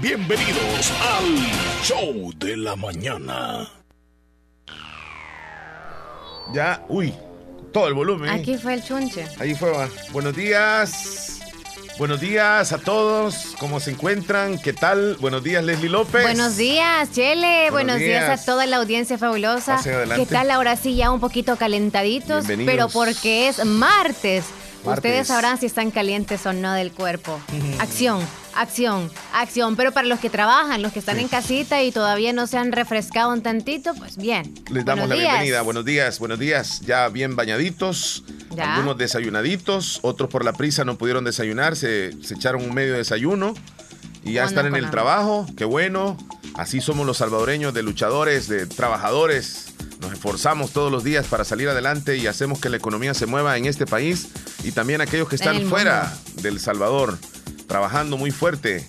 Bienvenidos al Show de la Mañana. Ya, uy, todo el volumen. Aquí fue el chunche. Ahí fue, va. Buenos días. Buenos días a todos. ¿Cómo se encuentran? ¿Qué tal? Buenos días, Leslie López. Buenos días, Chele. Buenos, días. a toda la audiencia fabulosa. ¿Qué tal ahora sí ya un poquito calentaditos? Pero porque es martes. Ustedes sabrán si están calientes o no del cuerpo. Acción, acción, acción. Pero para los que trabajan, los que están en casita y todavía no se han refrescado un tantito, pues bien. Les damos la bienvenida. Buenos días, buenos días. Ya bien bañaditos, algunos desayunaditos, otros por la prisa no pudieron desayunar, se, echaron un medio desayuno y ya están en el trabajo. Qué bueno. Así somos los salvadoreños de luchadores, de trabajadores nos esforzamos todos los días para salir adelante y hacemos que la economía se mueva en este país y también aquellos que están fuera del Salvador, trabajando muy fuerte.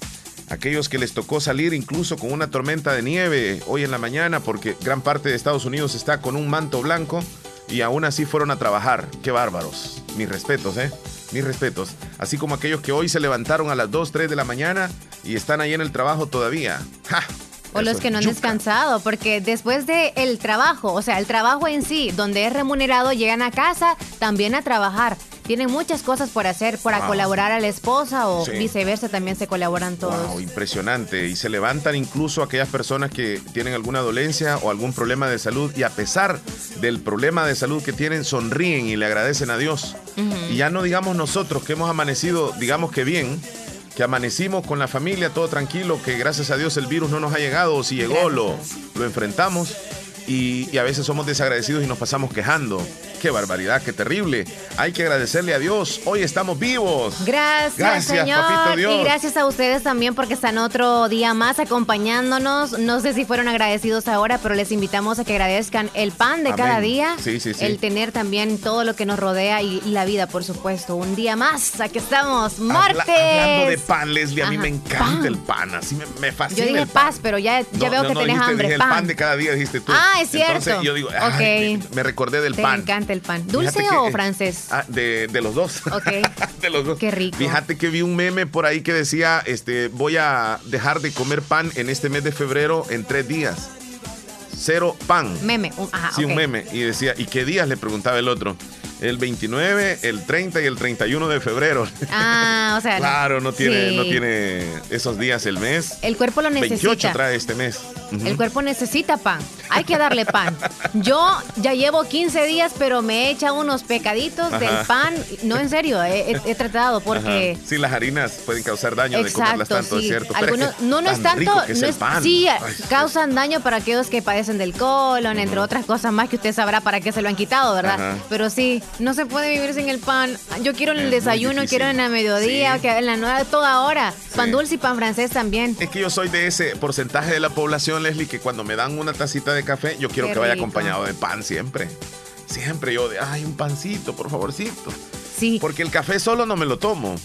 Aquellos que les tocó salir incluso con una tormenta de nieve hoy en la mañana porque gran parte de Estados Unidos está con un manto blanco y aún así fueron a trabajar. Qué bárbaros. Mis respetos, ¿eh? Mis respetos. Así como aquellos que hoy se levantaron a las 2, 3 de la mañana y están ahí en el trabajo todavía. ¡Ja! O los que no han descansado, porque después del el trabajo, o sea, el trabajo en sí, donde es remunerado, llegan a casa también a trabajar. Tienen muchas cosas por hacer, para colaborar a la esposa o viceversa, también se colaboran todos. Wow, impresionante. Y se levantan incluso aquellas personas que tienen alguna dolencia o algún problema de salud y a pesar del problema de salud que tienen, sonríen y le agradecen a Dios. Y ya no digamos nosotros que hemos amanecido, digamos que bien, que amanecimos con la familia, todo tranquilo, que gracias a Dios el virus no nos ha llegado, si llegó lo, lo enfrentamos y, a veces somos desagradecidos y nos pasamos quejando. Qué barbaridad, qué terrible. Hay que agradecerle a Dios. Hoy estamos vivos. Gracias, gracias Señor. Y gracias a ustedes también porque están otro día más acompañándonos. No sé si fueron agradecidos ahora, pero les invitamos a que agradezcan el pan de cada día. Sí, sí, sí. El tener también todo lo que nos rodea y, la vida, por supuesto. Un día más. Aquí estamos, martes. hablando de pan, Leslie, a mí me encanta el pan. Así me, fascina. Yo dije paz, pero ya, ya veo que tenés hambre. el pan de cada día, dijiste tú. Ah, es cierto. Entonces yo digo, me, recordé del pan. Me encanta el pan. ¿Dulce o francés? Ah, de, de, los dos. Ok. de los dos. Qué rico. Fíjate que vi un meme por ahí que decía, este, voy a dejar de comer pan en este mes de febrero en tres días. Cero pan. Meme. ajá, sí, un meme. Y decía, ¿y qué días? Le preguntaba el otro el 29, el 30 y el 31 de febrero. Ah, o sea. claro, no tiene, no tiene esos días el mes. El cuerpo lo necesita. 28 trae este mes. El cuerpo necesita pan. Hay que darle pan. Yo ya llevo 15 días, pero me he echado unos pecaditos del pan. No, en serio, he, tratado porque. Sí, las harinas pueden causar daño de comerlas tanto, es cierto. no, no es tanto. Sí, causan daño para aquellos que padecen del colon, entre otras cosas más que usted sabrá para qué se lo han quitado, ¿verdad? Pero sí, no se puede vivir sin el pan. Yo quiero en el desayuno, quiero en la mediodía, que en la nueva toda hora. Pan dulce y pan francés también. Es que yo soy de ese porcentaje de la población, Leslie, que cuando me dan una tacita de café, yo quiero que vaya acompañado de pan siempre. Siempre yo de, ay, un pancito, por favorcito. Sí. Porque el café solo no me lo tomo.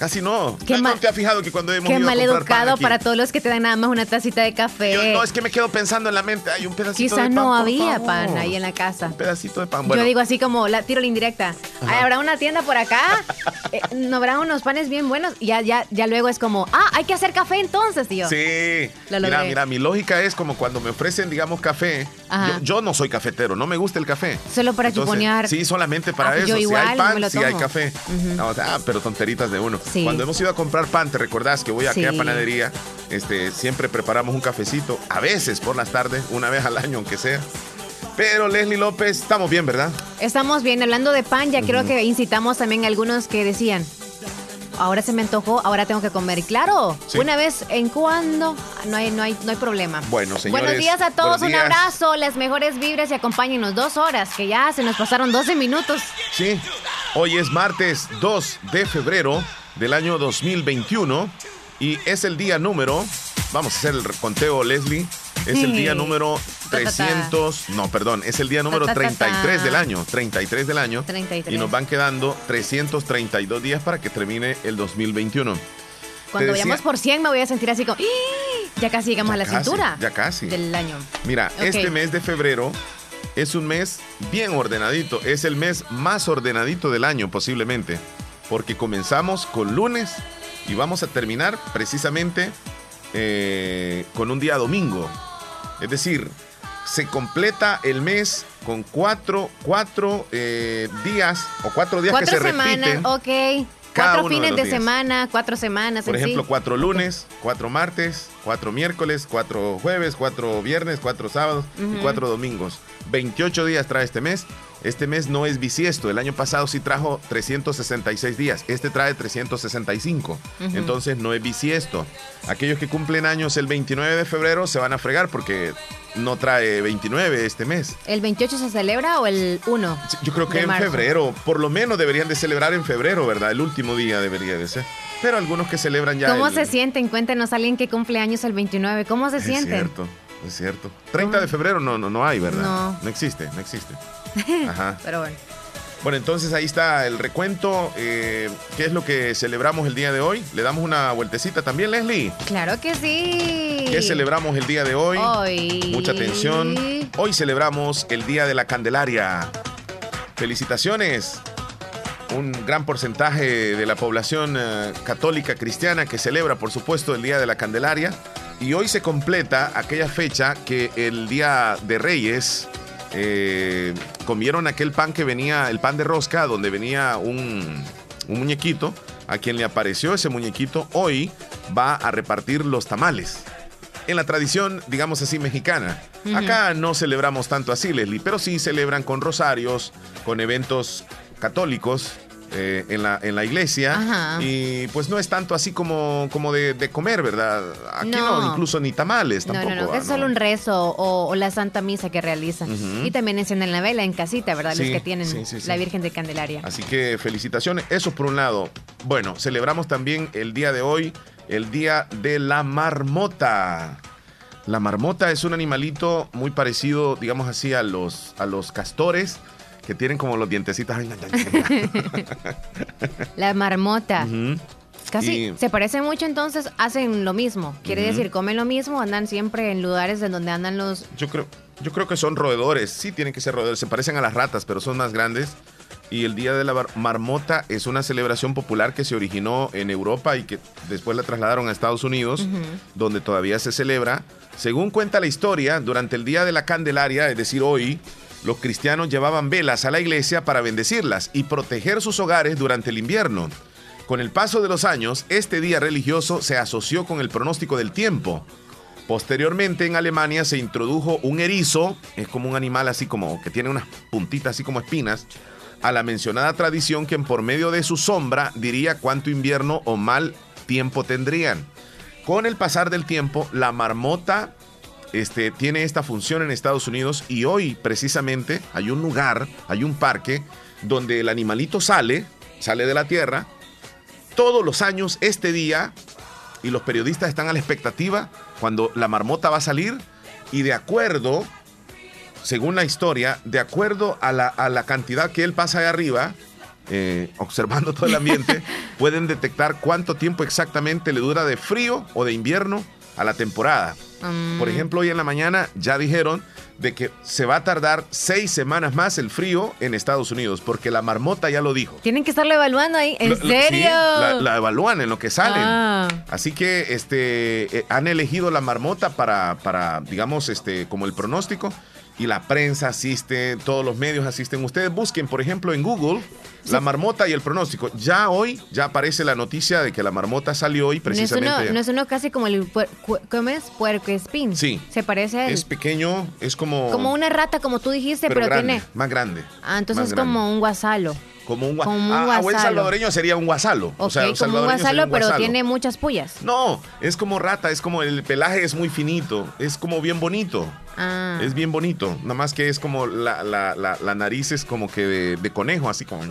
Casi no. Qué ¿No te has fijado que cuando hemos Qué mal educado para todos los que te dan nada más una tacita de café. no, es que me quedo pensando en la mente, hay un pedacito de pan. Quizás no había pan ahí en la casa. Un pedacito de pan. Yo digo así como, la, tiro la indirecta. ¿Habrá una tienda por acá? Eh, ¿No habrá unos panes bien buenos? Y ya, ya, ya luego es como, ah, hay que hacer café entonces, tío. Sí. mira, mira, mi lógica es como cuando me ofrecen, digamos, café. Yo, no soy cafetero, no me gusta el café. Solo para chuponear. Sí, solamente para ah, eso. si hay pan, si hay café. ah, pero tonteritas de uno. Cuando hemos ido a comprar pan, te recordás que voy a aquella panadería, este, siempre preparamos un cafecito, a veces por las tardes, una vez al año aunque sea. Pero Leslie López, estamos bien, ¿verdad? Estamos bien. Hablando de pan, ya creo que incitamos también a algunos que decían, ahora se me antojó, ahora tengo que comer. Claro, una vez en cuando, no hay, no hay, no hay problema. Bueno, señores. Buenos días a todos, un abrazo, las mejores vibras y acompáñenos dos horas, que ya se nos pasaron 12 minutos. Sí, hoy es martes 2 de febrero del año 2021 y es el día número, vamos a hacer el conteo Leslie, es el día número 300, no, perdón, es el día número 33 del año, 33 del año. Y nos van quedando 332 días para que termine el 2021. Cuando vayamos por 100 me voy a sentir así como, ya casi llegamos a la cintura. Ya casi. Del año. Mira, este mes de febrero es un mes bien ordenadito, es el mes más ordenadito del año posiblemente porque comenzamos con lunes y vamos a terminar precisamente eh, con un día domingo. Es decir, se completa el mes con cuatro, cuatro eh, días o cuatro días que se semanas, repiten. ok. cuatro fines de, semana, cuatro semanas. Por ejemplo, cuatro lunes, cuatro martes, cuatro miércoles, cuatro jueves, cuatro viernes, cuatro sábados y cuatro domingos. 28 días trae este mes este mes no es bisiesto. El año pasado sí trajo 366 días. Este trae 365. Entonces no es bisiesto. Aquellos que cumplen años el 29 de febrero se van a fregar porque no trae 29 este mes. ¿El 28 se celebra o el 1? yo creo que en febrero. Por lo menos deberían de celebrar en febrero, ¿verdad? El último día debería de ser. Pero algunos que celebran ya. ¿Cómo se sienten? Cuéntenos a alguien que cumple años el 29. ¿Cómo se sienten? Es cierto, es cierto. 30 de febrero no, no, no hay, ¿verdad? No. No existe, no existe. Ajá. Pero bueno. Bueno, entonces ahí está el recuento. Eh, ¿Qué es lo que celebramos el día de hoy? ¿Le damos una vueltecita también, Leslie? Claro que sí. ¿Qué celebramos el día de hoy? Hoy. Mucha atención. Hoy celebramos el Día de la Candelaria. Felicitaciones. Un gran porcentaje de la población eh, católica cristiana que celebra, por supuesto, el Día de la Candelaria. Y hoy se completa aquella fecha que el Día de Reyes eh, comieron aquel pan que venía, el pan de rosca, donde venía un, muñequito, a quien le apareció ese muñequito, hoy va a repartir los tamales. En la tradición, digamos así, mexicana. Acá no celebramos tanto así, Leslie, pero sí celebran con rosarios, con eventos católicos, eh, en, la, en la iglesia. Y pues no es tanto así como, como de, comer, ¿verdad? Aquí no. incluso ni tamales tampoco. No, no, es solo un rezo o, la Santa Misa que realizan. Y también encienden la vela en casita, ¿verdad? Los que tienen la Virgen de Candelaria. Así que felicitaciones. Eso por un lado. Bueno, celebramos también el día de hoy, el día de la marmota. La marmota es un animalito muy parecido, digamos así, a los, a los castores que tienen como los dientecitos. la marmota. Casi se parecen mucho, entonces hacen lo mismo. Quiere decir, comen lo mismo, andan siempre en lugares en donde andan los. Yo creo, yo creo que son roedores. Sí, tienen que ser roedores. Se parecen a las ratas, pero son más grandes. Y el Día de la Marmota es una celebración popular que se originó en Europa y que después la trasladaron a Estados Unidos, donde todavía se celebra. Según cuenta la historia, durante el Día de la Candelaria, es decir, hoy, los cristianos llevaban velas a la iglesia para bendecirlas y proteger sus hogares durante el invierno. Con el paso de los años, este día religioso se asoció con el pronóstico del tiempo. Posteriormente en Alemania se introdujo un erizo, es como un animal así como que tiene unas puntitas así como espinas, a la mencionada tradición que por medio de su sombra diría cuánto invierno o mal tiempo tendrían. Con el pasar del tiempo, la marmota este, tiene esta función en Estados Unidos y hoy precisamente hay un lugar, hay un parque donde el animalito sale, sale de la tierra, todos los años este día y los periodistas están a la expectativa cuando la marmota va a salir y de acuerdo, según la historia, de acuerdo a la, cantidad que él pasa de arriba, eh, observando todo el ambiente, pueden detectar cuánto tiempo exactamente le dura de frío o de invierno a la temporada. Por mm. ejemplo, hoy en la mañana ya dijeron de que se va a tardar seis semanas más el frío en Estados Unidos, porque la marmota ya lo dijo. Tienen que estarlo evaluando ahí, ¿en serio? la, evalúan en lo que salen. Ah. Así que este, eh, han elegido la marmota para, para, digamos, este, como el pronóstico y la prensa asiste, todos los medios asisten. Ustedes busquen, por ejemplo, en Google la marmota y el pronóstico. Ya hoy ya aparece la noticia de que la marmota salió hoy precisamente. No es uno, casi como el ¿cómo es? puerco espín. Sí. Se parece a él. Es pequeño, es como como una rata como tú dijiste, pero, tiene más grande. Ah, entonces es como un guasalo. Como un, como ah, ah, buen salvadoreño sería un guasalo. o sea, un como un guasalo, pero tiene muchas pullas. No, es como rata, es como el pelaje es muy finito, es como bien bonito. Ah. Es bien bonito, nada más que es como la, la, la, nariz es como que de, conejo, así como...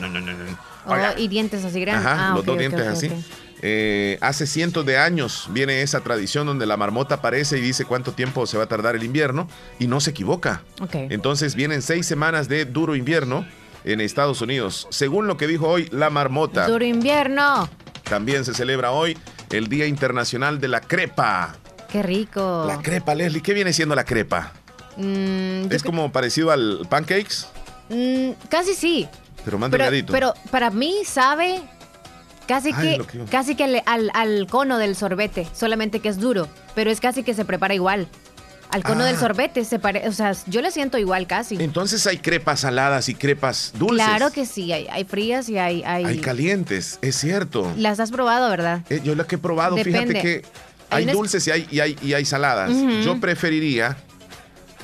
Oh, y dientes así grandes. Ajá, los dos dientes así. Eh, hace cientos de años viene esa tradición donde la marmota aparece y dice cuánto tiempo se va a tardar el invierno y no se equivoca. Entonces vienen seis semanas de duro invierno en Estados Unidos. Según lo que dijo hoy la marmota. Duro invierno. También se celebra hoy el Día Internacional de la Crepa. Qué rico. La crepa, Leslie. ¿Qué viene siendo la crepa? Mm, ¿Es como parecido al pancakes? Mm, casi sí. Pero más delgadito. Pero para mí sabe Casi que, casi que al, al, cono del sorbete, solamente que es duro, pero es casi que se prepara igual. Al cono del ah. sorbete se parece, o sea, yo le siento igual casi. Entonces hay crepas saladas y crepas dulces. Claro que sí, hay, hay frías y hay, hay, hay calientes, es cierto. Las has probado, ¿verdad? Eh, yo las que he probado, fíjate que hay, dulces y hay, y hay, y hay saladas. Yo preferiría,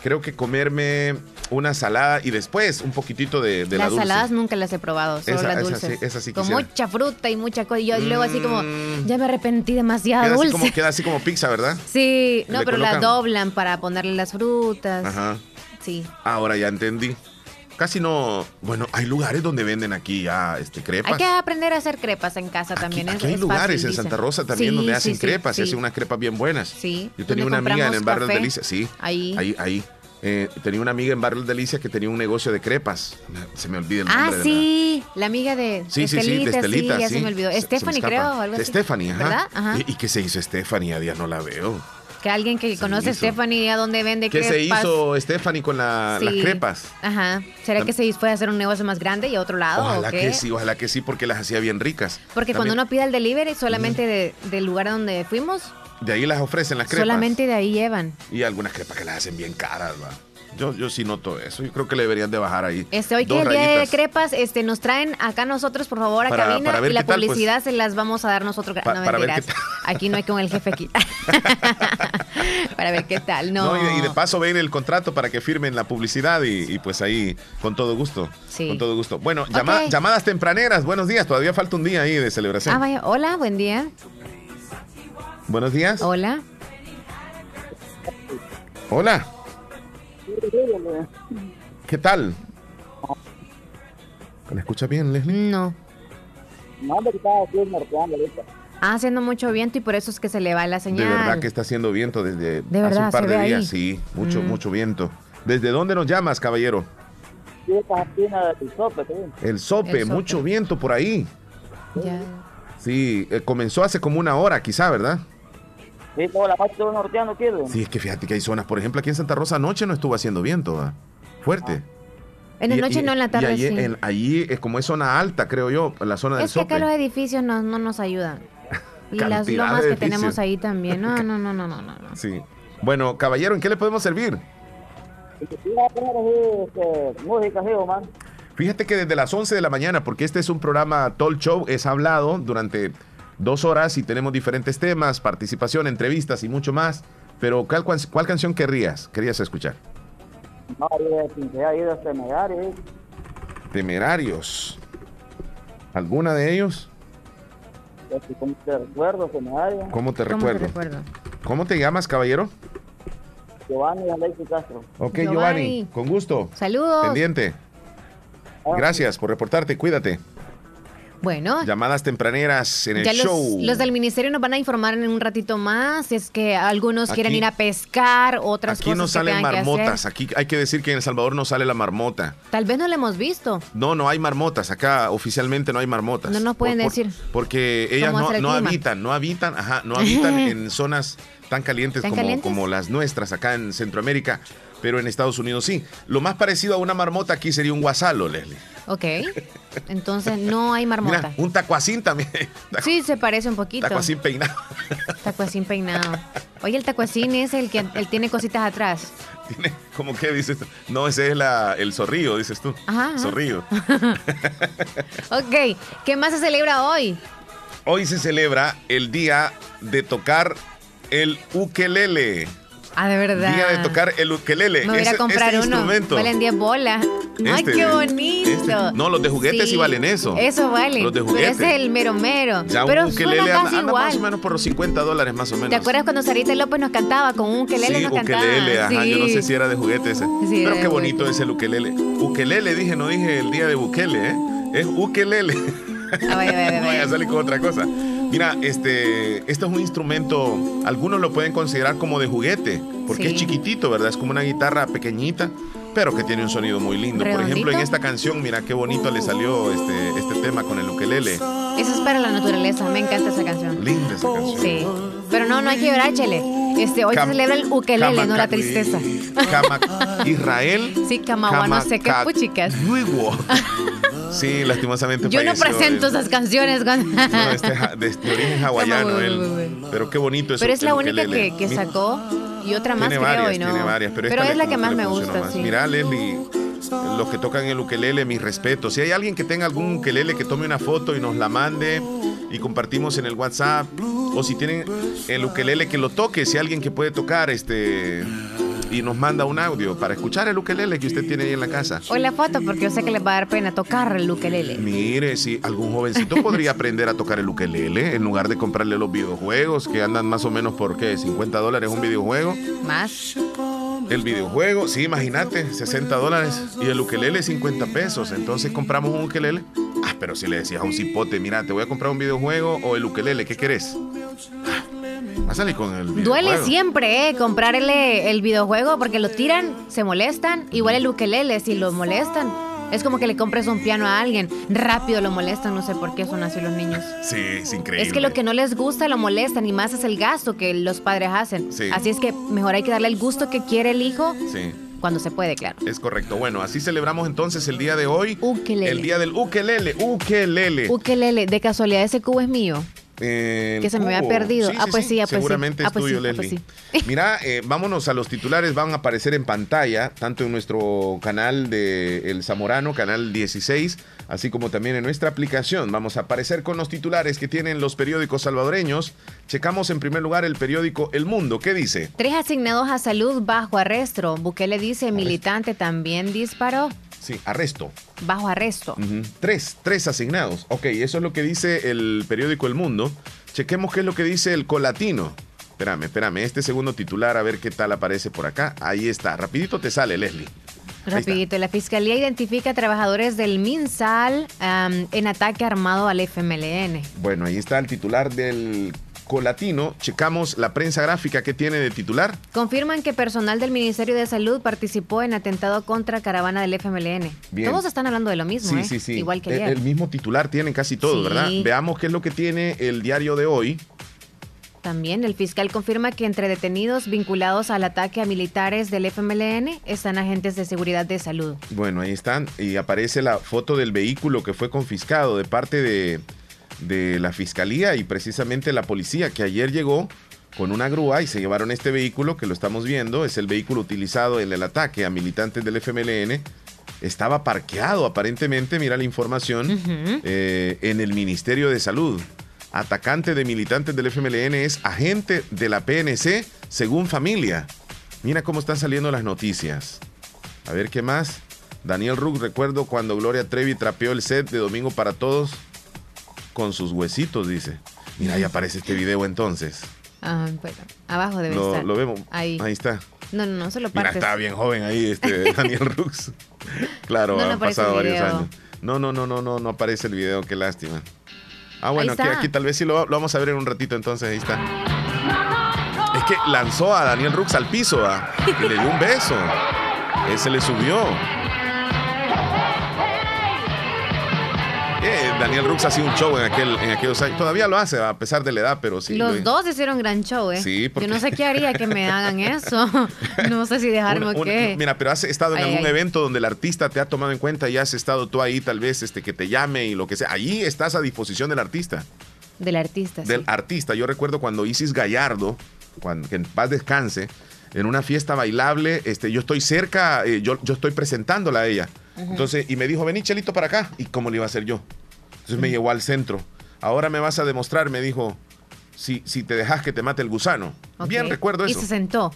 creo que comerme una salada y después un poquitito de, de las la dulce. saladas nunca las he probado, solo las dulces. Esa sí, Con mucha fruta y mucha cosa. Y yo luego así como, mm. ya me arrepentí demasiado queda dulce. Así como, queda así como pizza, ¿verdad? Sí, no, pero la doblan para ponerle las frutas. Ajá. Sí. Ahora ya entendí. Casi no. Bueno, hay lugares donde venden aquí ya este, crepas. Hay que aprender a hacer crepas en casa también. Aquí hay lugares en Santa Rosa también donde hacen crepas y hacen unas crepas bien buenas. Sí. Yo tenía una amiga en el barrio de Delicia. Sí. Ahí. Ahí, ahí. Eh, tenía una amiga en Barrio Delicia que tenía un negocio de crepas. Se me olvida el ah, nombre. Ah, sí, la... amiga de sí, sí, sí, de Estelita, sí, ya se me olvidó. Stephanie, creo, algo así. Stephanie, ajá. ¿verdad? ¿Y, qué se hizo Stephanie? A día no la veo. Que alguien que conoce a Stephanie, ¿a dónde vende crepas? ¿Qué se hizo Stephanie con las crepas? Ajá. ¿Será que se fue a hacer un negocio más grande y a otro lado? Ojalá ¿o que sí, ojalá que sí, porque las hacía bien ricas. Porque cuando uno pide el delivery, solamente del lugar donde fuimos. De ahí las ofrecen las crepas. Solamente de ahí llevan. Y algunas crepas que las hacen bien caras, va. Yo, yo sí noto eso. Yo creo que le deberían de bajar ahí. Este, hoy que el día de crepas, este, nos traen acá nosotros, por favor, a cabina y la pues. publicidad se las vamos a dar nosotros. no, para ver Aquí no hay con el jefe aquí. para ver qué tal. No. y, de, paso ven el contrato para que firmen la publicidad y, pues ahí, con todo gusto. Sí. Con todo gusto. Bueno, llamadas tempraneras. Buenos días. Todavía falta un día ahí de celebración. Ah, vaya. Hola, buen día. Buenos días. Hola. Hola. ¿Qué tal? ¿Me escucha bien, Leslie? No. No, Ah, haciendo mucho viento y por eso es que se le va la señal. De verdad que está haciendo viento desde hace un par de días, sí, mucho, mm. mucho viento. ¿Desde dónde nos llamas, caballero? el sope, el sope, mucho viento por ahí. Ya. Sí, eh, comenzó hace como una hora, quizá, ¿verdad? Sí, toda la parte norteando quiero. Sí, es que fíjate que hay zonas, por ejemplo, aquí en Santa Rosa anoche no estuvo haciendo viento, fuerte. Ah. En la noche no, en la tarde y sí. allí es como es zona alta, creo yo, la zona del Es que acá los edificios no, no nos ayudan. Y las lomas que tenemos ahí también. No, no, no, no, no, no. Sí. Bueno, caballero, ¿en qué le podemos servir? Fíjate que desde las 11 de la mañana, porque este es un programa talk show, es hablado durante dos horas y tenemos diferentes temas, participación, entrevistas y mucho más. Pero ¿cuál, cuál, canción querrías, querías escuchar? No, temerarios. Temerarios. ¿Alguna de ellos? ¿Cómo te recuerdo, temerarios? ¿Cómo te recuerdo? ¿Cómo te llamas, caballero? Giovanni Alexis Castro. Ok, Giovanni, con gusto. Saludos. Pendiente. Gracias por reportarte, cuídate. Bueno. Llamadas tempraneras en el show. Los del ministerio nos van a informar en un ratito más. Es que algunos quieren ir a pescar, otras aquí cosas. Aquí no salen marmotas. Aquí hay que decir que en El Salvador no sale la marmota. Tal vez no la hemos visto. No, no hay marmotas. Acá oficialmente no hay marmotas. No nos pueden decir. porque ellas no, habitan, no habitan, ajá, no habitan en zonas tan calientes, como, como las nuestras acá en Centroamérica pero en Estados Unidos sí. Lo más parecido a una marmota aquí sería un guasalo, Leslie. Ok. Entonces no hay marmota. Mira, un tacuacín también. Sí, se parece un poquito. Tacuacín peinado. Tacuacín peinado. Oye, el tacuacín es el que él tiene cositas atrás. Tiene, ¿cómo que dices tú? No, ese es la, el zorrillo, dices tú. Ajá. Zorrillo. ok. ¿Qué más se celebra hoy? Hoy se celebra el día de tocar el ukelele. Ah, de verdad. Día de tocar el ukelele. Me voy a comprar este uno. Instrumento. Valen 10 bolas. Ay, este, qué bonito. Este. no, los de juguetes sí, valen eso. Eso vale. Los de juguetes. Pero ese es el mero mero. Ya Pero un ukelele anda, anda más o menos por los 50 dólares más o menos. ¿Te acuerdas cuando Sarita López nos cantaba con un ukelele? Sí, nos ukelele, ajá. Sí. Yo no sé si era de juguetes ese. Sí, Pero qué bonito es el ukelele. Ukelele dije, no dije el día de Bukele, ¿eh? Es ukelele. Ah, vaya, vaya, vaya. no vaya a salir con otra cosa. Mira, este, este es un instrumento, algunos lo pueden considerar como de juguete, porque es chiquitito, ¿verdad? Es como una guitarra pequeñita, pero que tiene un sonido muy lindo. Por ejemplo, en esta canción, mira qué bonito le salió este, este tema con el ukelele. Eso es para la naturaleza, me encanta esa canción. Linda esa canción. Sí, pero no, no hay que llorar, chele. Este, hoy se celebra el ukelele, no la tristeza. Israel. Sí, Camawa, no sé qué puchicas. Sí, lastimosamente. Yo no presento esas canciones. Con... No, este, de, origen hawaiano él. Pero qué bonito eso. Pero es la única que, que, sacó y otra más tiene varias, creo, ¿no? Tiene varias, pero, pero es la que más me gusta, sí. Mira, Leslie, los que tocan el ukelele, mis respetos. Si hay alguien que tenga algún ukelele, que tome una foto y nos la mande y compartimos en el WhatsApp. O si tienen el ukelele, que lo toque. Si hay alguien que puede tocar, este y nos manda un audio para escuchar el ukelele que usted tiene ahí en la casa. O la foto, porque yo sé que le va a dar pena tocar el ukelele. Mire, si algún jovencito podría aprender a tocar el ukelele en lugar de comprarle los videojuegos que andan más o menos por qué, 50 dólares un videojuego. Más. El videojuego, sí, imagínate, 60 dólares. Y el ukelele, 50 pesos. Entonces compramos un ukelele. Ah, pero si le decías a un cipote, mira, te voy a comprar un videojuego o el ukelele, ¿qué querés? Ah, Salir con el videojuego. Duele siempre, ¿eh? Comprarle el videojuego porque lo tiran, se molestan. Igual el ukelele, si lo molestan. Es como que le compres un piano a alguien, rápido lo molestan, no sé por qué son así los niños. Sí, es increíble. Es que lo que no les gusta lo molestan y más es el gasto que los padres hacen. Sí. Así es que mejor hay que darle el gusto que quiere el hijo. Sí. Cuando se puede, claro. Es correcto. Bueno, así celebramos entonces el día de hoy. Ukelele. El día del ukelele. Ukelele. Ukelele. De casualidad, ese cubo es mío. Eh, que se me había perdido. Sí, ah, sí, pues sí, ah, pues Seguramente sí. es tuyo, ah, pues Leslie. ah, pues. Mira, eh, vámonos a los titulares. Van a aparecer en pantalla, tanto en nuestro canal de El Zamorano, canal 16, así como también en nuestra aplicación. Vamos a aparecer con los titulares que tienen los periódicos salvadoreños. Checamos en primer lugar el periódico El Mundo. ¿Qué dice? Tres asignados a salud bajo arresto. Bukele dice, militante también disparó. Sí, arresto. Bajo arresto. Uh -huh. Tres, tres asignados. Ok, eso es lo que dice el periódico El Mundo. Chequemos qué es lo que dice el Colatino. Espérame, espérame, este segundo titular, a ver qué tal aparece por acá. Ahí está, rapidito te sale, Leslie. Rapidito, la Fiscalía identifica a trabajadores del MinSal um, en ataque armado al FMLN. Bueno, ahí está el titular del Colatino, checamos la prensa gráfica que tiene de titular. Confirman que personal del Ministerio de Salud participó en atentado contra caravana del FMLN. Bien. Todos están hablando de lo mismo, Sí, ¿eh? sí, sí. Igual que el, ayer. el mismo titular tienen casi todos. ¿verdad? Veamos qué es lo que tiene el diario de hoy. También el fiscal confirma que entre detenidos vinculados al ataque a militares del FMLN están agentes de seguridad de salud. Bueno, ahí están. Y aparece la foto del vehículo que fue confiscado de parte de, de la fiscalía y precisamente la policía que ayer llegó con una grúa y se llevaron este vehículo que lo estamos viendo. Es el vehículo utilizado en el ataque a militantes del FMLN. Estaba parqueado aparentemente, mira la información, eh, en el Ministerio de Salud. Atacante de militantes del FMLN es agente de la PNC según familia. Mira cómo están saliendo las noticias. A ver qué más. Daniel Rug, recuerdo cuando Gloria Trevi trapeó el set de Domingo para Todos con sus huesitos, dice. Mira, ahí aparece este video entonces. Ah, bueno, abajo debe Lo, estar. lo vemos. Ahí. está. No, no, no, solo Mira, partes. estaba bien joven ahí este Daniel Rux. Claro, No, no han pasado varios años. No, no, no, no, no, no aparece el video, qué lástima. Ah, bueno, Ahí aquí, tal vez sí lo, lo vamos a ver en un ratito entonces, ahí está. Es que lanzó a Daniel Rux al piso ¿ah? y le dio un beso. Ese le subió. Daniel Rux hacía un show en, aquel, en aquellos años. Todavía lo hace, a pesar de la edad, pero sí. Los lo- dos hicieron gran show, ¿eh? Sí, porque- Yo no sé qué haría que me hagan eso. No sé si dejarme Una- o una- qué. Mira, pero has estado en Ay, algún ay. evento donde el artista te ha tomado en cuenta y has estado tú ahí, tal vez, este, que te llame y lo que sea. Allí estás a disposición del artista. Del artista, sí. Del artista. Yo recuerdo cuando Isis Gallardo, cuando, que en paz descanse, en una fiesta bailable, este, yo estoy cerca, eh, yo, yo estoy presentándola a ella. Entonces, y me dijo, vení, Chelito, para acá. ¿Y cómo le iba a hacer yo? Entonces me llevó al centro. Ahora me vas a demostrar, me dijo, si, si te dejas que te mate el gusano. Bien, recuerdo Y eso. se sentó.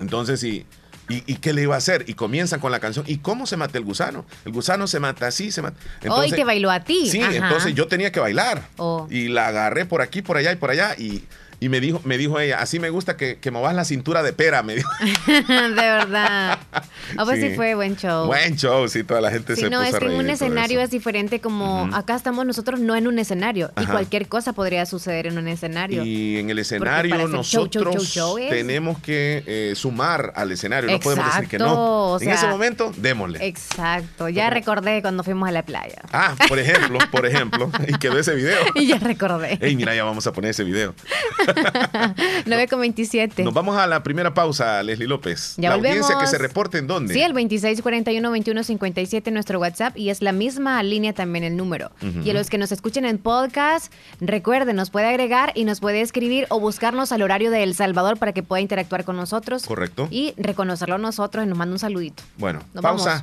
Entonces, ¿y, y, y qué le iba a hacer? Y comienzan con la canción. ¿Y cómo se mata el gusano? El gusano se mata así, se mata. Hoy te bailó a ti. Sí, Ajá. entonces yo tenía que bailar. Oh. Y la agarré por aquí, por allá y por allá. Y, y me, dijo, me dijo ella, así me gusta que, que movas la cintura de pera, me dijo. de verdad. Ah, pues sí. Sí. fue buen show. Buen show, sí, toda la gente Sí, se no, puso es a que en un escenario es diferente como acá estamos nosotros no en un escenario y cualquier cosa podría suceder en un escenario. Y en el escenario nosotros show, show, show es- tenemos que eh, sumar al escenario. No podemos decir que no. o en sea, ese momento, démosle. Exacto, ya recordé cuando fuimos a la playa. Ah, por ejemplo, por ejemplo, y quedó ese video. Y ya recordé. Ey, mira, ya vamos a poner ese video. 9.27. Nos vamos a la primera pausa, Leslie López. Ya la audiencia que se reporte en dónde. Sí, el 2641-2157 nuestro WhatsApp y es la misma línea también el número. Y a los que nos escuchen en podcast, recuerden, nos puede agregar y nos puede escribir o buscarnos al horario de El Salvador para que pueda interactuar con nosotros. Correcto. Y reconocerlo nosotros y nos manda un saludito. Bueno, pausa.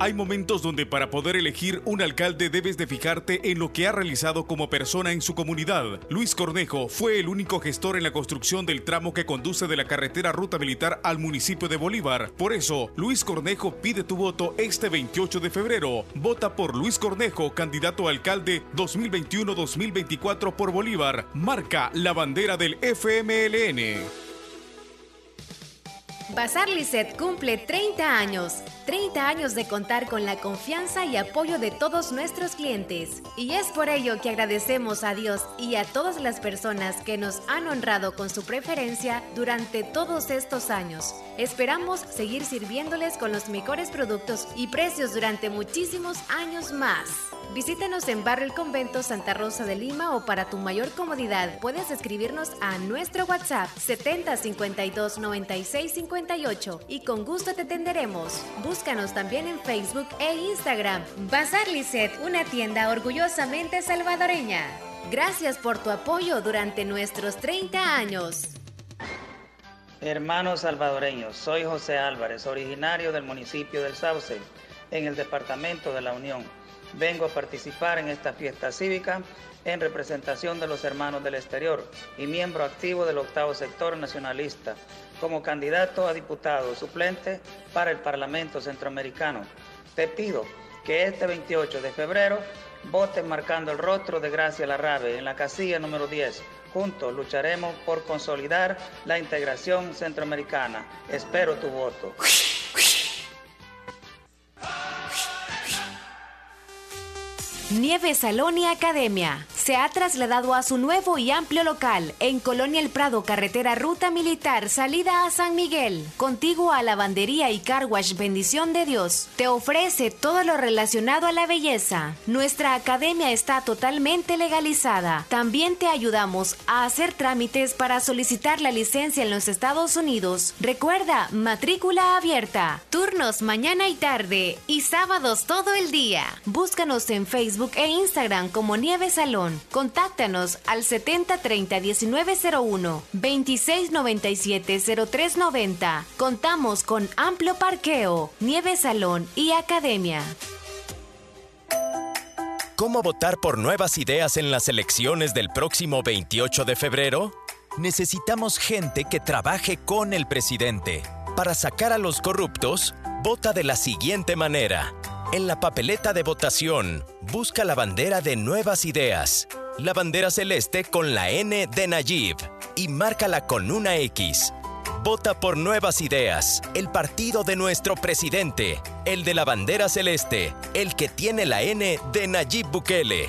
Hay momentos donde para poder elegir un alcalde debes de fijarte en lo que ha realizado como persona en su comunidad. Luis Cornejo fue el único gestor en la construcción del tramo que conduce de la carretera Ruta Militar al municipio de Bolívar. Por eso, Luis Cornejo pide tu voto este 28 de febrero. Vota por Luis Cornejo, candidato a alcalde 2021-2024 por Bolívar. Marca la bandera del FMLN. Bazar Lisset cumple 30 años. 30 años de contar con la confianza y apoyo de todos nuestros clientes. Y es por ello que agradecemos a Dios y a todas las personas que nos han honrado con su preferencia durante todos estos años. Esperamos seguir sirviéndoles con los mejores productos y precios durante muchísimos años más. Visítanos en Barrio El Convento Santa Rosa de Lima o para tu mayor comodidad puedes escribirnos a nuestro WhatsApp 70 52 96 58 y con gusto te atenderemos. Búscanos también en Facebook e Instagram. Bazar Lisset, una tienda orgullosamente salvadoreña. Gracias por tu apoyo durante nuestros 30 años. Hermanos salvadoreños, soy José Álvarez, originario del municipio del Sauce, en el departamento de la Unión vengo a participar en esta fiesta cívica en representación de los hermanos del exterior y miembro activo del octavo sector nacionalista como candidato a diputado suplente para el Parlamento Centroamericano. Te pido que este 28 de febrero votes marcando el rostro de Gracia Larrabe en la casilla número 10. Juntos lucharemos por consolidar la integración centroamericana. Espero tu voto. Nieve Salón Academia se ha trasladado a su nuevo y amplio local en Colonia El Prado, carretera Ruta Militar, salida a San Miguel, contigo a Lavandería y Carwash Bendición de Dios. Te ofrece todo lo relacionado a la belleza. Nuestra academia está totalmente legalizada. También te ayudamos a hacer trámites para solicitar la licencia en los Estados Unidos. Recuerda, matrícula abierta. Turnos mañana y tarde y sábados todo el día. Búscanos en Facebook e Instagram como Nieve Salón. Contáctanos al 7030-1901, 2697-0390. Contamos con amplio parqueo, Nieve Salón y Academia. ¿Cómo votar por nuevas ideas en las elecciones del próximo 28 de febrero? Necesitamos gente que trabaje con el presidente. Para sacar a los corruptos, vota de la siguiente manera. En la papeleta de votación, busca la bandera de Nuevas Ideas, la bandera celeste con la N de Nayib y márcala con una X. Vota por Nuevas Ideas, el partido de nuestro presidente, el de la bandera celeste, el que tiene la N de Nayib Bukele.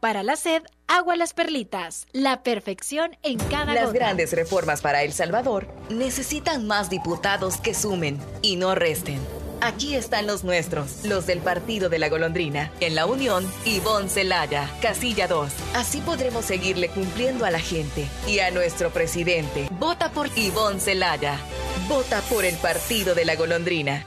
Para la sed, agua las perlitas. La perfección en cada Las grandes reformas para El Salvador necesitan más diputados que sumen y no resten. Aquí están los nuestros, los del Partido de la Golondrina. En la Unión, Ivonne Celaya, Casilla 2. Así podremos seguirle cumpliendo a la gente y a nuestro presidente. Vota por Ivonne Celaya. Vota por el Partido de la Golondrina.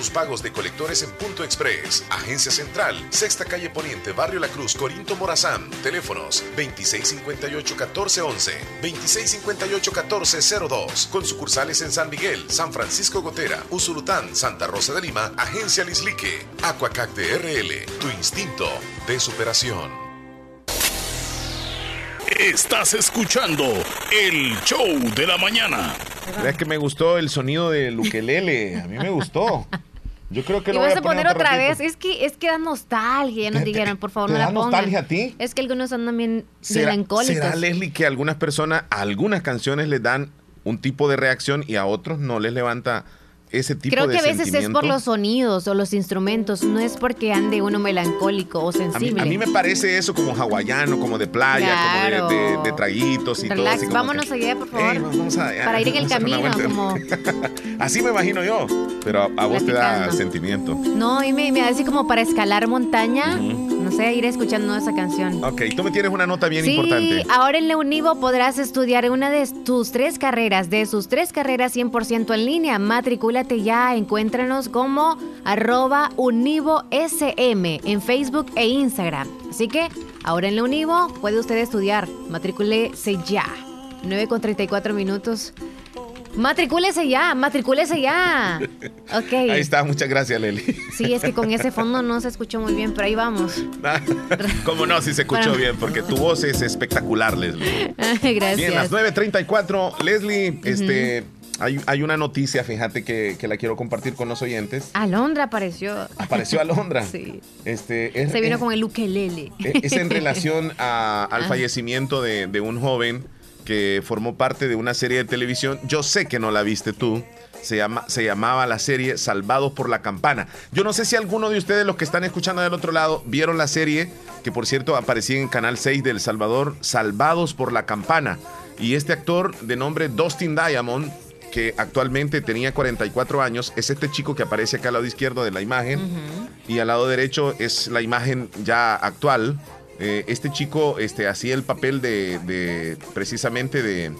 pagos de colectores en Punto Express. Agencia Central, Sexta Calle Poniente, Barrio La Cruz, Corinto Morazán. Teléfonos 2658-1411, 2658-1402. Con sucursales en San Miguel, San Francisco Gotera, Usulután, Santa Rosa de Lima, Agencia Lislique. Aquacac RL, tu instinto de superación. Estás escuchando el show de la mañana. Es que me gustó el sonido del ukelele. A mí me gustó. Yo creo que lo voy a poner, otra vez. Es que, es que da nostalgia. Ya nos dijeron, por favor, no la da nostalgia a ti? Es que algunos son también melancólicos. ¿Será, Leslie, que algunas personas, a algunas canciones les dan un tipo de reacción y a otros no les levanta ese tipo Creo que a veces es por los sonidos o los instrumentos, no es porque ande uno melancólico o sensible. A mí, me parece eso como hawaiano, como de playa, como de, traguitos y todo. Así Vámonos allá, por favor. para ir en el camino, como... así me imagino yo, pero a, vos te da sentimiento. No, y me, da así como para escalar montaña. No sé, ir escuchando esa canción. Ok, tú me tienes una nota bien importante. Sí, ahora en Leunivo podrás estudiar una de tus tres carreras, de sus tres carreras 100% en línea. Matrícula ya, encuéntranos como arroba univo SM en Facebook e Instagram. Así que ahora en la Univo puede usted estudiar. Matricúlese ya. 9 con 34 minutos. Matricúlese ya, matricúlese ya. Ok. Ahí está, muchas gracias, Leli. Sí, es que con ese fondo no se escuchó muy bien, pero ahí vamos. ¿Cómo no? Sí se escuchó bien, porque tu voz es espectacular, Leslie. gracias. Bien, las 9.34. Leslie, este hay, una noticia, fíjate, que, la quiero compartir con los oyentes. Alondra apareció. Apareció Alondra. sí. Este, Se vino con el ukelele. E, es en relación al fallecimiento de, un joven que formó parte de una serie de televisión. Yo sé que no la viste tú. Se, llama, se llamaba la serie Salvados por la Campana. Yo no sé si alguno de ustedes, los que están escuchando del otro lado, vieron la serie, que por cierto aparecía en Canal 6 del Salvador, Salvados por la Campana. Y este actor de nombre Dustin Diamond que actualmente tenía 44 años, es este chico que aparece acá al lado izquierdo de la imagen y al lado derecho es la imagen ya actual. Eh, este chico este, hacía el papel de, precisamente de,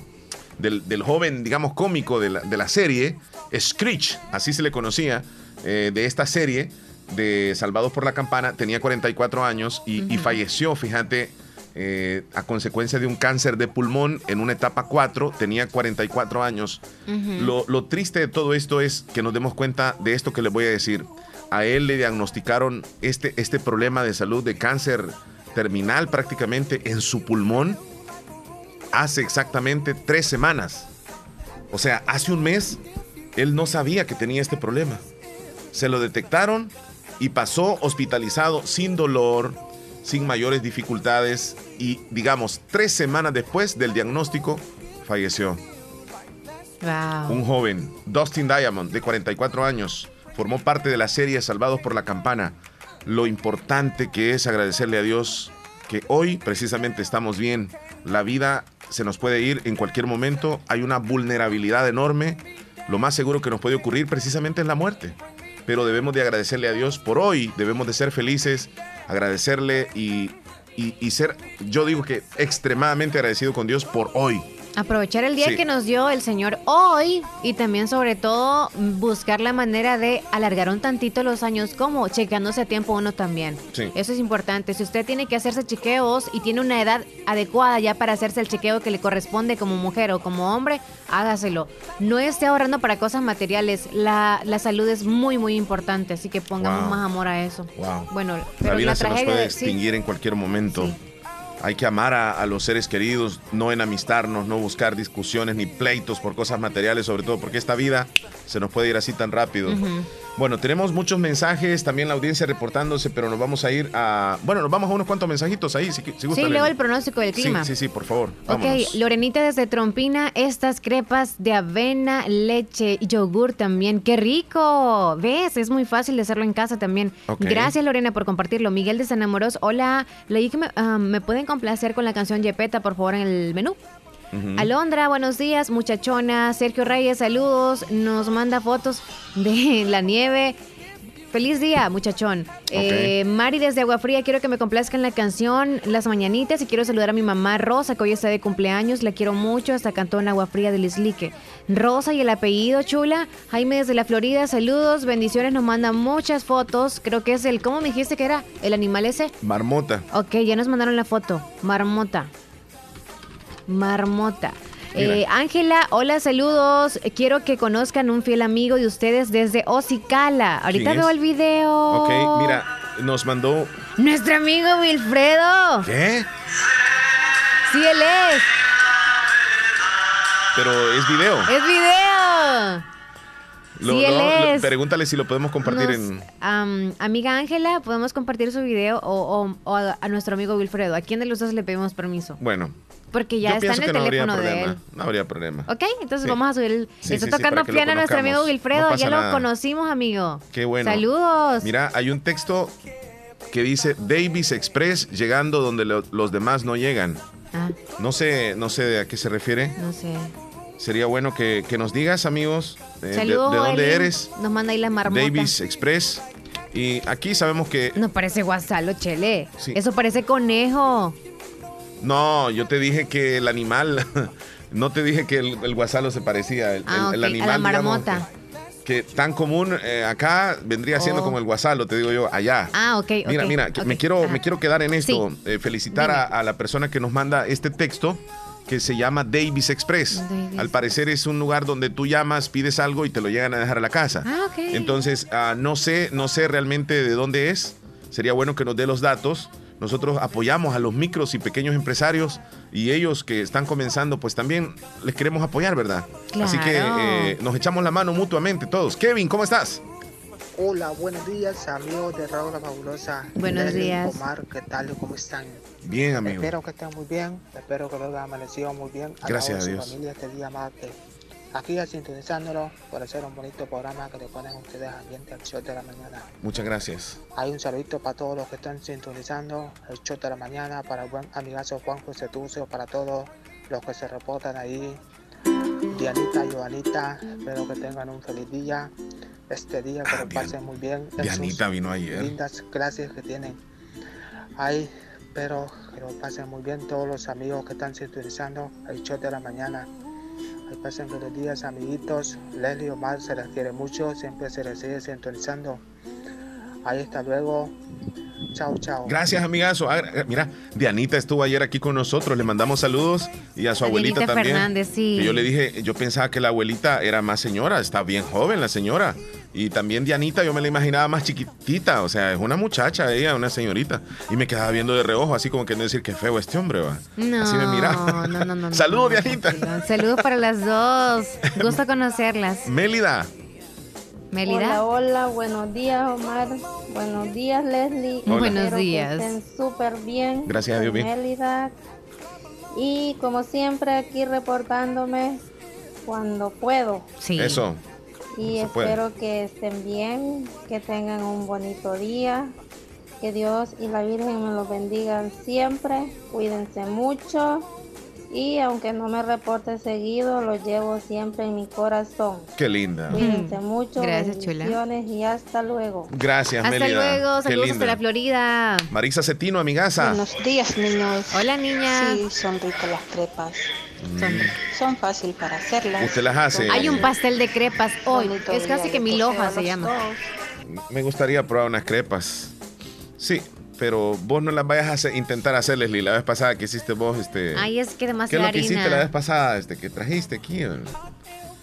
del, joven, digamos, cómico de la, serie, Screech, así se le conocía, eh, de esta serie de Salvados por la Campana, tenía 44 años y, y falleció, fíjate, eh, a consecuencia de un cáncer de pulmón en una etapa 4, tenía 44 años. lo, triste de todo esto es que nos demos cuenta de esto que les voy a decir. A él le diagnosticaron este, este problema de salud de cáncer terminal prácticamente en su pulmón hace exactamente tres semanas. O sea, hace un mes él no sabía que tenía este problema. Se lo detectaron y pasó hospitalizado sin dolor, sin mayores dificultades y, digamos, tres semanas después del diagnóstico, falleció. Un joven, Dustin Diamond, de 44 años, formó parte de la serie Salvados por la Campana. Lo importante que es agradecerle a Dios que hoy precisamente estamos bien. La vida se nos puede ir en cualquier momento, hay una vulnerabilidad enorme. Lo más seguro que nos puede ocurrir precisamente es la muerte. Pero debemos de agradecerle a Dios por hoy, debemos de ser felices agradecerle y, ser, yo digo que extremadamente agradecido con Dios por hoy, Aprovechar el día que nos dio el Señor hoy y también sobre todo buscar la manera de alargar un tantito los años, como checándose a tiempo uno también. Eso es importante. Si usted tiene que hacerse chequeos y tiene una edad adecuada ya para hacerse el chequeo que le corresponde como mujer o como hombre, hágaselo. No esté ahorrando para cosas materiales. La, la salud es muy, muy importante, así que pongamos más amor a eso. Bueno, pero la vida se nos puede extinguir en cualquier momento. Hay que amar a, los seres queridos, no enamistarnos, no buscar discusiones ni pleitos por cosas materiales, sobre todo porque esta vida se nos puede ir así tan rápido. Bueno, tenemos muchos mensajes, también la audiencia reportándose, pero nos vamos a ir a... Bueno, nos vamos a unos cuantos mensajitos ahí, si, si Sí, leo el pronóstico del clima. Sí, sí, sí, por favor. Ok, Lorenita desde Trompina, estas crepas de avena, leche y yogur también. ¡Qué rico! ¿Ves? Es muy fácil de hacerlo en casa también. Gracias, Lorena, por compartirlo. Miguel de San Amoros, hola. Leí que me, ah, me pueden complacer con la canción Yepeta, por favor, en el menú. Alondra, buenos días, muchachona. Sergio Reyes, saludos. Nos manda fotos de la nieve. Feliz día, muchachón. Eh, Mari desde Agua Fría, quiero que me complazcan la canción Las Mañanitas y quiero saludar a mi mamá Rosa, que hoy está de cumpleaños. La quiero mucho, hasta cantó en Agua Fría del Islique. Rosa y el apellido chula. Jaime desde la Florida, saludos, bendiciones, nos manda muchas fotos. Creo que es el, ¿cómo me dijiste que era? ¿El animal ese? Marmota. Ok, ya nos mandaron la foto. Marmota. Marmota. Eh, Ángela, hola, saludos. Quiero que conozcan un fiel amigo de ustedes desde Ocicala. Ahorita veo el video. Ok, mira, nos mandó. Nuestro amigo Wilfredo. ¿Qué? Sí, él es. Pero es video. Es video. Pregúntale si lo podemos compartir en. amiga Ángela, podemos compartir su video o, a, nuestro amigo Wilfredo. ¿A quién de los dos le pedimos permiso? Bueno. Porque ya está en el teléfono de él. No habría problema. Ok, entonces vamos a subir. El... está tocando piano nuestro amigo Wilfredo. ya lo conocimos, amigo. Qué bueno. Saludos. Mira, hay un texto que dice Davis Express llegando donde los demás no llegan. Ah. No sé, no sé a qué se refiere. No sé. Sería bueno que, nos digas, amigos, eh, de, dónde eres. Nos manda ahí la marmota. Davis Express. Y aquí sabemos que... No parece guasalo, chele. Eso parece conejo. No, yo te dije que el animal... no te dije que el, guasalo se parecía. El, ah, animal, la marmota. que, tan común eh, acá vendría siendo oh. como el guasalo, te digo yo, allá. Ah, ok. Mira, mira, me, quiero, me quiero quedar en esto. Eh, felicitar a, la persona que nos manda este texto que se llama Davis Express. Al parecer es un lugar donde tú llamas, pides algo y te lo llegan a dejar a la casa. Ah, Entonces, ah, no sé, no sé realmente de dónde es. Sería bueno que nos dé los datos. Nosotros apoyamos a los micros y pequeños empresarios y ellos que están comenzando, pues también les queremos apoyar, ¿verdad? Así que eh, nos echamos la mano mutuamente todos. Kevin, ¿cómo estás? Hola, buenos días, amigos de Radio La Fabulosa. Buenos días. Omar, ¿qué tal? ¿Cómo están? Bien, amigo. Espero que estén muy bien. Espero que los haya amanecido muy bien. Gracias a Dios. familia este día martes. Aquí ya sintonizándolo por hacer un bonito programa que le ponen ustedes ambiente al show de la mañana. Muchas gracias. Hay un saludito para todos los que están sintonizando el show de la mañana, para el buen amigazo Juan José Tucio, para todos los que se reportan ahí. Dianita, Joanita, espero que tengan un feliz día este día, que lo pasen muy bien. Dianita vino ayer. Lindas clases que tienen. Ahí, pero que lo pasen muy bien todos los amigos que están sintonizando el show de la mañana. Ahí pasen buenos días, amiguitos. Leslie Omar se les quiere mucho, siempre se les sigue sintonizando. Ahí está luego. Chao, chao. Gracias, amigazo. Ah, eh, mira, Dianita estuvo ayer aquí con nosotros. Le mandamos saludos y a su abuelita también. Fernández, sí. yo le dije, yo pensaba que la abuelita era más señora. Está bien joven la señora. Y también Dianita, yo me la imaginaba más chiquitita, o sea, es una muchacha ella, una señorita. Y me quedaba viendo de reojo, así como que no decir que feo este hombre, va. No, así me miraba. No, no, no. Saludos, Dianita. Saludos para las dos. Gusto conocerlas. Mélida. Mélida. Hola, hola, buenos días, Omar. Buenos días, Leslie. Buenos días. Que estén súper bien. Gracias a Dios, bien. Mélida. Y como siempre, aquí reportándome cuando puedo. Sí. Eso y espero que estén bien, que tengan un bonito día, que Dios y la Virgen me los bendigan siempre, cuídense mucho y aunque no me reporte seguido, lo llevo siempre en mi corazón. Qué linda. Cuídense mucho. Gracias, chula. Y hasta luego. Gracias, Hasta luego. Saludos desde la Florida. Marisa Cetino, amigaza. Buenos días, niños. Hola, niña. Sí, son ricas las crepas. Mm. Son, fáciles para hacerlas. Usted las hace. Hay un pastel de crepas hoy. Es casi que mi loja se llama. Me gustaría probar unas crepas. Sí, pero vos no las vayas a intentar hacer, Leslie. La vez pasada que hiciste vos, este. Ay, es que demasiado. ¿Qué es lo que hiciste la vez pasada, este, que trajiste aquí?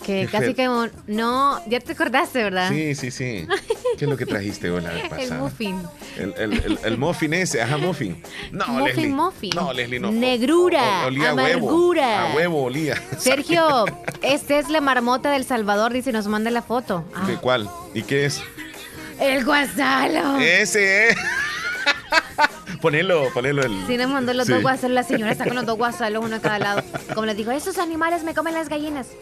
Que casi que no, ya te acordaste, ¿verdad? Sí, sí, sí. ¿Qué es lo que trajiste vos la vez pasada? El muffin. El, el, el, muffin ese, ajá, muffin. No, muffin, Leslie. Muffin. No, Leslie, no. Negrura, olía amargura. A huevo, a huevo olía. Sergio, esta es la marmota del Salvador, dice, nos manda la foto. ¿De cuál? ¿Y qué es? El guasalo. Ese es. ponelo, ponelo el. Sí, nos mandó los dos guasalos. La señora está con los dos guasalos, uno a cada lado. Como les digo, esos animales me comen las gallinas.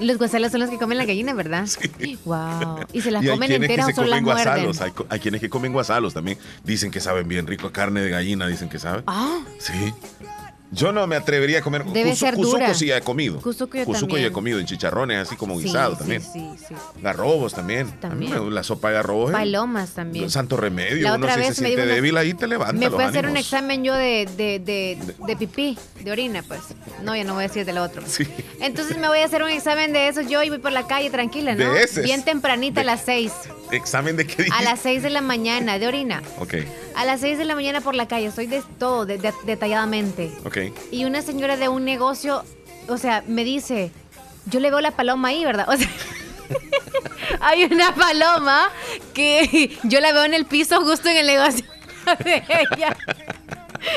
Los guasalos son los que comen la gallina, ¿verdad? Sí. Wow. ¿Y se las comen enteras o las muerden? Hay, hay, quienes que comen guasalos también. Dicen que saben bien rico. Carne de gallina, dicen que saben. Ah. Sí. Yo no me atrevería a comer. Debe ser dura. sí he comido. Cuzuco yo Cuzuco ya he comido en chicharrones, así como guisado también. Sí, sí, Garrobos también. También. la sopa de arroz. Palomas también. Santo remedio. La Uno otra si vez se me siente débil ahí te levanta. Me a hacer un examen yo de, de, de, de, pipí, de orina, pues. No, ya no voy a decir del otro. Sí. Entonces me voy a hacer un examen de eso yo y voy por la calle tranquila, ¿no? De ese. Bien tempranita a las seis. ¿Examen de qué A las seis de la mañana, de orina. Ok. A las seis de la mañana por la calle, estoy de todo, detalladamente. Ok. Y una señora de un negocio, o sea, me dice, yo le veo la paloma ahí, ¿verdad? O sea, hay una paloma que yo la veo en el piso justo en el negocio de ella.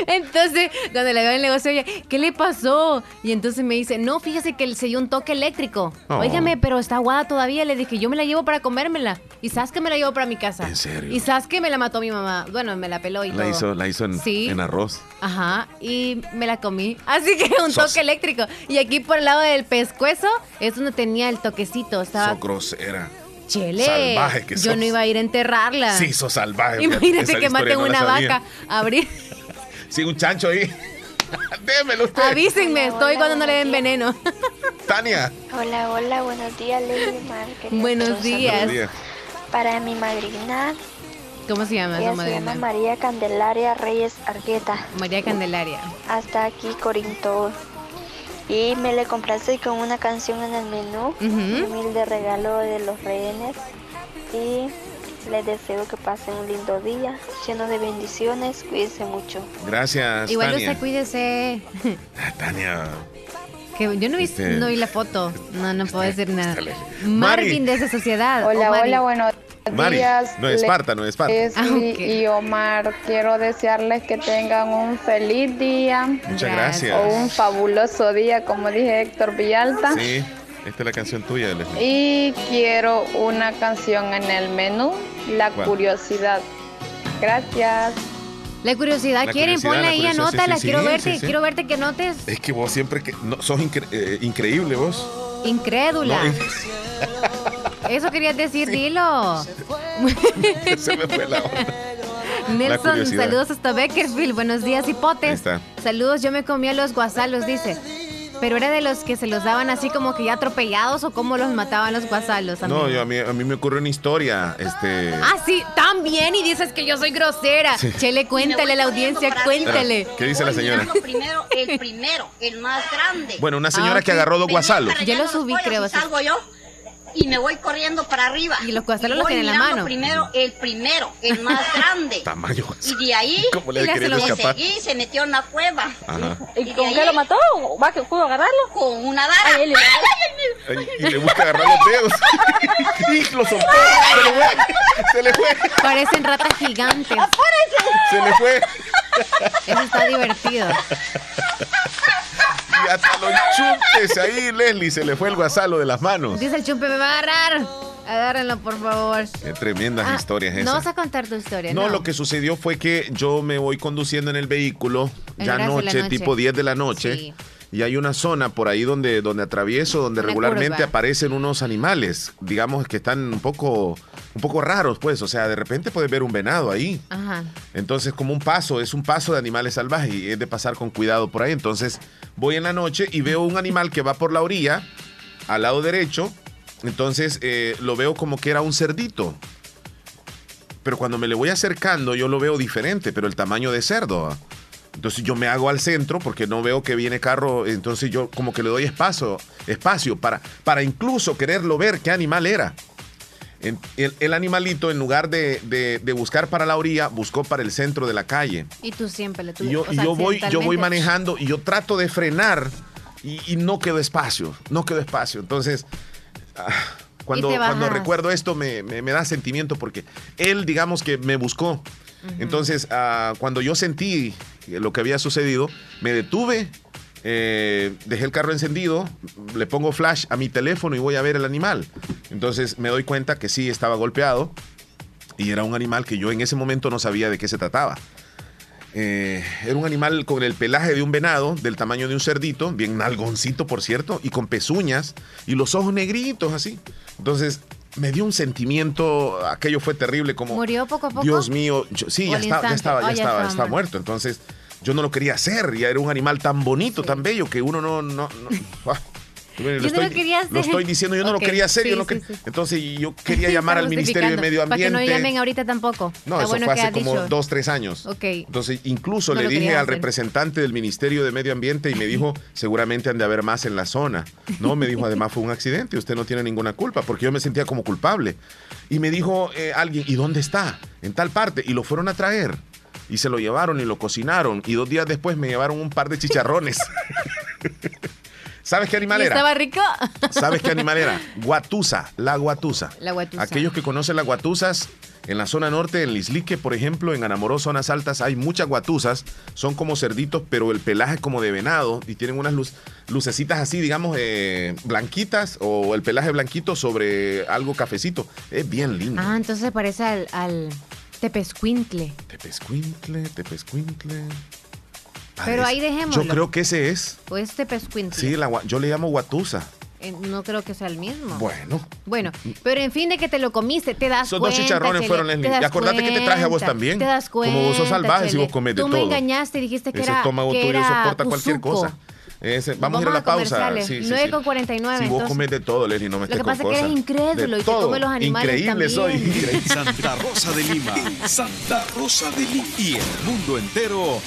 Entonces, cuando le veo el negocio, ella, ¿qué le pasó? Y entonces me dice, no, fíjese que se dio un toque eléctrico. Oh. Óigame, pero está aguada todavía. Le dije, yo me la llevo para comérmela. Y sabes que me la llevo para mi casa. ¿En serio? Y sabes que me la mató mi mamá. Bueno, me la peló y la todo. Hizo, la hizo en, en arroz. Ajá, y me la comí. Así que un toque eléctrico. Y aquí por el lado del pescuezo es donde tenía el toquecito. Estaba... grosera. Chele. Salvaje que Yo no iba a ir a enterrarla. Sí, sos salvaje. Imagínate que maten una vaca. Abrir. Sí, un chancho ahí. Démelo usted. Avísenme, estoy cuando no le den veneno. Tania. Hola, hola, buenos días, Lady Mar. Buenos días. Buenos días. Para mi madrina. ¿Cómo se llama Ella se llama María Candelaria Reyes Argueta. María Candelaria. Hasta aquí, Corinto. Y me le compraste con una canción en el menú. Humilde regalo de los rehenes. Y les deseo que pasen un lindo día, lleno de bendiciones. Cuídense mucho. Gracias. Igual Tania. usted cuídese. Ah, Tania. Que yo no vi, este, no vi la foto. No, no puedo decir nada. Marvin de esa sociedad. Hola, hola, buenos días. No es Esparta, no es Esparta. Ah, y Omar, quiero desearles que tengan un feliz día. Muchas gracias. O un fabuloso día, como dije Héctor Villalta. Sí. Esta es la canción tuya, Leslie. Y quiero una canción en el menú, La Curiosidad. Gracias. La curiosidad, ¿quieren? Ponla ahí, anótala, quiero verte, quiero verte que notes. Es que vos siempre que no, sos eh, increíble vos. Incrédula. Eso querías decir, dilo. Se me fue la onda. Nelson, saludos hasta Beckerfield. Buenos días, hipotes. Saludos, yo me comí a los guasalos, dice. Pero era de los que se los daban así como que ya atropellados o cómo los mataban los guasalos. No, yo, a, mí, a mí me ocurrió una historia. Este... Ah, sí, también. Y dices que yo soy grosera. Chele, cuéntale a la audiencia, cuéntale. ¿Qué dice la señora? Primero, el primero, el más grande. Bueno, una señora ah, que agarró dos guasalos. Yo lo subí, creo. Salgo yo y me voy corriendo para arriba. Y los guasalos los tienen en la mano. primero el primero, el más grande. Tamaño. Y de ahí ¿Cómo le se lo seguí, se metió en la cueva. ¿Y, con qué lo mató? ¿Va que pudo agarrarlo? Con una vara. Ay, y le busca agarrar los dedos. y lo soltó. Se le fue. Se le fue. Parecen ratas gigantes. Se le fue. Eso está divertido. Y hasta los chumpes ahí, Leslie, se le fue el guasalo de las manos. Dice el chumpe, me va a agarrar. Agárrenlo, por favor. Qué tremendas Ah, historias esas. No vas a contar tu historia, No, ¿no? lo que sucedió fue que yo me voy conduciendo en el vehículo, En ya noche, noche. tipo 10 de la noche. Sí. Y hay una zona por ahí donde, donde atravieso, donde regularmente aparecen unos animales, digamos que están un poco un poco raros, pues. O sea, de repente puedes ver un venado ahí. Ajá. Entonces, como un paso, es un paso de animales salvajes y es de pasar con cuidado por ahí. Entonces, voy en la noche y veo un animal que va por la orilla, al lado derecho. Entonces, eh, lo veo como que era un cerdito. Pero cuando me le voy acercando, yo lo veo diferente, pero el tamaño de cerdo. Entonces yo me hago al centro porque no veo que viene carro, entonces yo como que le doy espacio, espacio para, para incluso quererlo ver qué animal era. El, animalito, en lugar de, buscar para la orilla, buscó para el centro de la calle. Y tú siempre le tuviste. Y yo, yo voy, yo voy manejando y yo trato de frenar y, no quedo espacio, no quedo espacio. Entonces, ah, cuando, cuando recuerdo esto me, da sentimiento porque él, digamos que me buscó. Entonces, ah, cuando yo sentí lo que había sucedido, me detuve, eh, dejé el carro encendido, le pongo flash a mi teléfono y voy a ver el animal. Entonces me doy cuenta que sí estaba golpeado y era un animal que yo en ese momento no sabía de qué se trataba. Eh, era un animal con el pelaje de un venado, del tamaño de un cerdito, bien nalgoncito por cierto, y con pezuñas y los ojos negritos así. Entonces me dio un sentimiento, aquello fue terrible como... ¿Murió poco a poco? Dios mío, sí, ya, estaba, ya estaba, ya estaba, estaba, muerto. Entonces yo no lo quería hacer, ya era un animal tan bonito, tan bello, que uno no... no, yo lo, estoy, no lo, quería hacer. lo estoy diciendo, yo no lo quería hacer. yo no Entonces yo quería llamar al Ministerio de Medio Ambiente. Para que no llamen ahorita tampoco. No, eso fue hace como dos, tres años. Ok. Entonces incluso le dije al representante del Ministerio de Medio Ambiente y me dijo, seguramente han de haber más en la zona. No, me dijo, además fue un accidente, usted no tiene ninguna culpa, porque yo me sentía como culpable. Y me dijo eh, alguien, ¿y dónde está? En tal parte. Y lo fueron a traer y se lo llevaron y lo cocinaron y dos días después me llevaron un par de chicharrones. ¿Sabes qué animal era? ¿Estaba rico? ¿Sabes qué animal era? Guatusa, la guatusa. La guatusa. Aquellos que conocen las guatusas, en la zona norte, en Lislique, por ejemplo, en Anamoró, zonas altas, hay muchas guatusas. Son como cerditos, pero el pelaje es como de venado y tienen unas lucecitas así, digamos, eh, blanquitas o el pelaje blanquito sobre algo cafecito. Es bien lindo. Ah, entonces parece al Tepescuintle. Tepescuintle, Tepescuintle. Pero ahí dejémoslo. Yo creo que ese es. O es Tepescuintle. Sí, yo le llamo Guatusa. Eh, no creo que sea el mismo. Bueno. Bueno, pero en fin de que te lo comiste, te das cuenta. Esos dos chicharrones fueron Leslie. Y acordate que te traje a vos también. Te das cuenta. Como vos sos salvaje si vos comes de todo. Tú me engañaste y dijiste que Ese era estómago que tuyo soporta cualquier cosa vamos, a ir a la pausa. Sí, 9 con 49. Si vos comes de todo, Leslie, no me Lo que pasa es que eres incrédulo y te comes los animales Increíble soy. Santa Rosa de Lima. Santa Rosa de Lima. Y el mundo entero.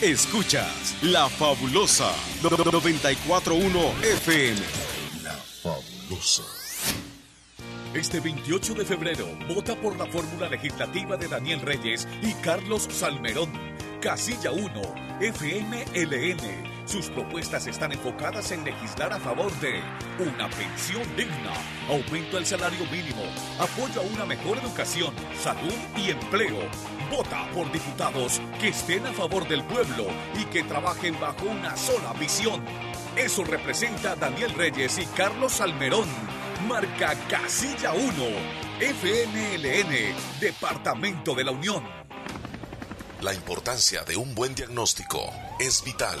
Escuchas La Fabulosa 941 FM. La Fabulosa. Este 28 de febrero, vota por la fórmula legislativa de Daniel Reyes y Carlos Salmerón Casilla 1, FMLN. Sus propuestas están enfocadas en legislar a favor de una pensión digna, aumento del salario mínimo, apoyo a una mejor educación, salud y empleo. Vota por diputados que estén a favor del pueblo y que trabajen bajo una sola visión. Eso representa Daniel Reyes y Carlos Almerón. Marca Casilla 1, FMLN, Departamento de la Unión. La importancia de un buen diagnóstico es vital.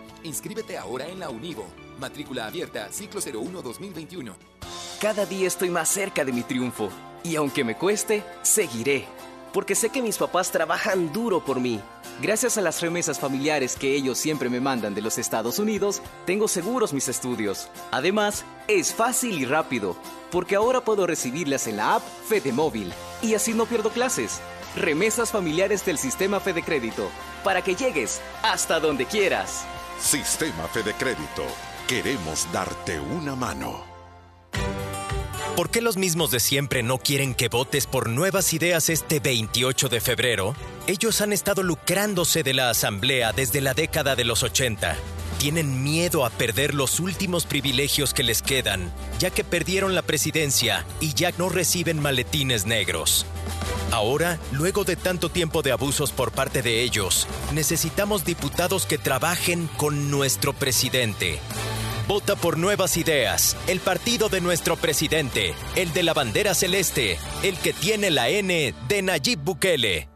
Inscríbete ahora en la Univo. Matrícula abierta, ciclo 01 2021. Cada día estoy más cerca de mi triunfo. Y aunque me cueste, seguiré. Porque sé que mis papás trabajan duro por mí. Gracias a las remesas familiares que ellos siempre me mandan de los Estados Unidos, tengo seguros mis estudios. Además, es fácil y rápido, porque ahora puedo recibirlas en la app Fede Móvil y así no pierdo clases. Remesas familiares del Sistema Fede Crédito, para que llegues hasta donde quieras. Sistema Fede Crédito, queremos darte una mano. ¿Por qué los mismos de siempre no quieren que votes por nuevas ideas este 28 de febrero? Ellos han estado lucrándose de la Asamblea desde la década de los 80. Tienen miedo a perder los últimos privilegios que les quedan, ya que perdieron la presidencia y ya no reciben maletines negros. Ahora, luego de tanto tiempo de abusos por parte de ellos, necesitamos diputados que trabajen con nuestro presidente Vota por Nuevas Ideas, el partido de nuestro presidente, el de la bandera celeste, el que tiene la N de Nayib Bukele.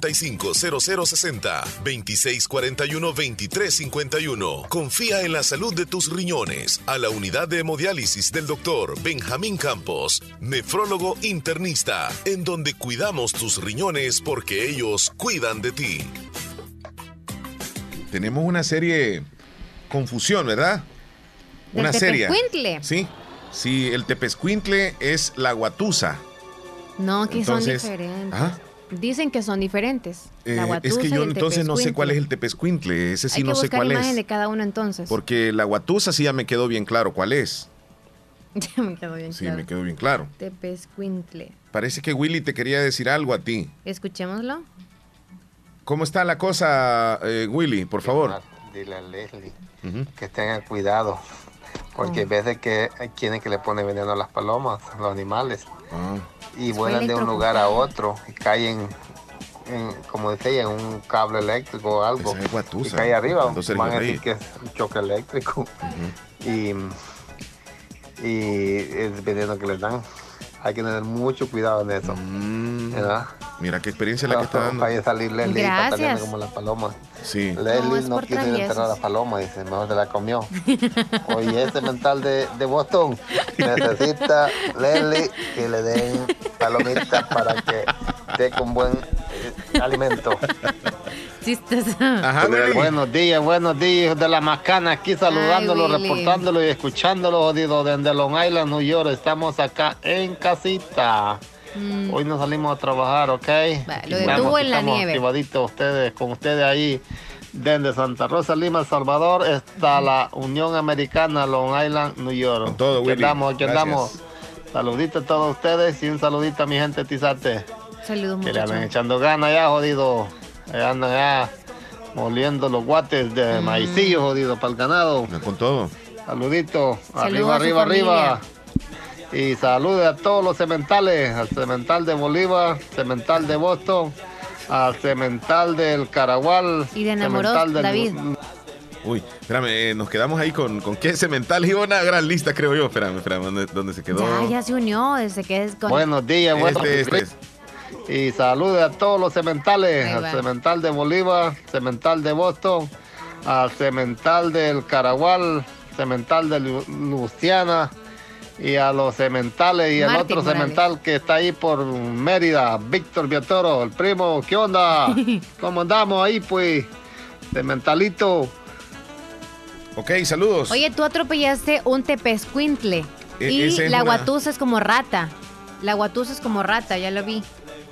0060 2641 2351. Confía en la salud de tus riñones a la unidad de hemodiálisis del doctor Benjamín Campos, nefrólogo internista, en donde cuidamos tus riñones porque ellos cuidan de ti. Tenemos una serie confusión, ¿verdad? Una serie. Sí. Sí, el tepescuintle es la guatusa. No, que son diferentes. ¿ah? Dicen que son diferentes. Eh, es que yo entonces no sé cuál es el tepescuintle. Ese sí no sé cuál es. imagen de cada uno entonces. Porque la guatusa sí ya me quedó bien claro cuál es. ya me quedó bien claro. Sí, me quedó bien claro. Tepescuintle. Parece que Willy te quería decir algo a ti. Escuchémoslo. ¿Cómo está la cosa, eh, Willy? Por favor. Dile a Leslie que tenga cuidado. Porque hay veces que hay quienes que le ponen veneno a las palomas, a los animales. Ah y vuelan de un lugar a otro y caen, en, como decía, en un cable eléctrico o algo. y cae arriba, van a decir que es un choque eléctrico. y, y es veneno que les dan. Hay que tener mucho cuidado en eso. Mm. Mira qué experiencia la que está dando. Para salir Leslie Gracias. como la paloma. Sí. Leslie no, no quiso enterrar a la paloma, dice, mejor se la comió. Oye, ese mental de, de Boston necesita Leslie que le den palomitas para que esté con buen alimento. buenos días, buenos días de la macana, aquí saludándolo, reportándolo y escuchándolo, jodido, desde Long Island, New York. Estamos acá en casita. Mm. Hoy nos salimos a trabajar, ¿ok? lo detuvo en la nieve. ustedes, con ustedes ahí. Desde Santa Rosa, Lima, Salvador, está la Unión Americana, Long Island, New York. Con todo, Willy. Aquí andamos, Saludito a todos ustedes y un saludito a mi gente Tizate. Saludos, Que le andan echando ganas ya, jodido. andan ya moliendo los guates de mm. maicillo, jodido, para el ganado. Con todo. Saludito. arriba, arriba, arriba. Y salude a todos los cementales, al cemental de Bolívar, cemental de Boston, al cemental del Caragual. Y de enamoró David. Uy, espérame, eh, nos quedamos ahí con, con qué cemental y una gran lista, creo yo. Espérame, espérame, ¿dónde, se quedó? Ya, ya se unió, desde que es con... Buenos días, buenos este, este Y salude a todos los cementales, al cemental de Bolívar, cemental de Boston, al cemental del Caragual, cemental de Luciana y a los cementales y el otro cemental que está ahí por Mérida, Víctor Viatoro, el primo, ¿qué onda? ¿Cómo andamos ahí pues? Cementalito. Ok, saludos. Oye, tú atropellaste un tepescuintle e, y la guatusa es como rata. La guatusa es como rata, ya lo vi.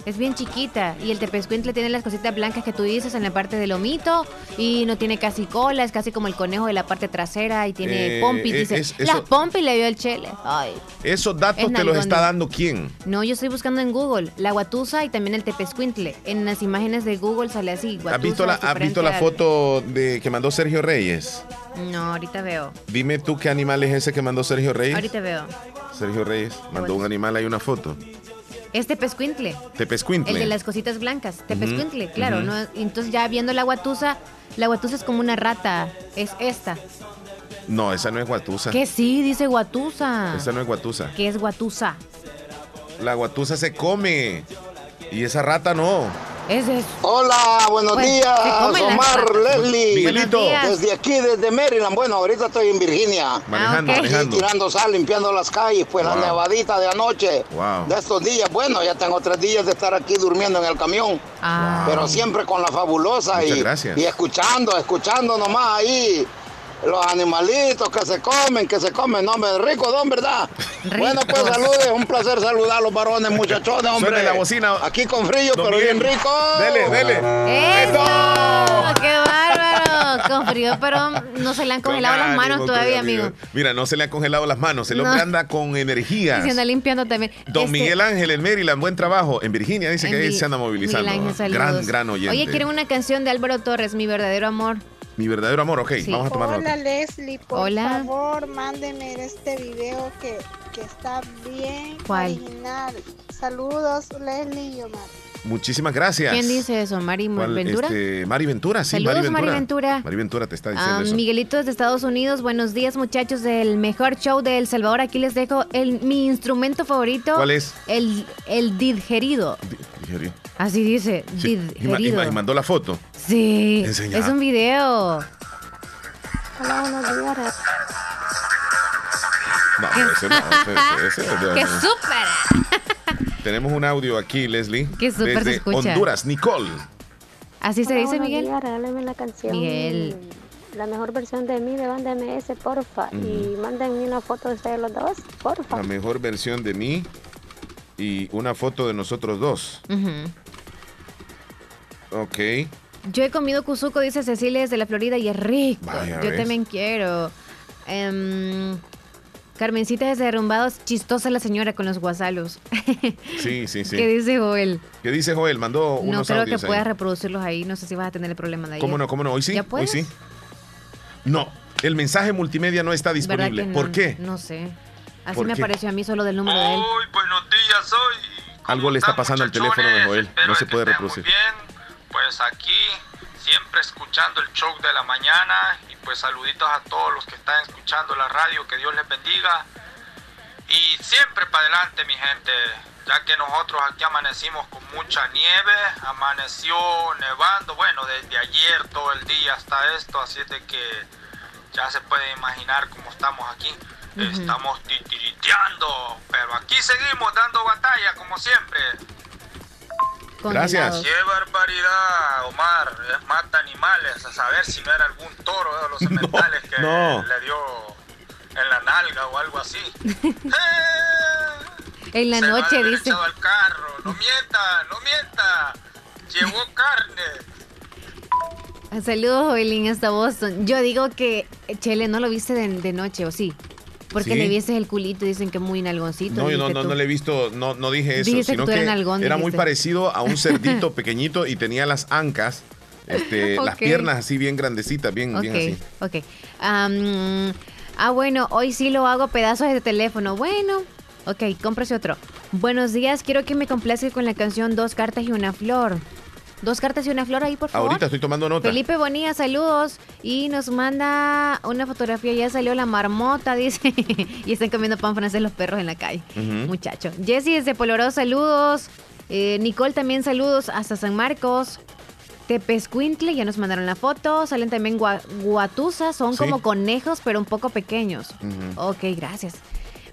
Es bien chiquita y el tepescuintle tiene las cositas blancas que tú dices en la parte del lomito y no tiene casi cola, es casi como el conejo de la parte trasera y tiene eh, pompi. Eh, dice, las pompi le dio el chele. Ay. Esos datos te los está dando quién? No, yo estoy buscando en Google la guatusa y también el tepescuintle. En las imágenes de Google sale así. ¿Has visto la, ¿has visto la foto de que mandó Sergio Reyes? No, ahorita veo. Dime tú qué animal es ese que mandó Sergio Reyes. Ahorita veo. Sergio Reyes mandó un animal, hay una foto. Es tepescuintle. Tepescuintle. El de las cositas blancas. Tepescuintle, claro. ¿no? Entonces ya viendo la guatusa, la guatusa es como una rata. Es esta. No, esa no es guatusa. Que sí, dice guatusa. Esa no es guatusa. ¿Qué es guatusa? La guatusa se come. Y esa rata no. Hola, buenos pues, días, Omar, Leslie. Miguelito. Desde aquí, desde Maryland. Bueno, ahorita estoy en Virginia. Manejando, manejando. Tirando sal, limpiando las calles, pues la nevadita de anoche. De estos días, bueno, ya tengo tres días de estar aquí durmiendo en el camión. Ah. Pero siempre con la fabulosa y, y escuchando, escuchando nomás ahí los animalitos que se comen, que se comen, hombre, rico, don, ¿verdad? Bueno, pues saludos, un placer saludar a los varones, muchachones, hombre. la bocina. Aquí con frío, pero bien rico. Dele, dele. ¡Eso! ¡Qué bárbaro! Con frío, pero no se le han congelado las manos todavía, amigo. Mira, no se le han congelado las manos, el hombre anda con energía. Y se anda limpiando también. Don este Miguel Ángel en Maryland, buen trabajo. En Virginia dice que ahí se anda movilizando. gran, gran oyente. Oye, quieren una canción de Álvaro Torres, Mi verdadero amor. Mi verdadero amor, ok, vamos a tomar Hola Leslie, por favor, mándeme este video que, que está bien ¿Cuál? original. Saludos, Leslie y Omar. Muchísimas gracias. ¿Quién dice eso? ¿Mari Ventura? Este, Mari Ventura, sí, Saludos, Mari Ventura. Mari Ventura. te está diciendo ah, eso. Miguelito desde Estados Unidos, buenos días muchachos del mejor show de El Salvador. Aquí les dejo el, mi instrumento favorito. ¿Cuál es? El, el didgerido. Didgerido. Así dice, didgerido. Y, mandó la foto. Sí, es un video. Hola, buenos días. No, ese no, ese, ¡Qué súper! Tenemos un audio aquí, Leslie. ¡Qué súper se escucha! Honduras, Nicole. Así se dice, Miguel. Días, regáleme la canción. Miguel. La mejor versión de mí de Banda MS, porfa. Y mándenme una foto de ustedes los dos, porfa. La mejor versión de mí y una foto de nosotros dos. Ok. Yo he comido cuzuco, dice Cecilia desde la Florida, y es rico. Yo también quiero. Um, Carmencita desde Derrumbados, chistosa la señora con los guasalos. Sí, sí, sí. ¿Qué dice Joel? ¿Qué dice Joel? Mandó unos No creo que puedas reproducirlos ahí. No sé si vas a tener el problema de ahí. ¿Cómo no? ¿Cómo no? ¿Hoy sí? Hoy sí. No, el mensaje multimedia no está disponible. ¿Por qué? No sé. Así me apareció a mí solo del número de él. buenos días, hoy. Algo le está pasando al teléfono de Joel. No se puede reproducir. bien pues aquí siempre escuchando el show de la mañana y pues saluditos a todos los que están escuchando la radio, que Dios les bendiga y siempre para adelante mi gente, ya que nosotros aquí amanecimos con mucha nieve, amaneció nevando, bueno, desde ayer todo el día hasta esto, así de que ya se puede imaginar cómo estamos aquí. Estamos titiriteando, pero aquí seguimos dando batalla como siempre. Gracias. Qué barbaridad, Omar. Es mata animales. A saber si no era algún toro de los cementales que le dio en la nalga o algo así. en la noche, dice. al carro. No mienta, no mienta. Llevó carne. Saludos, Joelín, hasta Boston. Yo digo que Chele no lo viste de noche, ¿o sí? Porque le vieses el culito, dicen que es muy nalgoncito. No, no, no, no, le he visto, no, no dije eso, sino que, era, muy parecido a un cerdito pequeñito y tenía las ancas, este, las piernas así bien grandecitas, bien, bien así. Ok, ah, bueno, hoy sí lo hago pedazos de teléfono. Bueno, ok, cómprese otro. Buenos días, quiero que me complazca con la canción Dos cartas y una flor. Dos cartas y una flor ahí, por favor. Ahorita estoy tomando nota. Felipe Bonilla, saludos. Y nos manda una fotografía. Ya salió la marmota, dice. y están comiendo pan francés los perros en la calle. Muchacho. Jessy desde Poloró, saludos. Eh, Nicole también saludos hasta San Marcos. Tepescuintle, ya nos mandaron la foto. Salen también guatusas, son como conejos, pero un poco pequeños. Ok, gracias.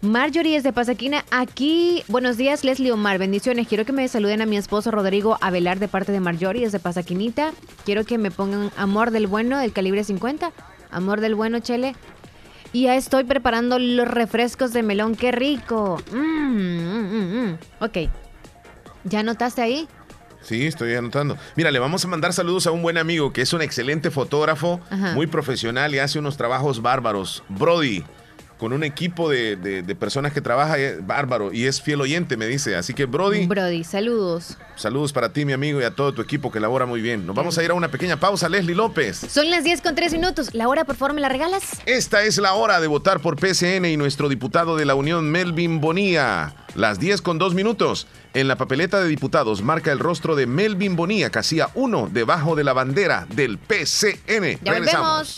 Marjorie es de Pasaquina. Aquí, buenos días, Leslie Omar. Bendiciones. Quiero que me saluden a mi esposo Rodrigo Avelar de parte de Marjorie, es de Pasaquinita. Quiero que me pongan amor del bueno del calibre 50. Amor del bueno, Chele. Y ya estoy preparando los refrescos de melón. ¡Qué rico! Mm, mm, mm, ok. ¿Ya anotaste ahí? Sí, estoy anotando. Mira, le vamos a mandar saludos a un buen amigo que es un excelente fotógrafo, muy profesional y hace unos trabajos bárbaros. Brody con un equipo de, personas que trabaja eh, bárbaro y es fiel oyente, me dice. Así que, Brody. Brody, saludos. Saludos para ti, mi amigo, y a todo tu equipo que labora muy bien. Nos vamos a ir a una pequeña pausa, Leslie López. Son las 10 con 3 minutos. ¿La hora, por favor, me la regalas? Esta es la hora de votar por PCN y nuestro diputado de la Unión, Melvin Bonía. Las 10 con 2 minutos. En la papeleta de diputados marca el rostro de Melvin Bonía, casilla 1, debajo de la bandera del PCN. Ya Regresamos.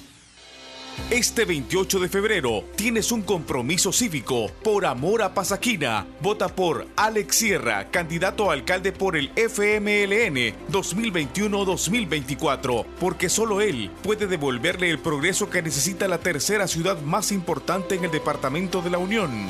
Este 28 de febrero tienes un compromiso cívico por amor a Pasaquina. Vota por Alex Sierra, candidato a alcalde por el FMLN 2021-2024, porque solo él puede devolverle el progreso que necesita la tercera ciudad más importante en el departamento de la Unión.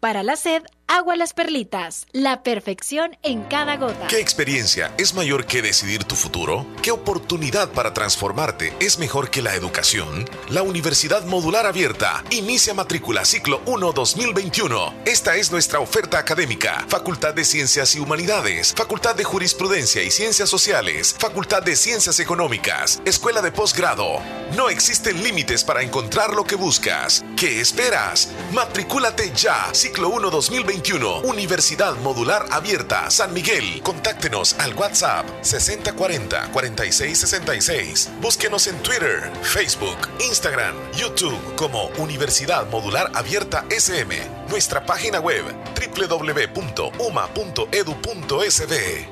Para la sed, agua las perlitas. La perfección en cada gota. ¿Qué experiencia es mayor que decidir tu futuro? ¿Qué oportunidad para transformarte es mejor que la educación? La Universidad Modular Abierta inicia matrícula ciclo 1 2021. Esta es nuestra oferta académica. Facultad de Ciencias y Humanidades, Facultad de Jurisprudencia y Ciencias Sociales, Facultad de Ciencias Económicas, Escuela de Posgrado. No existen límites para encontrar lo que buscas. ¿Qué esperas? Matricúlate ya. Ciclo 1 2021. Universidad Modular Abierta San Miguel. Contáctenos al WhatsApp 6040 4666. Búsquenos en Twitter, Facebook, Instagram, YouTube como Universidad Modular Abierta SM. Nuestra página web www.uma.edu.sb.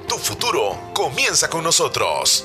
Tu futuro comienza con nosotros.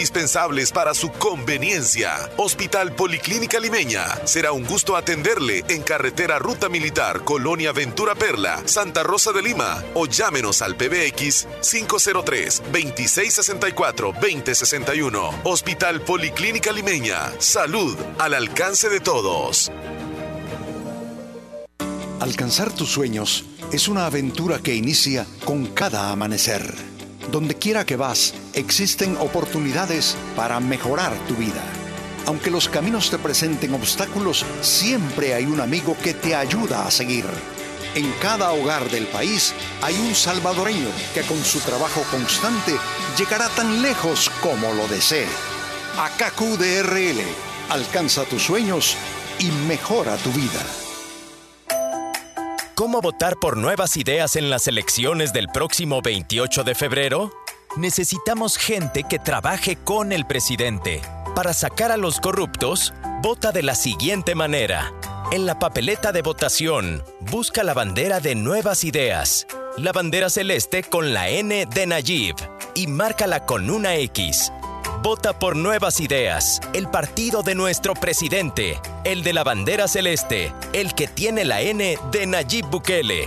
indispensables para su conveniencia. Hospital Policlínica Limeña. Será un gusto atenderle en carretera Ruta Militar, Colonia Ventura Perla, Santa Rosa de Lima o llámenos al PBX 503 2664 2061. Hospital Policlínica Limeña. Salud al alcance de todos. Alcanzar tus sueños es una aventura que inicia con cada amanecer donde quiera que vas, existen oportunidades para mejorar tu vida. Aunque los caminos te presenten obstáculos, siempre hay un amigo que te ayuda a seguir. En cada hogar del país hay un salvadoreño que con su trabajo constante llegará tan lejos como lo desee. AKQDRL, alcanza tus sueños y mejora tu vida. ¿Cómo votar por nuevas ideas en las elecciones del próximo 28 de febrero? Necesitamos gente que trabaje con el presidente. Para sacar a los corruptos, vota de la siguiente manera. En la papeleta de votación, busca la bandera de nuevas ideas, la bandera celeste con la N de Nayib y márcala con una X. Vota por Nuevas Ideas, el partido de nuestro presidente, el de la bandera celeste, el que tiene la N de Nayib Bukele.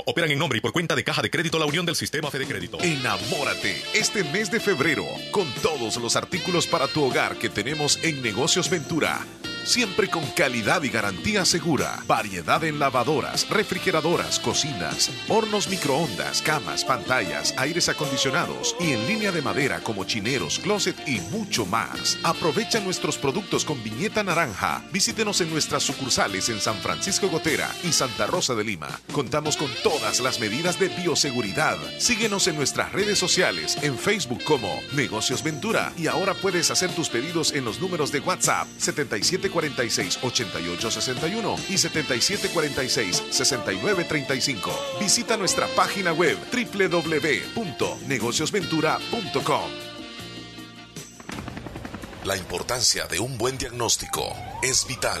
Operan en nombre y por cuenta de Caja de Crédito La Unión del Sistema Fede Crédito. Enamórate este mes de febrero con todos los artículos para tu hogar que tenemos en Negocios Ventura siempre con calidad y garantía segura. Variedad en lavadoras, refrigeradoras, cocinas, hornos microondas, camas, pantallas, aires acondicionados y en línea de madera como chineros, closet y mucho más. Aprovecha nuestros productos con viñeta naranja. Visítenos en nuestras sucursales en San Francisco Gotera y Santa Rosa de Lima. Contamos con todas las medidas de bioseguridad. Síguenos en nuestras redes sociales, en Facebook como Negocios Ventura y ahora puedes hacer tus pedidos en los números de WhatsApp 77 46 88 61 y 77 46 69 35. Visita nuestra página web www.negociosventura.com. La importancia de un buen diagnóstico es vital.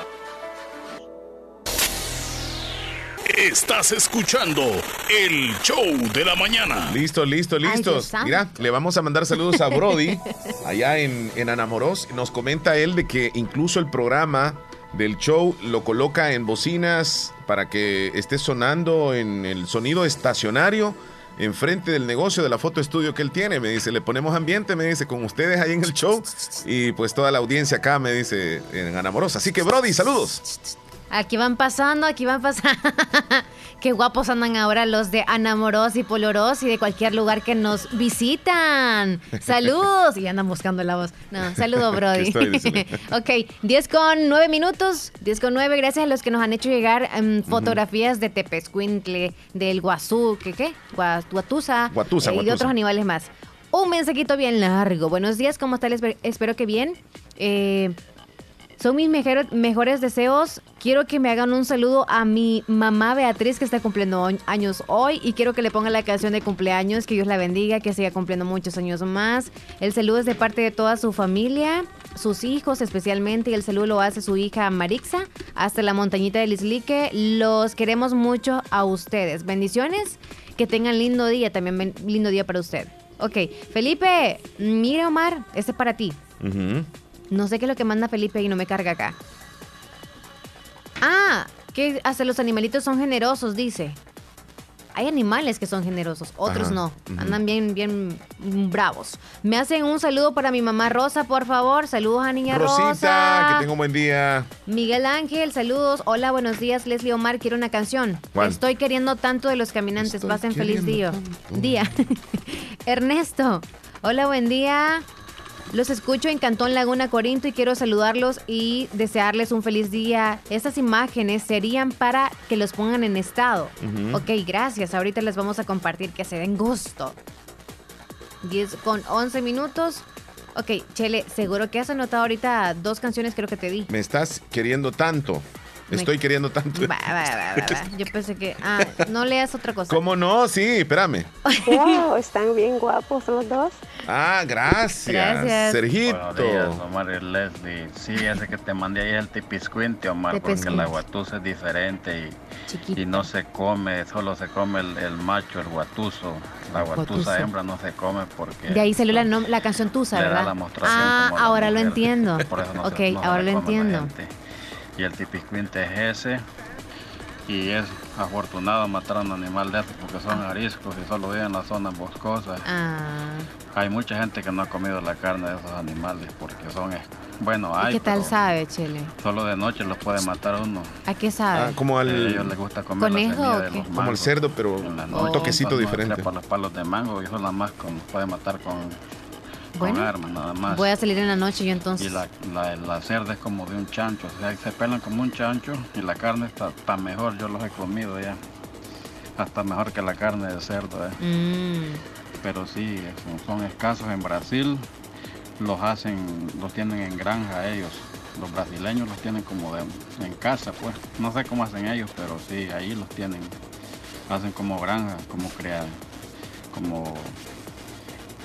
Estás escuchando el show de la mañana. Listo, listo, listo. Mira, le vamos a mandar saludos a Brody, allá en, en Anamoros. Nos comenta él de que incluso el programa del show lo coloca en bocinas para que esté sonando en el sonido estacionario enfrente del negocio de la foto estudio que él tiene. Me dice, le ponemos ambiente, me dice, con ustedes ahí en el show y pues toda la audiencia acá, me dice, en Anamoros. Así que Brody, saludos. Aquí van pasando, aquí van pasando. Qué guapos andan ahora los de Anamoros y Poloros y de cualquier lugar que nos visitan. Saludos. Y andan buscando la voz. No, saludo, Brody. ok, 10 con 9 minutos. 10 con 9. Gracias a los que nos han hecho llegar um, fotografías de Tepescuintle, del Guazú, ¿qué qué? Guatusa. Guatusa, eh, Y de otros animales más. Un mensajito bien largo. Buenos días, ¿cómo están? Espero que bien. Eh, son mis mejores deseos. Quiero que me hagan un saludo a mi mamá Beatriz que está cumpliendo años hoy y quiero que le pongan la canción de cumpleaños, que Dios la bendiga, que siga cumpliendo muchos años más. El saludo es de parte de toda su familia, sus hijos especialmente y el saludo lo hace su hija Marixa hasta la montañita de Lislique. Los queremos mucho a ustedes. Bendiciones, que tengan lindo día, también lindo día para usted. Ok, Felipe, mira Omar, este es para ti. No sé qué es lo que manda Felipe y no me carga acá. Ah, que hasta los animalitos son generosos, dice. Hay animales que son generosos, otros no. Andan bien, bien bravos. Me hacen un saludo para mi mamá Rosa, por favor. Saludos a niña Rosita, Rosa. que tenga un buen día. Miguel Ángel, saludos. Hola, buenos días. Leslie Omar, quiero una canción. Estoy queriendo tanto de los caminantes. Pasen feliz día. Día. Ernesto, hola, buen día. Los escucho en Cantón Laguna Corinto y quiero saludarlos y desearles un feliz día. Estas imágenes serían para que los pongan en estado. Ok, gracias. Ahorita les vamos a compartir que se den gusto. 10 con 11 minutos. Ok, Chele, seguro que has anotado ahorita dos canciones creo que te di. Me estás queriendo tanto. Estoy queriendo tanto. Yo pensé que. Ah, no leas otra cosa. ¿Cómo no? Sí, espérame. Wow, están bien guapos los dos. Ah, gracias. Gracias. Sergito. Buenos días, Omar y Leslie. Sí, ese que te mandé ahí es el tipiscuinte, Omar, porque la guatusa es diferente y, y, no se come, solo se come el, macho, el guatuso. La guatusa hembra no se come porque. De ahí salió la, la canción Tusa, ¿verdad? ah, ahora lo entiendo. Por eso no ok, ahora lo entiendo y el tipiscuinte es ese. Y es afortunado matar a un animal de estos porque son ariscos y solo viven en las zonas boscosas. Ah. Hay mucha gente que no ha comido la carne de esos animales porque son bueno, hay. ¿Qué tal sabe, Chile? Solo de noche los puede matar uno. ¿A qué sabe? Ah, como al. A ellos les gusta comer ¿Conejo la de Como el cerdo, pero un toquecito diferente. Para los palos de mango y son las más con, puede matar con bueno, nada más. Voy a salir en la noche yo entonces. Y la, la, cerda es como de un chancho, o sea, se pelan como un chancho y la carne está, está mejor, yo los he comido ya. hasta mejor que la carne de cerdo. ¿eh? Mm. Pero sí, son, escasos en Brasil. Los hacen, los tienen en granja ellos. Los brasileños los tienen como en casa, pues. No sé cómo hacen ellos, pero sí, ahí los tienen. Hacen como granja, como crean, como,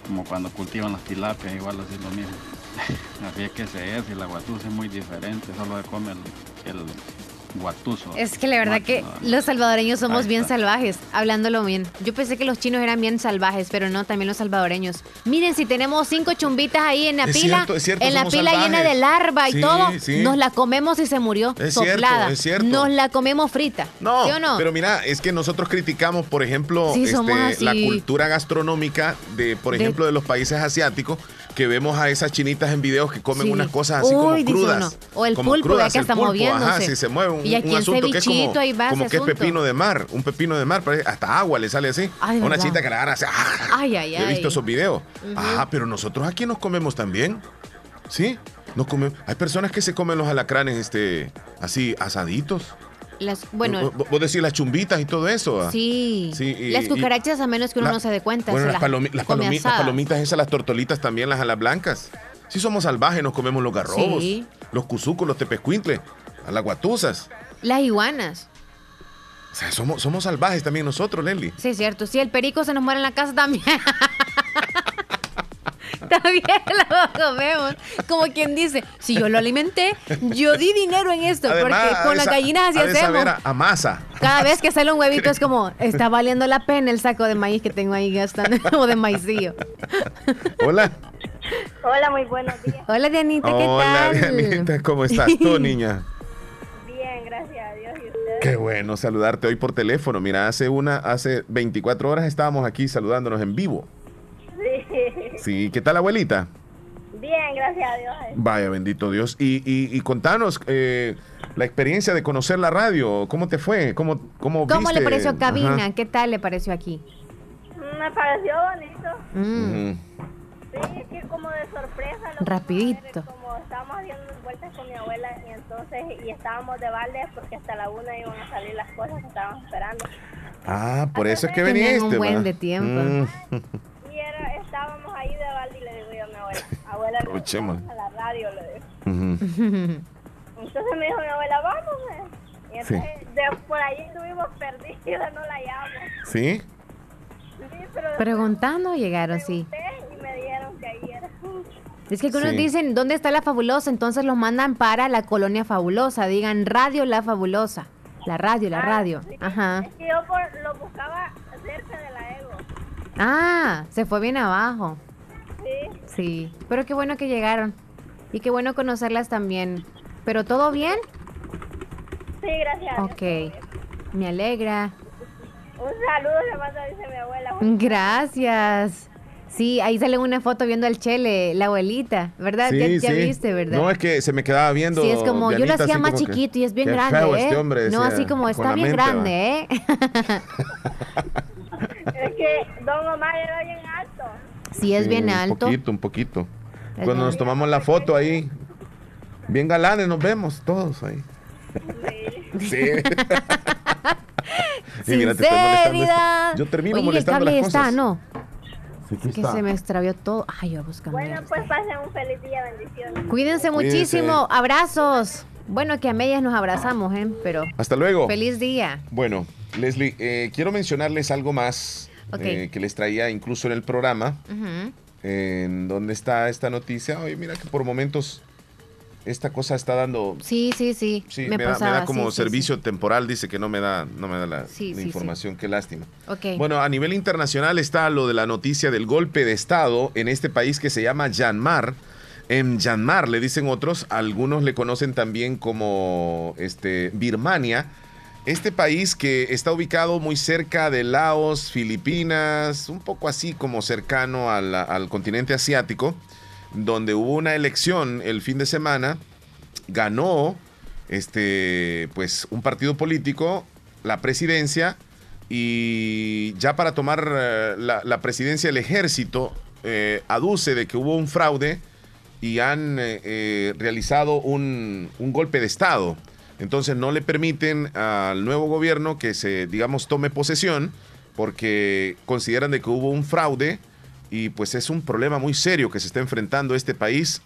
como cuando cultivan las tilapias, igual así lo mismo. así es que se es, y la guatusa es muy diferente, solo se come el Guatuso. Es que la verdad que los salvadoreños somos bien salvajes, hablándolo bien. Yo pensé que los chinos eran bien salvajes, pero no, también los salvadoreños. Miren, si tenemos cinco chumbitas ahí en la pila, en la pila llena de larva y todo, nos la comemos y se murió es soplada. es cierto. Nos la comemos frita. No, no? pero mira, es que nosotros criticamos, por ejemplo, este, la cultura gastronómica de, por ejemplo, de los países asiáticos que vemos a esas chinitas en videos que comen unas cosas así como crudas. O el pulpo, ya que está moviéndose. Ajá, si se mueve un, un asunto que es como, como que es pepino de mar, un pepino de mar, hasta agua le sale así. una chinita que la agarra así. ¡ah! Ay, ay, ay. He visto esos videos. Ah, pero nosotros aquí nos comemos también. ¿Sí? Nos comemos. Hay personas que se comen los alacranes este, así asaditos. Las, bueno, vos decís las chumbitas y todo eso. ¿ah? Sí. las cucarachas, a menos que uno no se dé cuenta. Bueno, las, palomitas esas, las tortolitas también, las alas blancas. Si somos salvajes, nos comemos los garrobos, los cuzucos, los tepescuintles, las guatusas. Las iguanas. O sea, somos, somos salvajes también nosotros, Leslie. Sí, es cierto. Si el perico se nos muere en la casa también. También lo comemos. Como quien dice, si yo lo alimenté, yo di dinero en esto, porque con las gallinas así hacemos. A masa. Cada vez que sale un huevito es como, está valiendo la pena el saco de maíz que tengo ahí gastando, como de maicillo. Hola. Hola, muy buenos días. Hola, Dianita, ¿qué tal? Hola, Dianita, ¿cómo estás tú, niña? Bien, gracias a Dios. ¿Y usted? Qué bueno saludarte hoy por teléfono. Mira, hace una, hace 24 horas estábamos aquí saludándonos en vivo. Sí. ¿qué tal, abuelita? Bien, gracias a Dios. Vaya, bendito Dios. Y, y, contanos eh, la experiencia de conocer la radio. ¿Cómo te fue? ¿Cómo, cómo, ¿Cómo le pareció cabina? ¿Qué tal le pareció aquí? Me pareció bonito. Mm. Sí, es que como de sorpresa. Rapidito. como estábamos haciendo vueltas con mi abuela y entonces y estábamos de balde porque hasta la una iban a salir las cosas que estábamos esperando. Ah, por eso es que viniste. un buen de tiempo. Mm. estábamos ahí de balde y le digo yo a mi abuela, abuela, a la radio, le digo. Entonces me dijo mi abuela, vamos. Y entonces de por ahí estuvimos perdidos, no la llamo. ¿Sí? Sí, pero Preguntando llegaron, sí. Y me dijeron que ahí era. Es que algunos dicen, ¿dónde está la fabulosa? Entonces los mandan para la colonia fabulosa. Digan, radio la fabulosa. La radio, la ah, radio. Ajá. Es que yo por, lo buscaba cerca de la Ego. Ah, se fue bien abajo. Sí. Sí, pero qué bueno que llegaron. Y qué bueno conocerlas también. ¿Pero todo bien? Sí, gracias. Ok, me alegra. Un saludo le manda, dice mi abuela. Gracias. Sí, ahí sale una foto viendo al Chele, la abuelita, ¿verdad? Sí, ya, viste, ¿verdad? No, es que se me quedaba viendo. Sí, es como, yo lo hacía más chiquito y es bien grande, ¿eh? Este hombre, no, así como, está bien grande, ¿eh? es que Don Omar era bien alto. Sí, es bien alto. Un poquito, un poquito. Cuando nos tomamos la foto ahí, bien galanes nos vemos todos ahí. Sí. sí. Sinceridad. Yo termino Oye, molestando el cable las cosas. está, ¿no? que se me extravió todo. Ay, yo buscando. Bueno, pues pasen un feliz día, bendiciones. Cuídense, muchísimo, abrazos. Bueno, que a medias nos abrazamos, ¿eh? Pero. Hasta luego. Feliz día. Bueno, Leslie, eh, quiero mencionarles algo más eh, que les traía incluso en el programa. En donde está esta noticia. Oye, mira que por momentos esta cosa está dando. Sí, sí, sí. Sí, me, da, como servicio temporal, dice que no me da, no me da la, información, qué lástima. Bueno, a nivel internacional está lo de la noticia del golpe de Estado en este país que se llama Myanmar. En Myanmar, le dicen otros, algunos le conocen también como este, Birmania. Este país que está ubicado muy cerca de Laos, Filipinas, un poco así como cercano al continente asiático donde hubo una elección el fin de semana, ganó este, pues, un partido político la presidencia y ya para tomar eh, la, presidencia el ejército eh, aduce de que hubo un fraude y han eh, realizado un, golpe de Estado. Entonces no le permiten al nuevo gobierno que se, digamos, tome posesión porque consideran de que hubo un fraude y pues es un problema muy serio que se está enfrentando este país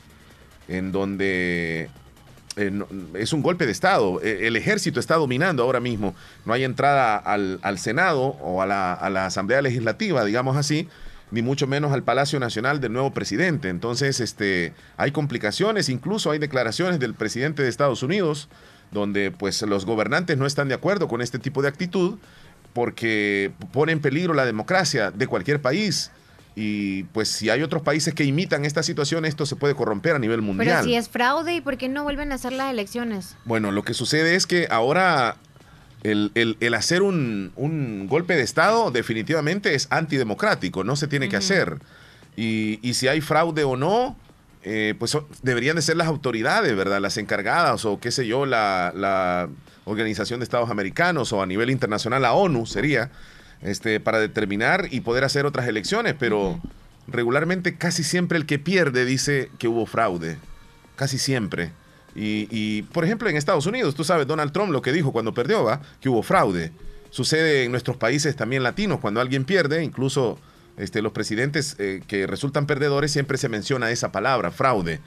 en donde eh, es un golpe de Estado. E, el ejército está dominando ahora mismo. No hay entrada al, Senado o a la, a la, Asamblea Legislativa, digamos así, ni mucho menos al Palacio Nacional del nuevo presidente. Entonces, este, hay complicaciones, incluso hay declaraciones del presidente de Estados Unidos donde pues los gobernantes no están de acuerdo con este tipo de actitud porque pone en peligro la democracia de cualquier país. Y pues si hay otros países que imitan esta situación, esto se puede corromper a nivel mundial. Pero si es fraude, ¿y por qué no vuelven a hacer las elecciones? Bueno, lo que sucede es que ahora el, hacer un, golpe de Estado definitivamente es antidemocrático, no se tiene que hacer. Y, y si hay fraude o no, eh, pues deberían de ser las autoridades, ¿verdad? Las encargadas o qué sé yo, la, Organización de Estados Americanos o a nivel internacional la ONU sería, este, para determinar y poder hacer otras elecciones, pero regularmente casi siempre el que pierde dice que hubo fraude, casi siempre. Y, y, por ejemplo, en Estados Unidos, tú sabes, Donald Trump lo que dijo cuando perdió, va, que hubo fraude. Sucede en nuestros países también latinos, cuando alguien pierde, incluso este, los presidentes eh, que resultan perdedores siempre se menciona esa palabra, fraude.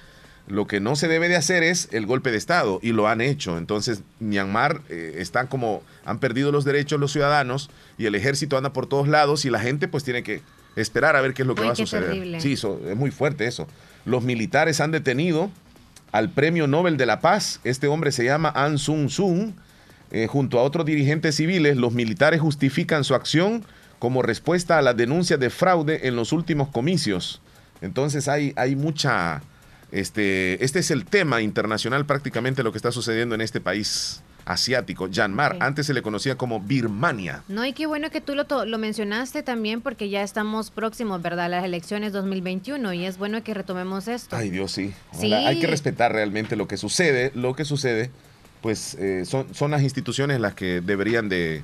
Lo que no se debe de hacer es el golpe de Estado y lo han hecho. Entonces, Myanmar eh, están como, han perdido los derechos los ciudadanos y el ejército anda por todos lados y la gente pues tiene que esperar a ver qué es lo que va a suceder. Sí, es muy fuerte eso. Los militares han detenido al Premio Nobel de la Paz. Este hombre se llama An Sung Sung. Eh, junto a otros dirigentes civiles, los militares justifican su acción como respuesta a la denuncia de fraude en los últimos comicios. Entonces hay, hay mucha... Este, este es el tema internacional prácticamente lo que está sucediendo en este país asiático, Myanmar. Antes se le conocía como Birmania. No, y qué bueno que tú lo, lo mencionaste también porque ya estamos próximos, ¿verdad? Las elecciones 2021 y es bueno que retomemos esto. Ay, Dios, sí. Hay que respetar realmente lo que sucede. Lo que sucede, pues eh, son, son las instituciones las que deberían de,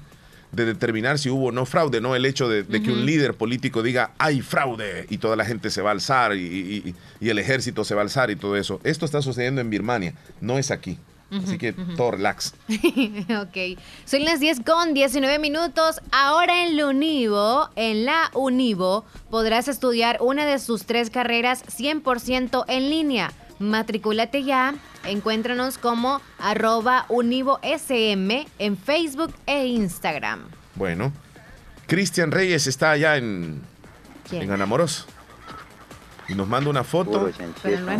de determinar si hubo o no fraude, no el hecho de, que un líder político diga hay fraude y toda la gente se va a alzar y, el ejército se va a alzar y todo eso. Esto está sucediendo en Birmania, no es aquí. Así que todo relax. ok. Son las 10 con 19 minutos. Ahora en la Univo, en la Univo, podrás estudiar una de sus tres carreras 100% en línea. Matricúlate ya Encuéntranos como arroba univosm en Facebook e Instagram. Bueno, Cristian Reyes está allá en, en Anamoros. Y nos manda una foto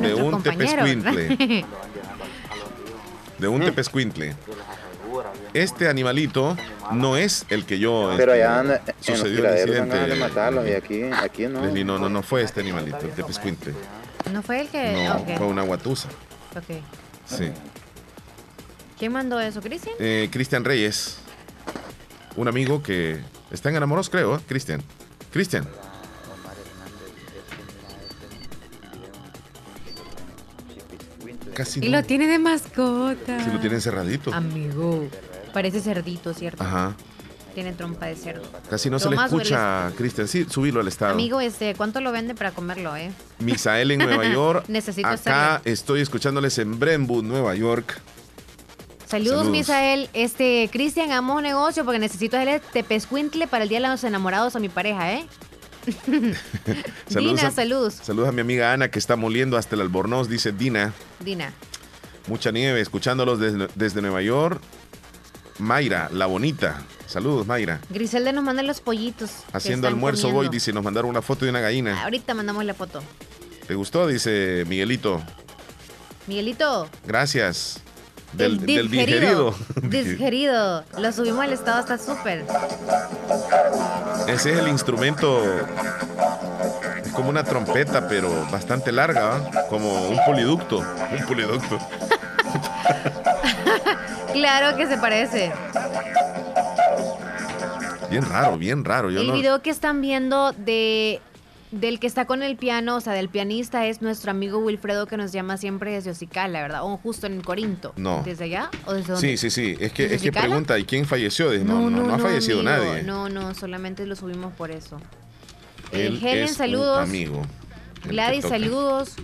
de un tepescuintle. de un tepescuintle. Este animalito no es el que yo. Pero allá anda, sucedió el incidente. De matarlos y aquí, aquí no. no, no, no fue este animalito, el tepescuintle. ¿No fue el que.? No, fue una guatusa. Ok. Sí. ¿Quién mandó eso, Cristian? Eh, Cristian Reyes. Un amigo que está en enamorados, creo, ¿eh? Cristian. Cristian. Casi y lo tiene de mascota. Sí, lo tiene encerradito. Amigo. Parece cerdito, ¿cierto? Ajá. Tiene trompa de cerdo. Casi no se le escucha, Cristian. Sí, subirlo al estado. Amigo, este, ¿cuánto lo vende para comerlo, eh? Misael en Nueva York. Necesito Acá estoy escuchándoles en Brentwood, Nueva York. Saludos, Misael. Este, Cristian, un negocio porque necesito hacerle tepescuintle para el Día de los Enamorados a mi pareja, ¿eh? saludos Dina, saludos. Saludos a mi amiga Ana que está moliendo hasta el albornoz, dice Dina. Dina. Mucha nieve, escuchándolos desde, desde Nueva York. Mayra, la bonita. Saludos, Mayra. Griselda nos manda los pollitos. Haciendo almuerzo voy, dice, nos mandaron una foto de una gallina. Ahorita mandamos la foto. ¿Te gustó? Dice Miguelito. Miguelito. Gracias. Del, digerido. Digerido. Lo subimos al estado, está súper. Ese es el instrumento. Es como una trompeta, pero bastante larga, como un poliducto. Un poliducto. claro que se parece. Bien raro, bien raro. el video que están viendo de del que está con el piano, o sea, del pianista es nuestro amigo Wilfredo que nos llama siempre desde Ocicala, ¿verdad? O justo en Corinto. No. ¿Desde allá? ¿O desde dónde? Sí, sí, sí. Es que, es que pregunta, ¿y quién falleció? No, no, no, ha fallecido nadie. No, no, solamente lo subimos por eso. Helen, saludos. amigo. Gladys, saludos.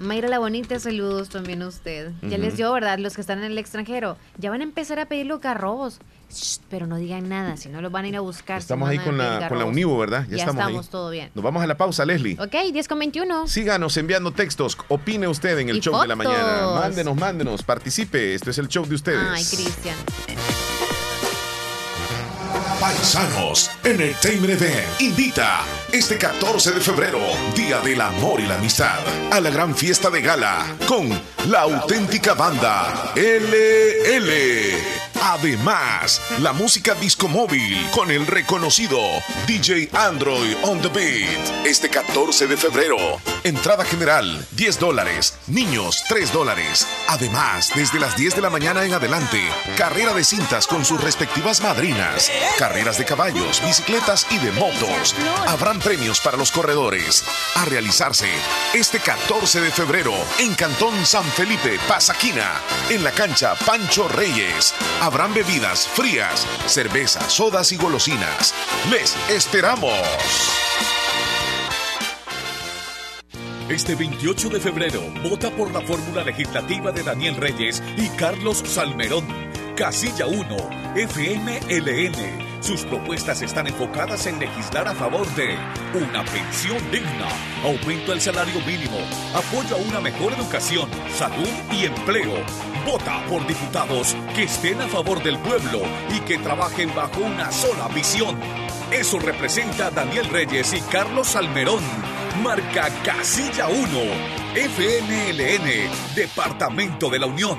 Mayra la Bonita, saludos también a usted. Ya les dio, ¿verdad? Los que están en el extranjero, ya van a empezar a pedir los carrobos. pero no digan nada, si no los van a ir a buscar. Estamos ahí con la, con la Univo, ¿verdad? Ya, estamos, todo bien. Nos vamos a la pausa, Leslie. Ok, 10 con 21. Síganos enviando textos. Opine usted en el show de la mañana. Mándenos, mándenos, participe. Este es el show de ustedes. Ay, Cristian. Paisanos, Entertainment Event invita este 14 de febrero, Día del Amor y la Amistad, a la gran fiesta de gala con la auténtica banda LL. Además, la música disco móvil con el reconocido DJ Android on the Beat. Este 14 de febrero. Entrada general, 10 dólares. Niños, 3 dólares. Además, desde las 10 de la mañana en adelante, carrera de cintas con sus respectivas madrinas. Carreras de caballos, bicicletas y de motos. Habrán premios para los corredores. A realizarse este 14 de febrero en Cantón San Felipe, Pasaquina. En la cancha Pancho Reyes. Habrán bebidas frías, cervezas, sodas y golosinas. ¡Les esperamos! Este 28 de febrero, vota por la fórmula legislativa de Daniel Reyes y Carlos Salmerón. Casilla 1, FMLN sus propuestas están enfocadas en legislar a favor de una pensión digna, aumento al salario mínimo, apoyo a una mejor educación, salud y empleo. Vota por diputados que estén a favor del pueblo y que trabajen bajo una sola visión. Eso representa Daniel Reyes y Carlos Almerón. Marca Casilla 1, FMLN, Departamento de la Unión.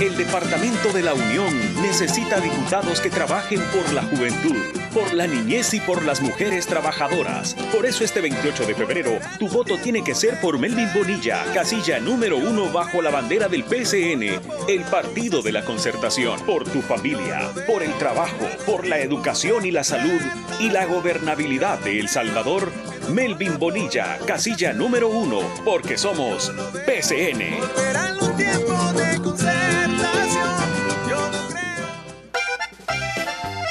El Departamento de la Unión necesita diputados que trabajen por la juventud, por la niñez y por las mujeres trabajadoras. Por eso este 28 de febrero, tu voto tiene que ser por Melvin Bonilla, casilla número uno bajo la bandera del PCN, el Partido de la Concertación. Por tu familia, por el trabajo, por la educación y la salud y la gobernabilidad de El Salvador, Melvin Bonilla, casilla número uno, porque somos PCN.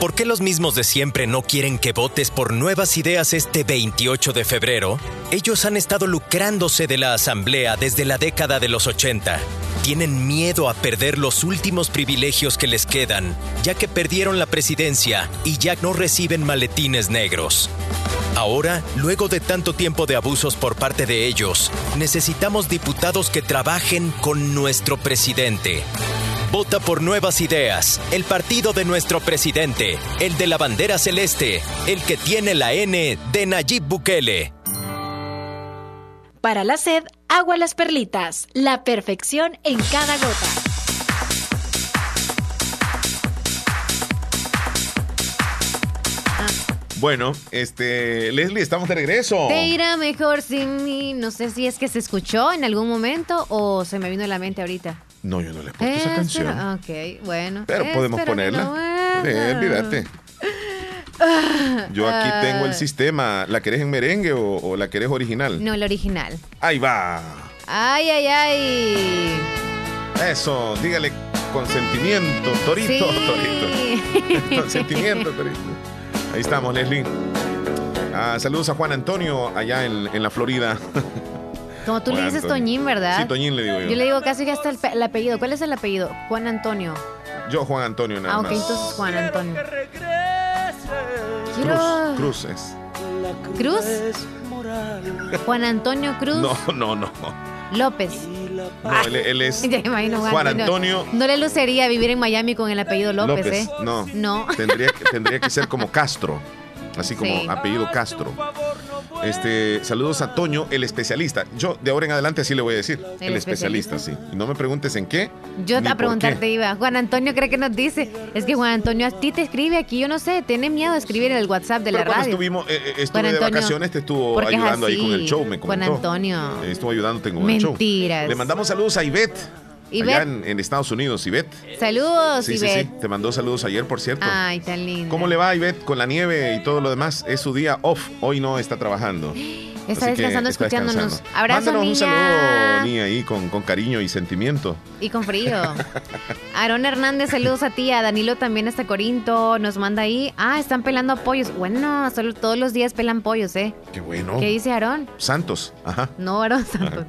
¿Por qué los mismos de siempre no quieren que votes por nuevas ideas este 28 de febrero? Ellos han estado lucrándose de la Asamblea desde la década de los 80. Tienen miedo a perder los últimos privilegios que les quedan, ya que perdieron la presidencia y ya no reciben maletines negros. Ahora, luego de tanto tiempo de abusos por parte de ellos, necesitamos diputados que trabajen con nuestro presidente. Vota por Nuevas Ideas, el partido de nuestro presidente, el de la bandera celeste, el que tiene la N de Nayib Bukele. Para la sed, agua las perlitas, la perfección en cada gota. Bueno, este, Leslie, estamos de regreso. Te irá mejor sin mí. No sé si es que se escuchó en algún momento o se me vino a la mente ahorita. No, yo no le he puesto esa canción. Ok, bueno. Pero podemos ponerla. Eh, olvídate. Yo aquí tengo el sistema. ¿La querés en merengue o, la querés original? No, la original. Ahí va. Ay, ay, ay. Eso, dígale consentimiento, torito, torito. consentimiento, torito. Ahí estamos, Leslie. Ah, saludos a Juan Antonio allá en, la Florida. Como tú le dices Toñín, ¿verdad? Sí, Toñín le digo yo. Yo le digo casi que hasta el, apellido. ¿Cuál es el apellido? Juan Antonio. Yo, Juan Antonio, nada ah, ok, entonces Juan Antonio. Cruz, Cruz es. ¿Cruz? Juan Antonio Cruz. No, no, no. López. No, él, es Juan Antonio. No, le lucería vivir en Miami con el apellido López, ¿eh? No. No. Tendría, tendría que ser como Castro así como apellido Castro. Este, saludos a Toño, el especialista. Yo de ahora en adelante así le voy a decir, el, especialista, sí. Y no me preguntes en qué. Yo a preguntarte iba. Juan Antonio cree que nos dice, es que Juan Antonio a ti te escribe aquí, yo no sé, tiene miedo de escribir en el WhatsApp de la radio. estuvimos, eh, eh, estuve de vacaciones, te estuvo ayudando ahí con el show, me comentó. Juan Antonio. estuvo ayudándote con el show. Mentiras. Le mandamos saludos a Ivette. Allá en, Estados Unidos, Ivette. Saludos, sí, Sí, sí, te mandó saludos ayer, por cierto. Ay, tan lindo. ¿Cómo le va, Ivette, con la nieve y todo lo demás? Es su día off. Hoy no está trabajando. Está descansando, escuchándonos. Abrazo, Mándanos un saludo, Nia, ahí con, cariño y sentimiento. Y con frío. Aarón Hernández, saludos a ti. A Danilo también hasta Corinto. Nos manda ahí. Ah, están pelando pollos. Bueno, solo todos los días pelan pollos, ¿eh? Qué bueno. ¿Qué dice Aarón? Santos. Ajá. No, Aarón Santos.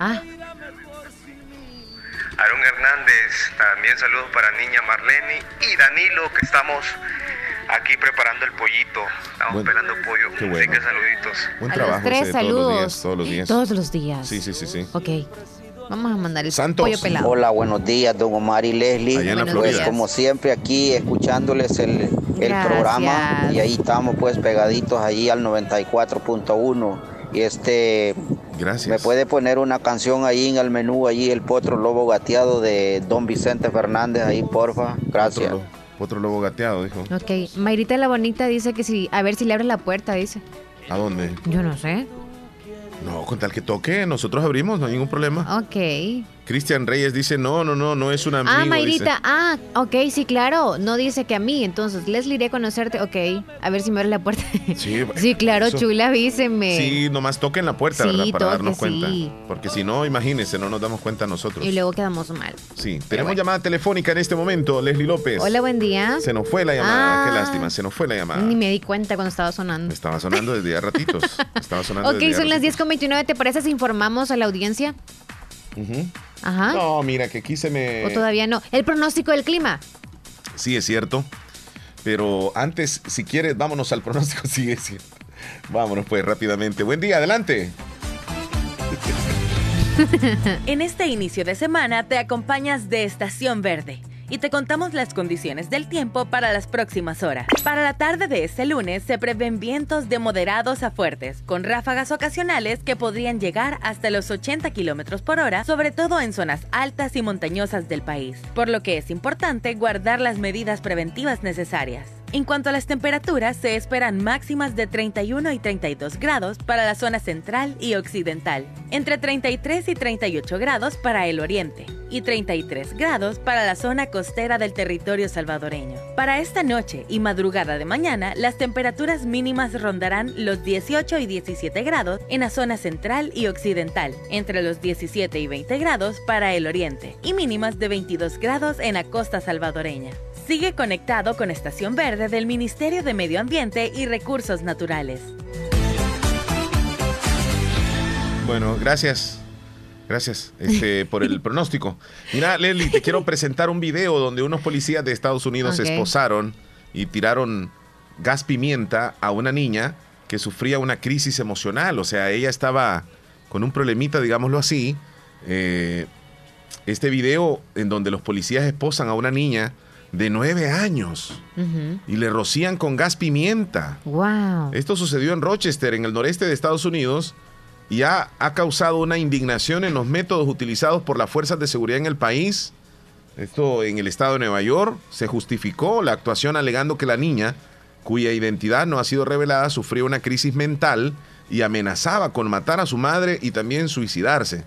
Ah, Aarón Hernández, también saludos para Niña Marlene y Danilo, que estamos aquí preparando el pollito. Estamos pelando pollo. Qué bueno. Así que saluditos. Buen trabajo. tres saludos. Todos los días. Todos los días. Sí, sí, sí, sí. Ok. Vamos a mandar el pollo pelado. Hola, buenos días, don Omar y Leslie. pues como siempre aquí escuchándoles el, el programa y ahí estamos pues pegaditos allí al 94.1 y este Gracias. ¿Me puede poner una canción ahí en el menú, allí el potro lobo gateado de Don Vicente Fernández, ahí, porfa? Gracias. Potro, lobo gateado, dijo. Ok. Mayrita la Bonita dice que si, a ver si le abre la puerta, dice. ¿A dónde? Yo no sé. No, con tal que toque, nosotros abrimos, no hay ningún problema. Ok. Cristian Reyes dice, no, no, no, no es una amigo. Ah, Mayrita, ah, ok, sí, claro. No dice que a mí, entonces, Leslie iré a conocerte, ok. A ver si me abre la puerta. Sí, sí claro, chula, avíseme. Sí, nomás toquen la puerta, ¿verdad? Para darnos cuenta. Porque si no, imagínense, no nos damos cuenta nosotros. Y luego quedamos mal. Sí, tenemos llamada telefónica en este momento, Leslie López. Hola, buen día. Se nos fue la llamada, qué ah. lástima, se nos fue la llamada. Ni me di cuenta cuando estaba sonando. Estaba sonando desde hace ratitos. Estaba sonando Ok, son las 10.29, ¿te parece si informamos a la audiencia? Ajá. No, mira, que aquí se me. O todavía no. El pronóstico del clima. Sí, es cierto. Pero antes, si quieres, vámonos al pronóstico. Sí, es cierto. Vámonos pues rápidamente. Buen día, adelante. en este inicio de semana te acompañas de Estación Verde y te contamos las condiciones del tiempo para las próximas horas. Para la tarde de este lunes se prevén vientos de moderados a fuertes, con ráfagas ocasionales que podrían llegar hasta los 80 km por hora, sobre todo en zonas altas y montañosas del país, por lo que es importante guardar las medidas preventivas necesarias. En cuanto a las temperaturas, se esperan máximas de 31 y 32 grados para la zona central y occidental, entre 33 y 38 grados para el oriente y 33 grados para la zona costera del territorio salvadoreño. Para esta noche y madrugada de mañana, las temperaturas mínimas rondarán los 18 y 17 grados en la zona central y occidental, entre los 17 y 20 grados para el oriente y mínimas de 22 grados en la costa salvadoreña. Sigue conectado con Estación Verde del Ministerio de Medio Ambiente y Recursos Naturales. Bueno, gracias. Gracias este, por el pronóstico. Mira, Leslie, te quiero presentar un video donde unos policías de Estados Unidos se esposaron y tiraron gas pimienta a una niña que sufría una crisis emocional. O sea, ella estaba con un problemita, digámoslo así. Eh, este video en donde los policías esposan a una niña de nueve años y le rocían con gas pimienta. Wow. Esto sucedió en Rochester, en el noreste de Estados Unidos, y ha, ha causado una indignación en los métodos utilizados por las fuerzas de seguridad en el país. Esto en el estado de Nueva York se justificó la actuación alegando que la niña cuya identidad no ha sido revelada, sufrió una crisis mental y amenazaba con matar a su madre y también suicidarse.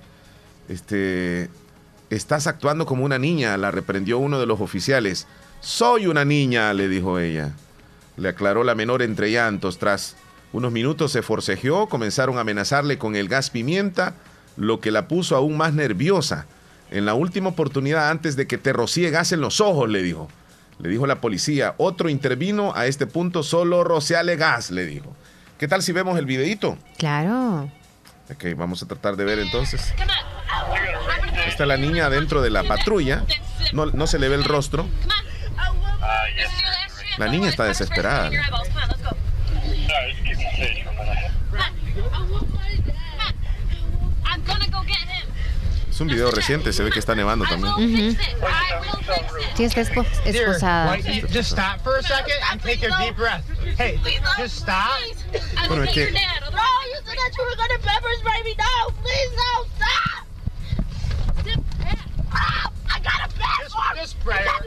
Este, estás actuando como una niña, la reprendió uno de los oficiales. Soy una niña, le dijo ella. Le aclaró la menor entre llantos. Tras unos minutos se forcejeó, comenzaron a amenazarle con el gas pimienta, lo que la puso aún más nerviosa. En la última oportunidad, antes de que te rocíe gas en los ojos, le dijo. Le dijo la policía. Otro intervino a este punto, solo rociale gas, le dijo. ¿Qué tal si vemos el videito? Claro. Ok, vamos a tratar de ver entonces. Está la niña dentro de la patrulla. No, no se le ve el rostro. La niña está desesperada. Es un video reciente, se ve que está nevando también. Uh -huh. Sí, está espo esposada. Bueno, es que...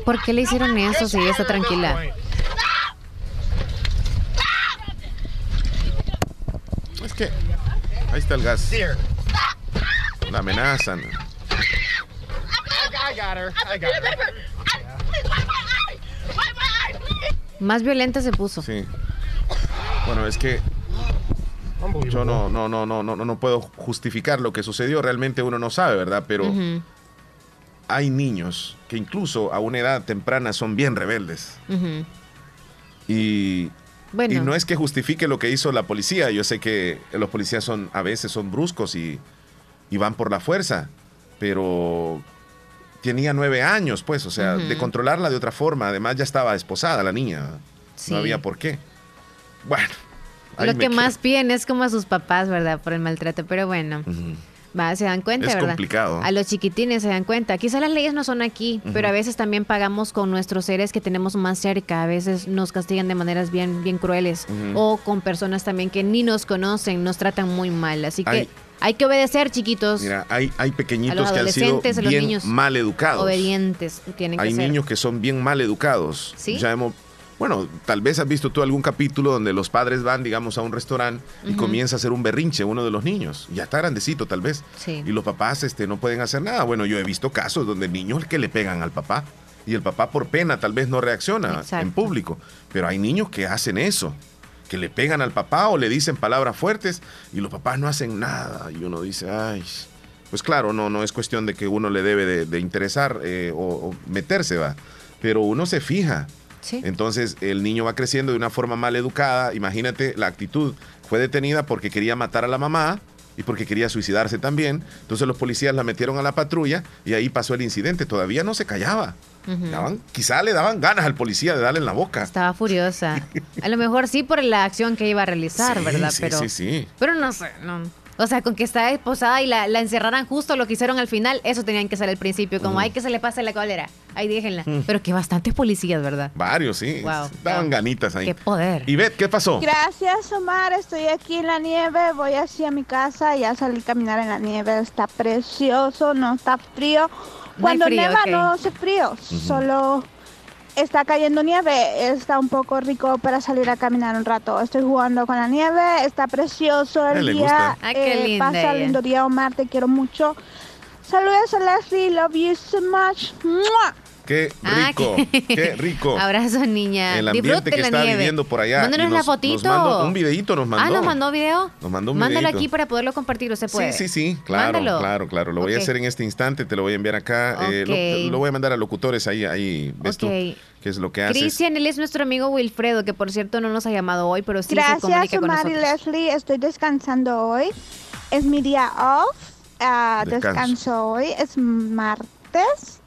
¿Por qué le hicieron eso si ella está tranquila? Es que ahí está el gas. La amenazan. Más violenta se puso. Sí. Bueno, es que yo no, no, no, no, no, no puedo justificar lo que sucedió. Realmente uno no sabe, ¿verdad? Pero uh -huh. Hay niños que incluso a una edad temprana son bien rebeldes. Uh -huh. Y bueno. Y no es que justifique lo que hizo la policía. Yo sé que los policías son a veces son bruscos y, y van por la fuerza, pero tenía nueve años, pues, o sea, uh -huh. de controlarla de otra forma. Además ya estaba esposada la niña. Sí. No había por qué. Bueno. Lo que más piden es como a sus papás, ¿verdad? Por el maltrato, pero bueno. Uh -huh. Va, se dan cuenta, es ¿verdad? complicado. A los chiquitines se dan cuenta. Quizá las leyes no son aquí, uh -huh. pero a veces también pagamos con nuestros seres que tenemos más cerca. A veces nos castigan de maneras bien, bien crueles. Uh -huh. O con personas también que ni nos conocen, nos tratan muy mal. Así que hay, hay que obedecer, chiquitos. Mira, hay, hay pequeñitos que han sido bien niños mal educados. Obedientes tienen hay que ser. Hay niños que son bien mal educados. ¿Sí? Ya hemos bueno, tal vez has visto tú algún capítulo donde los padres van, digamos, a un restaurante y uh -huh. comienza a hacer un berrinche uno de los niños. Ya está grandecito, tal vez. Sí. Y los papás este, no pueden hacer nada. Bueno, yo he visto casos donde niños que le pegan al papá y el papá por pena tal vez no reacciona Exacto. en público. Pero hay niños que hacen eso, que le pegan al papá o le dicen palabras fuertes y los papás no hacen nada. Y uno dice, ay, pues claro, no, no es cuestión de que uno le debe de, de interesar eh, o, o meterse, va. Pero uno se fija. Sí. Entonces el niño va creciendo de una forma mal educada. Imagínate la actitud. Fue detenida porque quería matar a la mamá y porque quería suicidarse también. Entonces los policías la metieron a la patrulla y ahí pasó el incidente. Todavía no se callaba. Uh -huh. daban, quizá le daban ganas al policía de darle en la boca. Estaba furiosa. A lo mejor sí por la acción que iba a realizar, sí, ¿verdad? Sí, pero, sí, sí. Pero no sé, no. O sea, con que está esposada y la, la, encerraran justo lo que hicieron al final, eso tenían que ser al principio. Como, hay que se le pase la cólera. Ahí déjenla. Mm. Pero que bastantes policías, ¿verdad? Varios, sí. Wow. Daban wow. ganitas ahí. Qué poder. Y Beth, ¿qué pasó? Gracias, Omar. Estoy aquí en la nieve. Voy así a mi casa. Ya salí a caminar en la nieve. Está precioso, no está frío. Cuando no frío, neva okay. no hace frío. Uh -huh. Solo está cayendo nieve, está un poco rico para salir a caminar un rato. Estoy jugando con la nieve, está precioso el día. Ay, qué eh, linda pasa ella. lindo día, Omar, te quiero mucho. Saludos a Leslie, love you so much. ¡Mua! Qué rico, ah, qué... qué... rico. Abrazo, niña. El ambiente Disfrute que la está nieve. viviendo por allá. Mándanos nos, la fotito. Nos mandó un videito nos mandó. Ah, ¿nos mandó video? Nos mandó un Mándalo videito. aquí para poderlo compartir, ¿o se puede? Sí, sí, sí, claro, Mándalo. claro, claro. Lo voy okay. a hacer en este instante, te lo voy a enviar acá. Okay. Eh, lo, lo, voy a mandar a locutores ahí, ahí, ¿ves okay. tú? ¿Qué es lo que haces? Cristian, él es nuestro amigo Wilfredo, que por cierto no nos ha llamado hoy, pero sí Gracias, se comunica con Omar nosotros. y Leslie, estoy descansando hoy. Es mi día off. Uh, descanso. descanso hoy, es martes.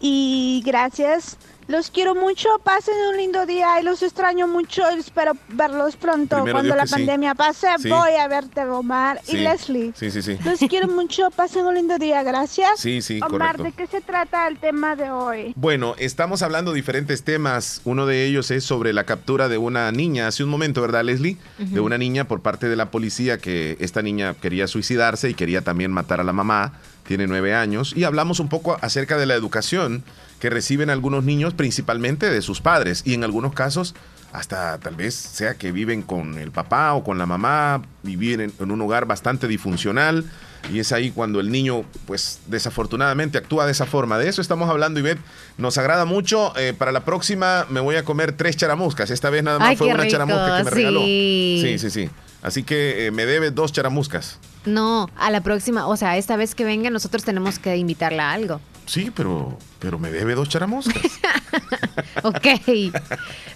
Y gracias los quiero mucho, pasen un lindo día y los extraño mucho espero verlos pronto. Primero Cuando Dios la pandemia sí. pase, Sí. voy a verte, Omar Sí. y Leslie. Sí, sí, sí. Los quiero mucho, pasen un lindo día, gracias. Sí, sí, Omar, correcto. ¿de qué se trata el tema de hoy? Bueno, estamos hablando de diferentes temas. Uno de ellos es sobre la captura de una niña hace un momento, ¿verdad, Leslie? De una niña por parte de la policía que esta niña quería suicidarse y quería también matar a la mamá. Tiene nueve años. Y hablamos un poco acerca de la educación que reciben algunos niños, principalmente de sus padres. Y en algunos casos hasta tal vez sea que viven con el papá o con la mamá, vivir en, un hogar bastante disfuncional. Y es ahí cuando el niño, pues desafortunadamente actúa de esa forma. De eso estamos hablando, Ivette. Nos agrada mucho. Eh, para la próxima me voy a comer tres charamuscas. Esta vez nada más fue una charamusca que me regaló. Sí, sí, sí. Así que eh, me debe dos charamuscas. No, a la próxima, o sea, esta vez que venga nosotros tenemos que invitarla a algo. Sí, pero, pero me debe dos charamuscas. ok.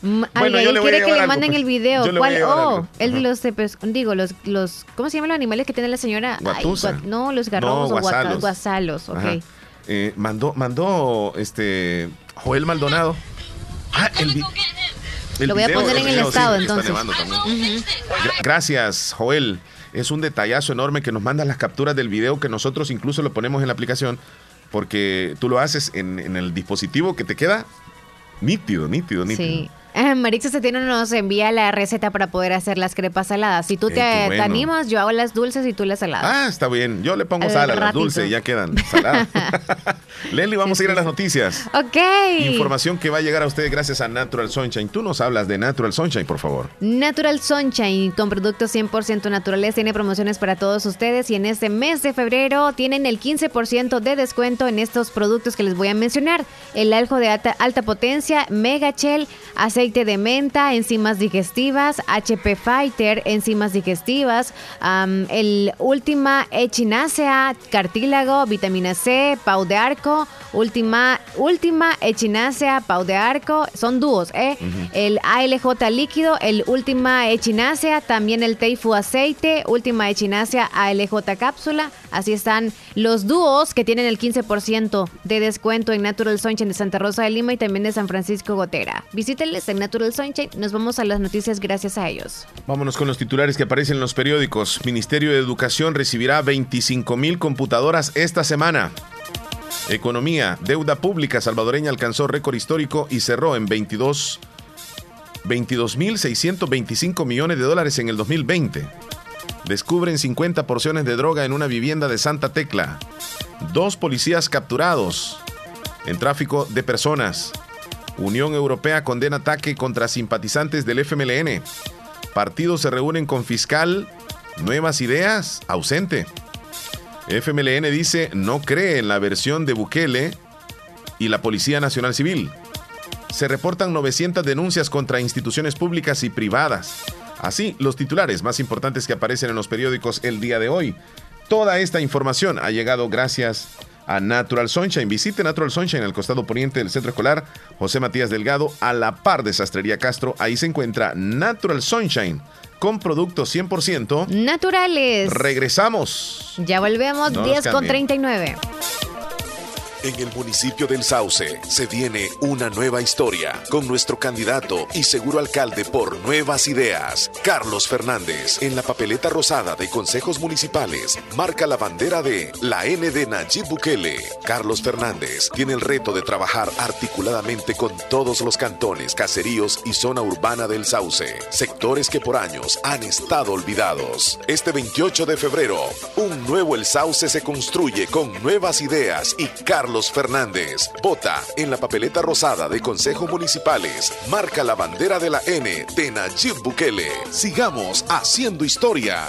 bueno, yo le quiere que le manden el video. ¿Cuál? Oh, el de los, digo, los, los, ¿cómo se llaman los animales que tiene la señora? no, los garrobos o guasalos. ok. Eh, mandó, mandó, este, Joel Maldonado. Ah, el, Lo voy a poner en el estado, entonces. Gracias, Joel. Es un detallazo enorme que nos manda las capturas del video que nosotros incluso lo ponemos en la aplicación porque tú lo haces en, en el dispositivo que te queda nítido, nítido, nítido. Sí. Eh, Marixa tiene nos envía la receta para poder hacer las crepas saladas. Si tú te, animas, yo hago las dulces y tú las saladas. Ah, está bien. Yo le pongo sal a las dulces y ya quedan saladas. Leslie, vamos a ir a las noticias. Ok. Información que va a llegar a ustedes gracias a Natural Sunshine. Tú nos hablas de Natural Sunshine, por favor. Natural Sunshine, con productos 100% naturales, tiene promociones para todos ustedes y en este mes de febrero tienen el 15% de descuento en estos productos que les voy a mencionar. El aljo de alta, alta potencia, Mega Shell, aceite aceite de menta, enzimas digestivas, HP Fighter, enzimas digestivas, el Última Echinacea, cartílago, vitamina C, pau de arco, Última, última Echinacea, pau de arco, son dúos, ¿eh? El ALJ líquido, el Última Echinacea, también el Teifu aceite, Última Echinacea, ALJ cápsula. Así están los dúos que tienen el 15% de descuento en Natural Sunshine de Santa Rosa de Lima y también de San Francisco Gotera. Visítenles en Natural Sunshine. Nos vamos a las noticias gracias a ellos. Vámonos con los titulares que aparecen en los periódicos. Ministerio de Educación recibirá 25 mil computadoras esta semana. Economía, deuda pública salvadoreña alcanzó récord histórico y cerró en 22 22.625 millones de dólares en el 2020. Descubren 50 porciones de droga en una vivienda de Santa Tecla. Dos policías capturados en tráfico de personas. Unión Europea condena ataque contra simpatizantes del FMLN. Partidos se reúnen con fiscal. Nuevas ideas, ausente. FMLN dice no cree en la versión de Bukele y la Policía Nacional Civil. Se reportan 900 denuncias contra instituciones públicas y privadas. Así, los titulares más importantes que aparecen en los periódicos el día de hoy. Toda esta información ha llegado gracias a Natural Sunshine. Visite Natural Sunshine al costado poniente del centro escolar José Matías Delgado, a la par de Sastrería Castro. Ahí se encuentra Natural Sunshine con productos 100% naturales. Regresamos. Ya volvemos, 10 con 39. En el municipio del Sauce se viene una nueva historia con nuestro candidato y seguro alcalde por Nuevas Ideas, Carlos Fernández. En la papeleta rosada de consejos municipales marca la bandera de la N de Nayib Bukele. Carlos Fernández tiene el reto de trabajar articuladamente con todos los cantones, caseríos y zona urbana del Sauce, sectores que por años han estado olvidados. Este 28 de febrero, un nuevo El Sauce se construye con nuevas ideas y Carlos Carlos Fernández. Vota en la papeleta rosada de Consejo Municipales. Marca la bandera de la N de Nayib Bukele. Sigamos haciendo historia.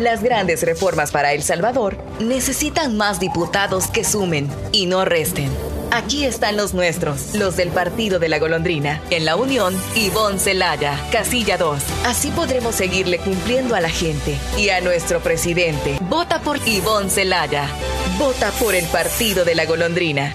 Las grandes reformas para El Salvador necesitan más diputados que sumen y no resten. Aquí están los nuestros, los del Partido de la Golondrina. En la Unión, Ivonne Celaya, Casilla 2. Así podremos seguirle cumpliendo a la gente y a nuestro presidente. Vota por Ivonne Celaya. Vota por el Partido de la Golondrina.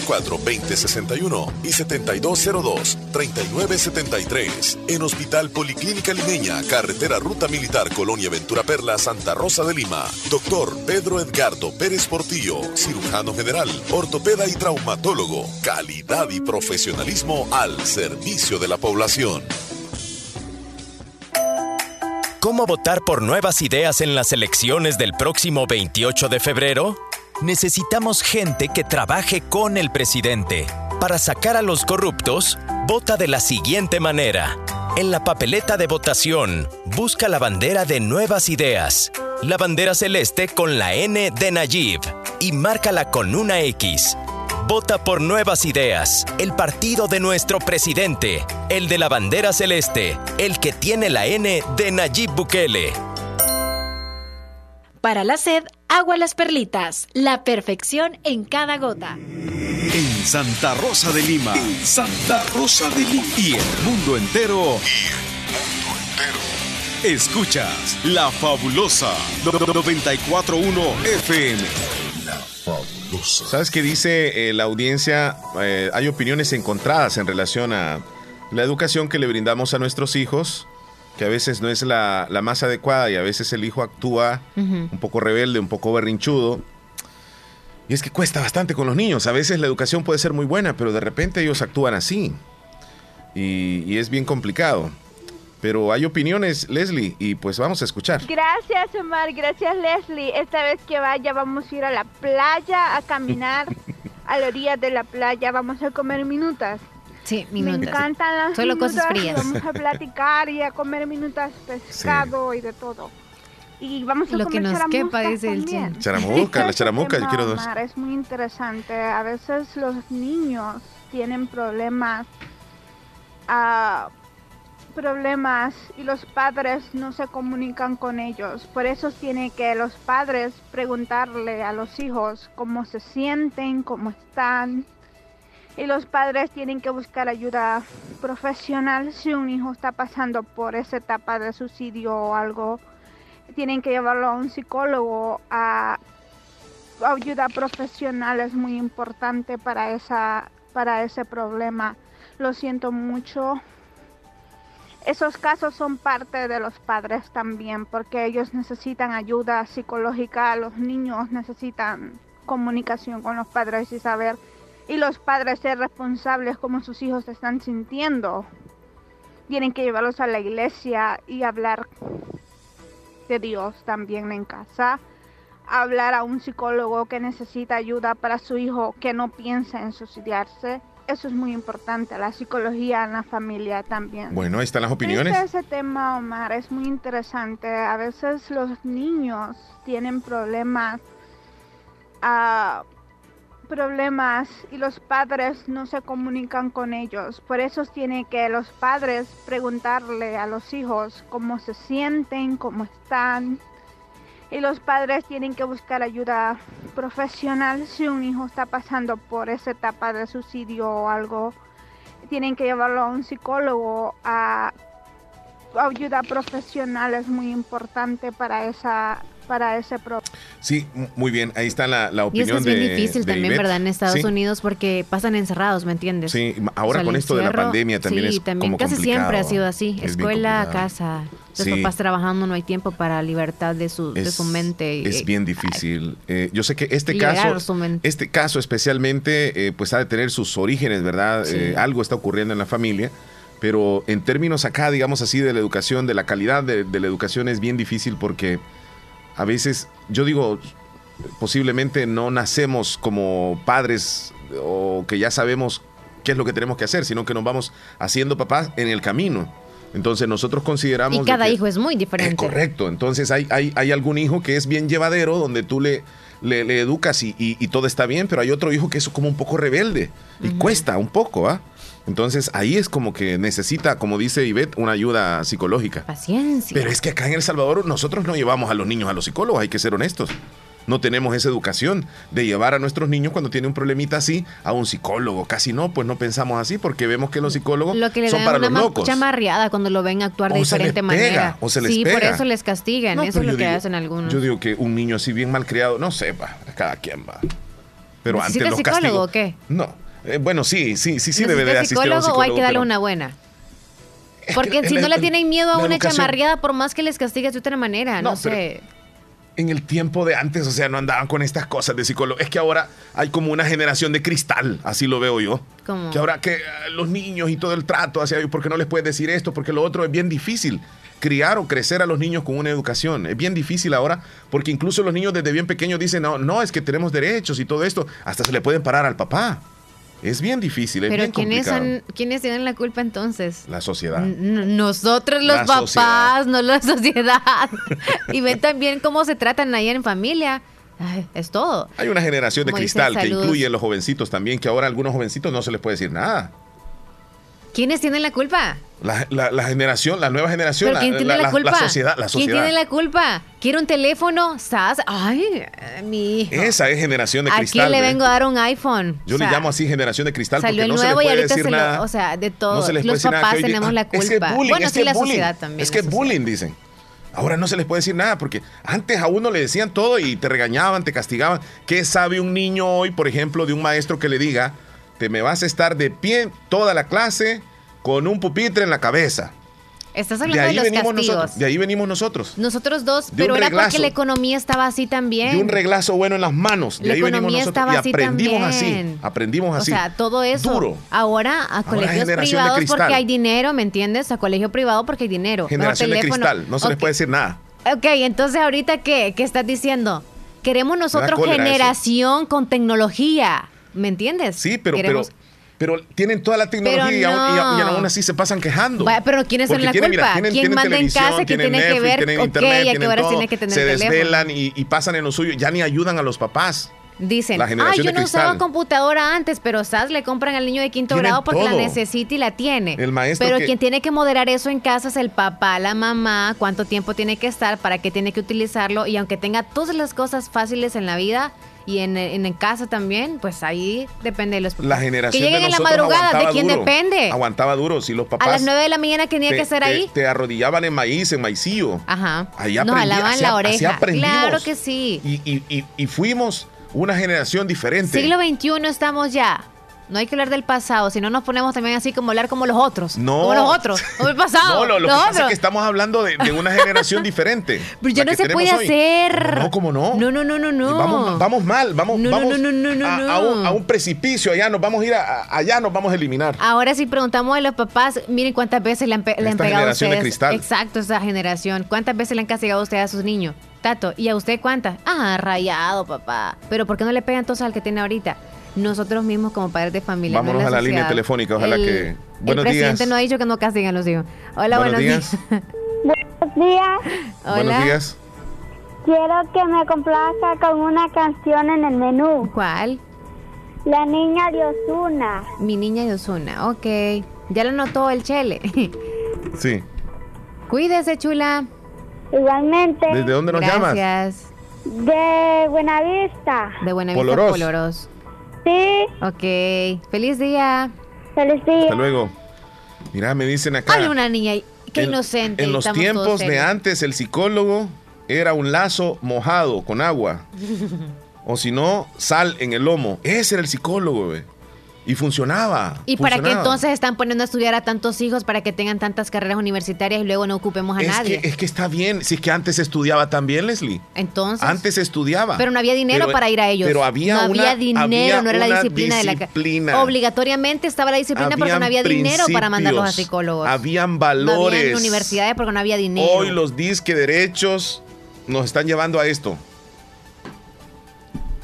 2061 y 7202-3973. En Hospital Policlínica Limeña, Carretera Ruta Militar Colonia Ventura Perla, Santa Rosa de Lima. Doctor Pedro Edgardo Pérez Portillo, cirujano general, ortopeda y traumatólogo. Calidad y profesionalismo al servicio de la población. ¿Cómo votar por nuevas ideas en las elecciones del próximo 28 de febrero? Necesitamos gente que trabaje con el presidente. Para sacar a los corruptos, vota de la siguiente manera. En la papeleta de votación, busca la bandera de Nuevas Ideas, la bandera celeste con la N de Nayib y márcala con una X. Vota por Nuevas Ideas, el partido de nuestro presidente, el de la bandera celeste, el que tiene la N de Nayib Bukele. Para la sed, agua las perlitas, la perfección en cada gota. En Santa Rosa de Lima, Santa Rosa de Lima y el mundo entero. Y el mundo entero. Escuchas La Fabulosa 941 FM. La Fabulosa. ¿Sabes qué dice eh, la audiencia? Eh, hay opiniones encontradas en relación a la educación que le brindamos a nuestros hijos que a veces no es la, más adecuada y a veces el hijo actúa un poco rebelde, un poco berrinchudo. Y es que cuesta bastante con los niños. A veces la educación puede ser muy buena, pero de repente ellos actúan así. Y, es bien complicado. Pero hay opiniones, Leslie, y pues vamos a escuchar. Gracias, Omar. Gracias, Leslie. Esta vez que vaya vamos a ir a la playa a caminar a la orilla de la playa. Vamos a comer minutas. Sí, minutas. Me encantan las Solo cosas frías. Vamos a platicar y a comer minutas pescado y de todo. Y vamos a Lo que nos quepa, dice el Charamuca, Charamuca, la charamuca, yo quiero dos. Es muy interesante. A veces los niños tienen problemas, uh, problemas y los padres no se comunican con ellos. Por eso tiene que los padres preguntarle a los hijos cómo se sienten, cómo están, y los padres tienen que buscar ayuda profesional si un hijo está pasando por esa etapa de suicidio o algo. Tienen que llevarlo a un psicólogo, a ayuda profesional es muy importante para esa para ese problema. Lo siento mucho. Esos casos son parte de los padres también, porque ellos necesitan ayuda psicológica, los niños necesitan comunicación con los padres y saber y los padres ser responsables como sus hijos se están sintiendo. Tienen que llevarlos a la iglesia y hablar de Dios también en casa. Hablar a un psicólogo que necesita ayuda para su hijo que no piensa en suicidarse. Eso es muy importante, la psicología en la familia también. Bueno, ahí están las opiniones. ese tema, Omar, es muy interesante. A veces los niños tienen problemas uh, problemas y los padres no se comunican con ellos. Por eso tiene que los padres preguntarle a los hijos cómo se sienten, cómo están. Y los padres tienen que buscar ayuda profesional si un hijo está pasando por esa etapa de suicidio o algo. Tienen que llevarlo a un psicólogo, a ayuda profesional es muy importante para esa para ese problema. Sí, muy bien, ahí está la, la opinión. Y es, bien difícil también, ¿verdad? En Estados Unidos porque pasan encerrados, ¿me entiendes? Sí, ahora con esto de la pandemia también sí, es también casi siempre ha sido así, escuela, casa. los papás trabajando no hay tiempo para libertad de su, de su mente. Es bien difícil. Eh, yo sé que este caso, este caso especialmente, eh, pues ha de tener sus orígenes, ¿verdad? Eh, algo está ocurriendo en la familia, pero en términos acá, digamos así, de la educación, de la calidad de, de la educación es bien difícil porque a veces, yo digo, posiblemente no nacemos como padres o que ya sabemos qué es lo que tenemos que hacer, sino que nos vamos haciendo papás en el camino. Entonces nosotros consideramos... Y cada hijo es muy diferente. correcto. Entonces hay, hay, hay, algún hijo que es bien llevadero, donde tú le, le, educas y, y, todo está bien, pero hay otro hijo que es como un poco rebelde y cuesta un poco, ¿ah? Entonces ahí es como que necesita, como dice Ivette, una ayuda psicológica. Paciencia. Pero es que acá en El Salvador nosotros no llevamos a los niños a los psicólogos, hay que ser honestos no tenemos esa educación de llevar a nuestros niños cuando tienen un problemita así a un psicólogo. Casi no, pues no pensamos así porque vemos que los psicólogos lo que le son para una los locos. chamarreada cuando lo ven actuar de diferente manera. o se les sí, por eso les castigan. eso es lo que hacen algunos. Yo digo que un niño así bien malcriado, no sepa, cada quien va. Pero antes los psicólogo o qué? No. Eh, bueno, sí, sí, sí, sí debe de asistir psicólogo, a un psicólogo. o hay que darle una buena? Porque si no le tienen miedo a una chamarreada, por más que les castigues de otra manera, no, sé en el tiempo de antes, o sea, no andaban con estas cosas de psicólogo. Es que ahora hay como una generación de cristal, así lo veo yo. Que ahora que eh, los niños y todo el trato hacia ellos, porque no les puedes decir esto, porque lo otro es bien difícil. Criar o crecer a los niños con una educación. Es bien difícil ahora, porque incluso los niños desde bien pequeños dicen, no, no, es que tenemos derechos y todo esto. Hasta se le pueden parar al papá. Es bien difícil, es Pero bien ¿quiénes, ¿quiénes tienen la culpa entonces? La sociedad. nosotros los papás, no la sociedad. y ven también cómo se tratan ahí en familia. es todo. Hay una generación de cristal que incluye a los jovencitos también, que ahora a algunos jovencitos no se les puede decir nada. ¿Quiénes tienen la culpa? La, generación, la nueva generación, quién tiene la, culpa? sociedad, ¿Quién tiene la culpa? ¿Quiere un teléfono? ¿Sas? Ay, mi Esa es generación de cristal. ¿A quién le vengo a dar un iPhone? Yo le llamo así generación de cristal salió porque el nuevo y ahorita se lo, o sea, de todos. los papás tenemos la culpa. Es que bullying, bueno, sí, la sociedad también. Es que es bullying, dicen. Ahora no se les puede decir nada porque antes a uno le decían todo y te regañaban, te castigaban. ¿Qué sabe un niño hoy, por ejemplo, de un maestro que le diga, te me vas a estar de pie toda la clase con un pupitre en la cabeza. Estás hablando de, ahí de venimos Nosotros, de ahí venimos nosotros. Nosotros dos, pero era porque la economía estaba así también. De un reglazo bueno en las manos. De la ahí economía venimos nosotros. Estaba y aprendimos así, Aprendimos así. O sea, todo eso. Duro. Ahora a colegios privados porque hay dinero, ¿me entiendes? A colegio privado porque hay dinero. Generación de cristal, no se les puede decir nada. Ok, entonces ahorita qué? ¿Qué estás diciendo? Queremos nosotros generación con tecnología. ¿Me entiendes? Sí, pero, pero pero tienen toda la tecnología y, aún, así se pasan quejando. pero ¿quién es en la culpa? ¿Quién manda en casa? ¿Quién tiene que ver? Tienen internet, ¿a qué horas tiene que tener Se desvelan y, pasan en lo suyo. Ya ni ayudan a los papás. Dicen, ah, yo no usaba computadora antes, pero SAS le compran al niño de quinto grado porque la necesita y la tiene. El maestro pero quien tiene que moderar eso en casa es el papá, la mamá, cuánto tiempo tiene que estar, para qué tiene que utilizarlo y aunque tenga todas las cosas fáciles en la vida, y en, en, casa también, pues ahí depende de los papás. La generación que lleguen en la madrugada, ¿de quién depende? Aguantaba duro, si los papás. A las 9 de la mañana tenía que ser ahí. Te arrodillaban en maíz, en maicillo. Ajá. Ahí Nos jalaban la oreja. Claro que sí. Y, y, y, y fuimos una generación diferente. Siglo XXI estamos ya. No hay que hablar del pasado, si no nos ponemos también así como hablar como los otros. No. Como los otros, como el pasado. no, lo, que pasa es que estamos hablando de, una generación diferente. Pero ya no se puede hacer. No, ¿cómo no? No, no, no, no, no. Vamos, vamos mal, vamos, no, vamos no, no, no, a, a, un, a, un, precipicio, allá nos vamos a ir, a, allá nos vamos a eliminar. Ahora si preguntamos a los papás, miren cuántas veces le han, le han pegado a ustedes. De cristal. Exacto, esa generación. ¿Cuántas veces le han castigado a ustedes a sus niños? Tato, ¿y a usted cuántas? Ah, rayado, papá. Pero ¿por qué no le pegan todos al que tiene ahorita? Nosotros mismos como padres de familia. Vámonos a la línea telefónica, ojalá que... Buenos el presidente no ha dicho que no castiguen a los hijos. Hola, buenos, días. buenos días. Hola. Buenos días. Quiero que me complazca con una canción en el menú. ¿Cuál? La niña de Osuna. Mi niña de Osuna, ok. Ya lo notó el chele. sí. Cuídese, chula. Igualmente. ¿Desde dónde nos llamas? Gracias. De Buenavista. De Buenavista, Poloros. Poloros. Sí. Ok. Feliz día. Feliz día. Hasta luego. Mira, me dicen acá. Hay una niña, qué inocente. En los tiempos de antes, el psicólogo era un lazo mojado con agua. o si no, sal en el lomo. Ese era el psicólogo, güey. Y funcionaba. ¿Y para qué entonces están poniendo a estudiar a tantos hijos para que tengan tantas carreras universitarias y luego no ocupemos a nadie? es que está bien. Si es que antes estudiaba también, Leslie. Entonces. Antes estudiaba. Pero no había dinero para ir a ellos. Pero había No había dinero, no era la disciplina, de la Obligatoriamente estaba la disciplina porque no había dinero para mandarlos a psicólogos. Habían valores. No había universidades porque no había dinero. Hoy los disque derechos nos están llevando a esto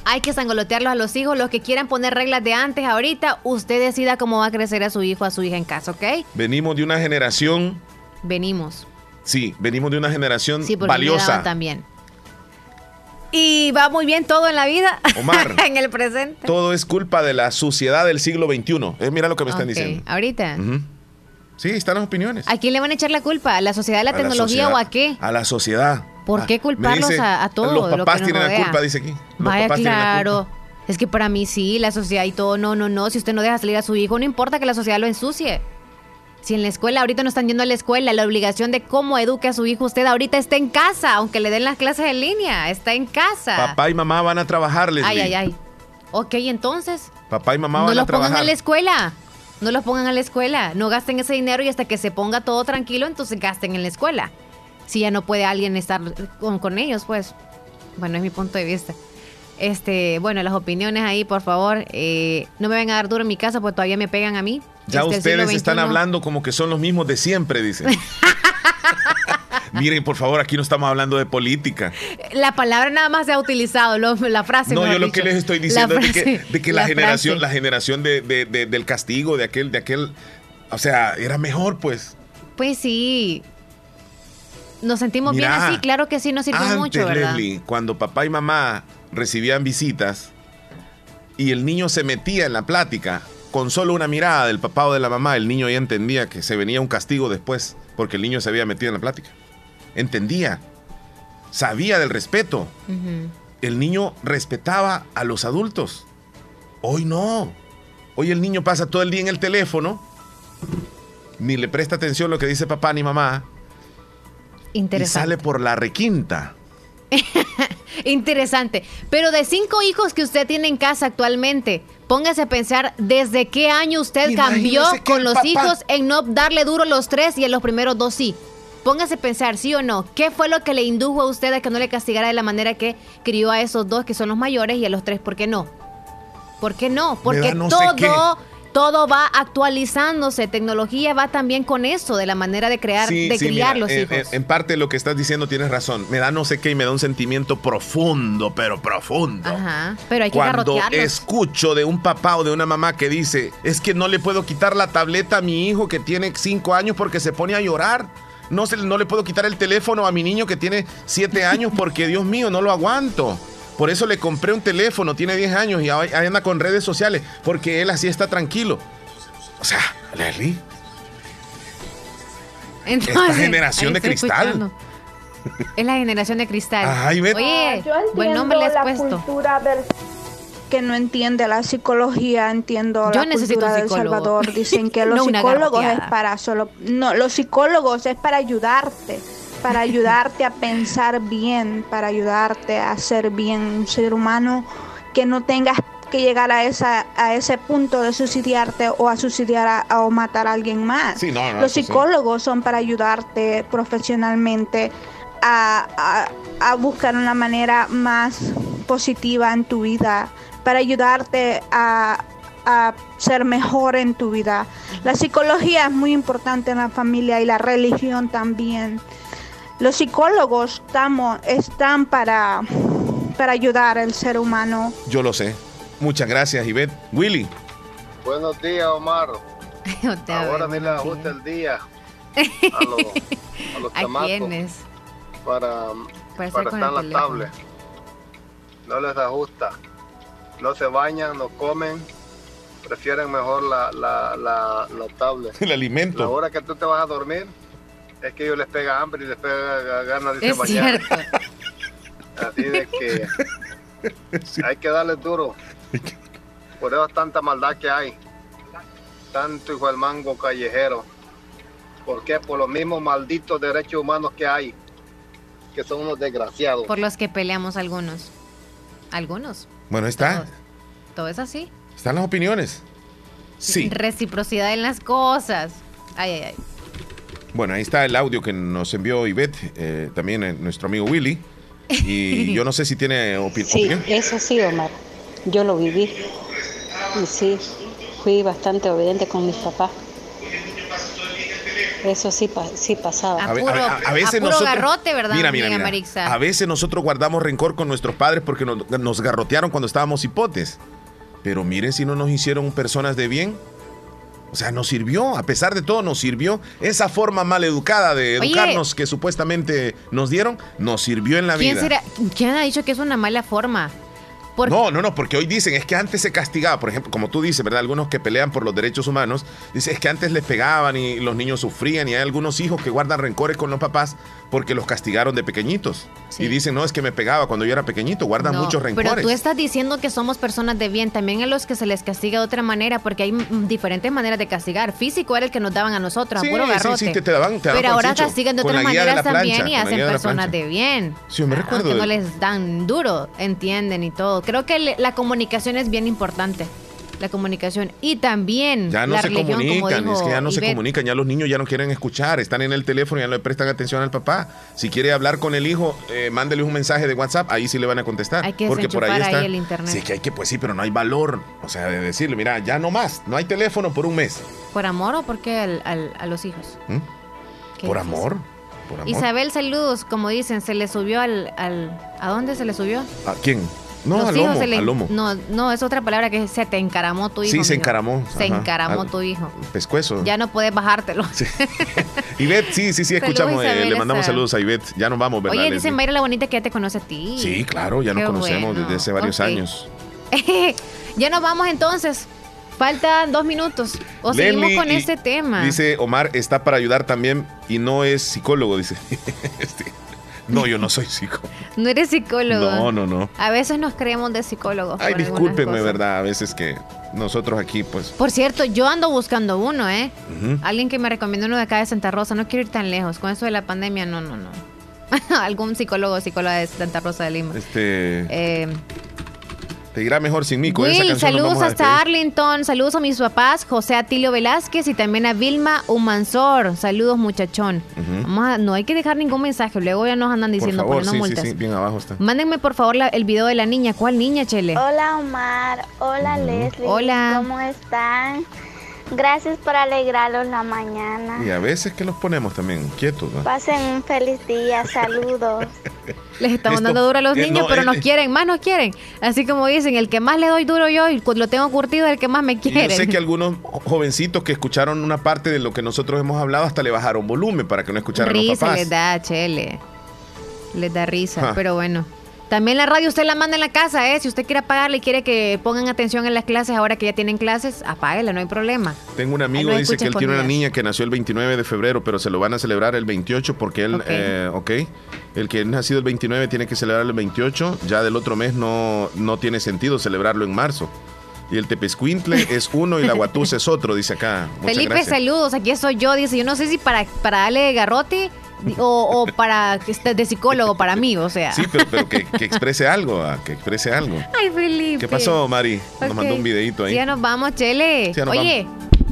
hay que sangolotearlos a los hijos. Los que quieran poner reglas de antes, ahorita, usted decida cómo va a crecer a su hijo, a su hija en casa, ¿ok? Venimos de una generación. Venimos. Sí, venimos de una generación sí, valiosa. también. Y va muy bien todo en la vida. Omar. en el presente. Todo es culpa de la suciedad del siglo XXI. Eh, mira lo que me están diciendo. Ahorita. Sí, están las opiniones. ¿A quién le van a echar la culpa? ¿A la sociedad de la tecnología o a qué? A la sociedad. ¿Por qué culparlos a, todos? Los papás tienen la culpa, dice aquí. Vaya, claro. Es que para mí sí, la sociedad y todo, no, no, no. Si usted no deja salir a su hijo, no importa que la sociedad lo ensucie. Si en la escuela ahorita no están yendo a la escuela, la obligación de cómo eduque a su hijo usted ahorita está en casa, aunque le den las clases en línea, está en casa. Papá y mamá van a trabajarles. Ay, ay, ay. Ok, entonces. Papá y mamá van a trabajar. No los pongan a la escuela. No los pongan a la escuela. No gasten ese dinero y hasta que se ponga todo tranquilo, entonces gasten en la escuela si ya no puede alguien estar con, ellos, pues. Bueno, es mi punto de vista. Este, bueno, las opiniones ahí, por favor. Eh, no me vengan a dar duro en mi casa porque todavía me pegan a mí. Ya ustedes están hablando como que son los mismos de siempre, dicen. Miren, por favor, aquí no estamos hablando de política. La palabra nada más se ha utilizado, la frase. No, yo lo que les estoy diciendo es de que, la, generación, la generación de, del castigo, de aquel, de aquel, o sea, era mejor, pues. Pues sí, nos sentimos bien así, claro que sí nos sirvió mucho, ¿verdad? Leslie, cuando papá y mamá recibían visitas y el niño se metía en la plática, con solo una mirada del papá o de la mamá, el niño ya entendía que se venía un castigo después, porque el niño se había metido en la plática. Entendía, sabía del respeto. El niño respetaba a los adultos. Hoy no. Hoy el niño pasa todo el día en el teléfono, ni le presta atención lo que dice papá ni mamá, y sale por la requinta. Interesante. Pero de cinco hijos que usted tiene en casa actualmente, póngase a pensar desde qué año usted cambió con los hijos en no darle duro los tres y en los primeros dos sí. Póngase a pensar, sí o no, ¿qué fue lo que le indujo a usted a que no le castigara de la manera que crió a esos dos que son los mayores y a los tres? ¿Por qué no? ¿Por qué no? Porque todo todo va actualizándose, tecnología va también con eso, de la manera de crear, de criar los hijos. En, parte lo que estás diciendo tienes razón. Me da no sé qué y me da un sentimiento profundo, pero profundo. Ajá, pero hay que Cuando escucho de un papá o de una mamá que dice, es que no le puedo quitar la tableta a mi hijo que tiene cinco años porque se pone a llorar. No, se, no le puedo quitar el teléfono a mi niño que tiene siete años porque, Dios mío, no lo aguanto. Por eso le compré un teléfono, tiene 10 años y anda con redes sociales, porque él así está tranquilo. O sea, Leslie. Esta generación de cristal. Es la generación de cristal. Ay, Oye, buen nombre le has puesto. que no entiende la psicología, entiendo la cultura del Salvador. Dicen que los psicólogos es para solo, no, los psicólogos es para ayudarte para ayudarte a pensar bien, para ayudarte a ser bien un ser humano, que no tengas que llegar a esa a ese punto de suicidiarte o a suicidiar o matar a alguien más. Los psicólogos son para ayudarte profesionalmente a, a, buscar una manera más positiva en tu vida, para ayudarte a, a ser mejor en tu vida. La psicología es muy importante en la familia y la religión también. Los psicólogos estamos, están para, para ayudar al ser humano. Yo lo sé. Muchas gracias, Ivette. Willy. Buenos días, Omar. Ahora me le ajusta el día a los, a los quiénes? Para, para, estar en la tablet. No les ajusta. No se bañan, no comen. Prefieren mejor la, la, la, la tablet. El alimento. La hora que tú te vas a dormir, es que ellos les pega hambre y les pega ganas de irse bañar. Así de que hay que darle duro. Por eso tanta maldad que hay. Tanto hijo del mango callejero. ¿Por qué? Por los mismos malditos derechos humanos que hay. Que son unos desgraciados. Por los que peleamos algunos. Algunos. Bueno, está. Todo, es así. Están las opiniones. Sí. Reciprocidad en las cosas. Ay, ay, ay. Bueno, ahí está el audio que nos envió Ivette, eh, también eh, nuestro amigo Willy. Y yo no sé si tiene opinión. Sí, eso sí, Omar. Yo lo viví. Y sí, fui bastante obediente con mis papás. Eso sí, sí pasaba. A, veces nosotros, garrote, ¿verdad? Mira, mira, mira. A veces nosotros guardamos rencor con nuestros padres porque nos, nos garrotearon cuando estábamos hipotes. Pero miren si no nos hicieron personas de bien. O sea, nos sirvió, a pesar de todo, nos sirvió. Esa forma mal educada de educarnos que supuestamente nos dieron, nos sirvió en la ¿quién vida. Será, ¿Quién ha dicho que es una mala forma? No, no, no, porque hoy dicen, es que antes se castigaba, por ejemplo, como tú dices, ¿verdad? Algunos que pelean por los derechos humanos, dicen, es que antes les pegaban y los niños sufrían y hay algunos hijos que guardan rencores con los papás porque los castigaron de pequeñitos. Y dicen, no, es que me pegaba cuando yo era pequeñito, guardan muchos rencores. Pero tú estás diciendo que somos personas de bien, también a los que se les castiga de otra manera, porque hay diferentes maneras de castigar. Físico era el que nos daban a nosotros, a puro garrote. Sí, sí, te, daban, Pero ahora castigan de otras maneras también y hacen personas de, bien. Sí, me recuerdo. Que no les dan duro, entienden y todo. Creo que la comunicación es bien importante. La comunicación y también ya no se comunican, es que ya no se comunican, ya los niños ya no quieren escuchar, están en el teléfono y ya no le prestan atención al papá. Si quiere hablar con el hijo, eh, mándele un mensaje de WhatsApp, ahí sí le van a contestar. Hay que porque por ahí está. el internet. Sí, que hay que, pues sí, pero no hay valor. O sea, de decirle, mira, ya no más, no hay teléfono por un mes. ¿Por amor o por qué a los hijos? ¿Mm? ¿Por amor? Por amor. Isabel, saludos, como dicen, se le subió al, al ¿A dónde se le subió? ¿A quién? No, al lomo, al lomo, No, no, es otra palabra que se te encaramó tu hijo. Sí, se encaramó. Se encaramó tu hijo. Pescuezo. Ya no puedes bajártelo. Sí. Ivette, sí, sí, sí, escuchamos. Eh, le mandamos saludos a Ivette. Ya nos vamos, ¿verdad? Oye, dicen Mayra la Bonita que ya te conoce a ti. Sí, claro, ya nos conocemos desde hace varios años. ya nos vamos entonces. Faltan dos minutos. O seguimos con este tema. Dice Omar, está para ayudar también y no es psicólogo, dice. este. No, yo no soy psicólogo. No eres psicólogo. No, no, no. A veces nos creemos de psicólogos. Ay, discúlpenme, ¿verdad? A veces que nosotros aquí, pues. Por cierto, yo ando buscando uno, ¿eh? Alguien que me recomiende uno de acá de Santa Rosa. No quiero ir tan lejos. Con eso de la pandemia, no, no, no. Algún psicólogo o psicóloga de Santa Rosa de Lima. Este. Eh, te irá mejor sin mí. Con Will, saludos hasta Arlington. Saludos a mis papás, José Atilio Velázquez y también a Vilma Humansor. Saludos, muchachón. no hay que dejar ningún mensaje. Luego ya nos andan diciendo por favor, multas. Sí, sí, bien abajo está. Mándenme, por favor, el video de la niña. ¿Cuál niña, Chele? Hola, Omar. Hola, Leslie. Hola. ¿Cómo están? Gracias por alegrarlos la mañana. Y a veces que los ponemos también quietos. Pasen un feliz día, saludos. Les estamos dando duro a los niños, pero nos quieren, más nos quieren. Así como dicen, el que más le doy duro yo y lo tengo curtido es el que más me quiere. Yo sé que algunos jovencitos que escucharon una parte de lo que nosotros hemos hablado hasta le bajaron volumen para que no escucharan risa los papás. les da, chele. Les da risa, pero bueno. También la radio usted la manda en la casa, ¿eh? Si usted quiere apagarla y quiere que pongan atención en las clases ahora que ya tienen clases, apáguela, no hay problema. Tengo un amigo, que dice que él tiene una niña que nació el 29 de febrero, pero se lo van a celebrar el 28 porque él, ok, eh, el que es nacido el 29 tiene que celebrarlo el 28, ya del otro mes no, no tiene sentido celebrarlo en marzo. Y el Tepescuintle es uno y la Guatusa es otro, dice acá. Felipe, saludos, aquí soy yo, dice, yo no sé si para, para darle garrote o, para que esté de psicólogo para mí, o sea. Sí, pero, que, exprese algo, ah, que exprese algo. Ay, Felipe. ¿Qué pasó, Mari? Nos mandó un videito ahí. Ya nos vamos, Chele. Oye,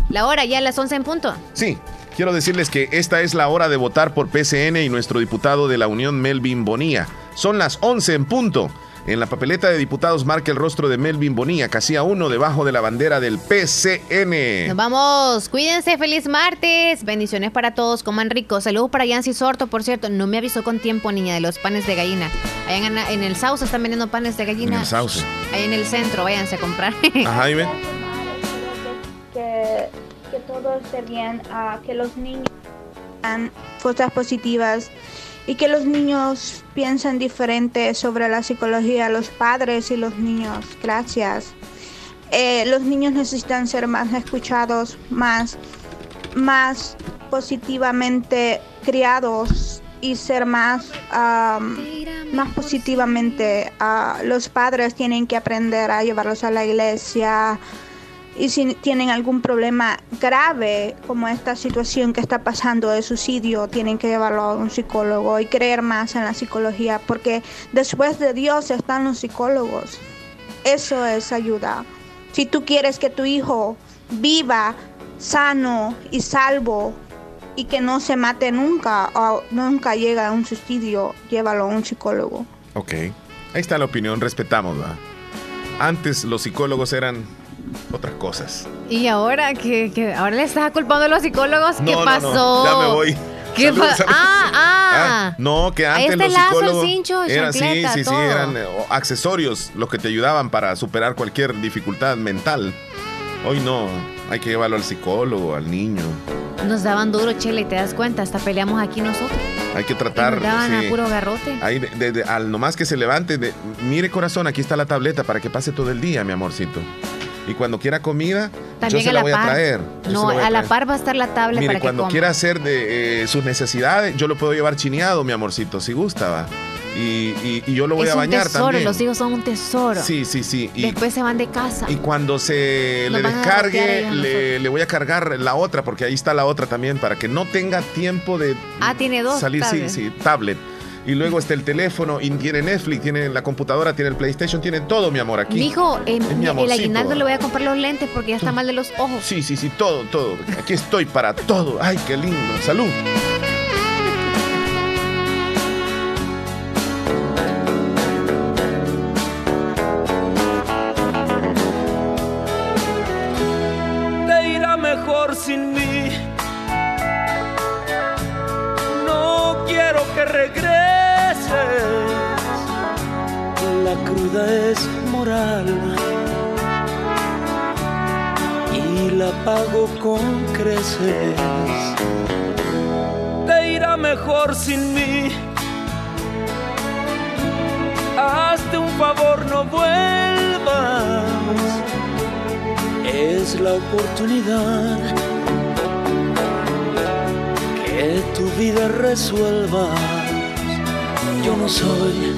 la hora ya a las 11 en punto. Sí. Quiero decirles que esta es la hora de votar por PCN y nuestro diputado de la Unión, Melvin Bonía. Son las 11 en punto. En la papeleta de diputados marca el rostro de Melvin Bonilla, casi a uno debajo de la bandera del PCN. Nos vamos, cuídense, feliz martes. Bendiciones para todos, coman rico. Saludos para Yancy Sorto, por cierto, no me avisó con tiempo, niña, de los panes de gallina. Allá en, el Sauce están vendiendo panes de gallina. En el Sauce. Ahí en el centro, váyanse a comprar. Ajá, Jaime. Que, que todo esté bien, que los niños tengan cosas positivas y que los niños piensen diferente sobre la psicología, los padres y los niños. Gracias. Eh, los niños necesitan ser más escuchados, más, más positivamente criados y ser más, más positivamente. Uh, los padres tienen que aprender a llevarlos a la iglesia, y si tienen algún problema grave como esta situación que está pasando de suicidio, tienen que llevarlo a un psicólogo y creer más en la psicología, porque después de Dios están los psicólogos. Eso es ayuda. Si tú quieres que tu hijo viva, sano y salvo y que no se mate nunca o nunca llega a un suicidio, llévalo a un psicólogo. Ok, ahí está la opinión, respetamos. Antes los psicólogos eran otras cosas. ¿Y ahora que, ahora le estás culpando a los psicólogos? ¿Qué pasó? No, ya me voy. ¿Qué? Ah, ah, ah. No, que antes este los psicólogos eran, sí, sí, sí, eran eh, accesorios los que te ayudaban para superar cualquier dificultad mental. Hoy no, hay que llevarlo al psicólogo, al niño. Nos daban duro, Chele, te das cuenta, hasta peleamos aquí nosotros. Hay que tratar. nos daban a puro garrote. Ahí, al nomás que se levante, de, mire corazón, aquí está la tableta para que pase todo el día, mi amorcito. Y cuando quiera comida, yo se la, voy a traer. no, a, la par va a estar la tableta. Mire, cuando quiera hacer de eh, sus necesidades, yo lo puedo llevar chineado, mi amorcito, si gusta, va. Y, yo lo voy a bañar tesoro, también. Los hijos son un tesoro. Sí, sí, sí. Y, Después se van de casa. Y cuando se le descargue, le, voy a cargar la otra, porque ahí está la otra también, para que no tenga tiempo de ah, tiene dos salir. Sí, sí, tablet. Y luego está el teléfono, y tiene Netflix, tiene la computadora, tiene el PlayStation, tiene todo, mi amor, aquí. Hijo, eh, el aguinaldo le voy a comprar los lentes porque ya está mal de los ojos. Sí, sí, sí, todo, todo. Aquí estoy para todo. Ay, qué lindo. Salud. sin mí. No quiero que regreses. Cruda es moral y la pago con creces. Te irá mejor sin mí. Hazte un favor, no vuelvas. Es la oportunidad que tu vida resuelva. Yo no soy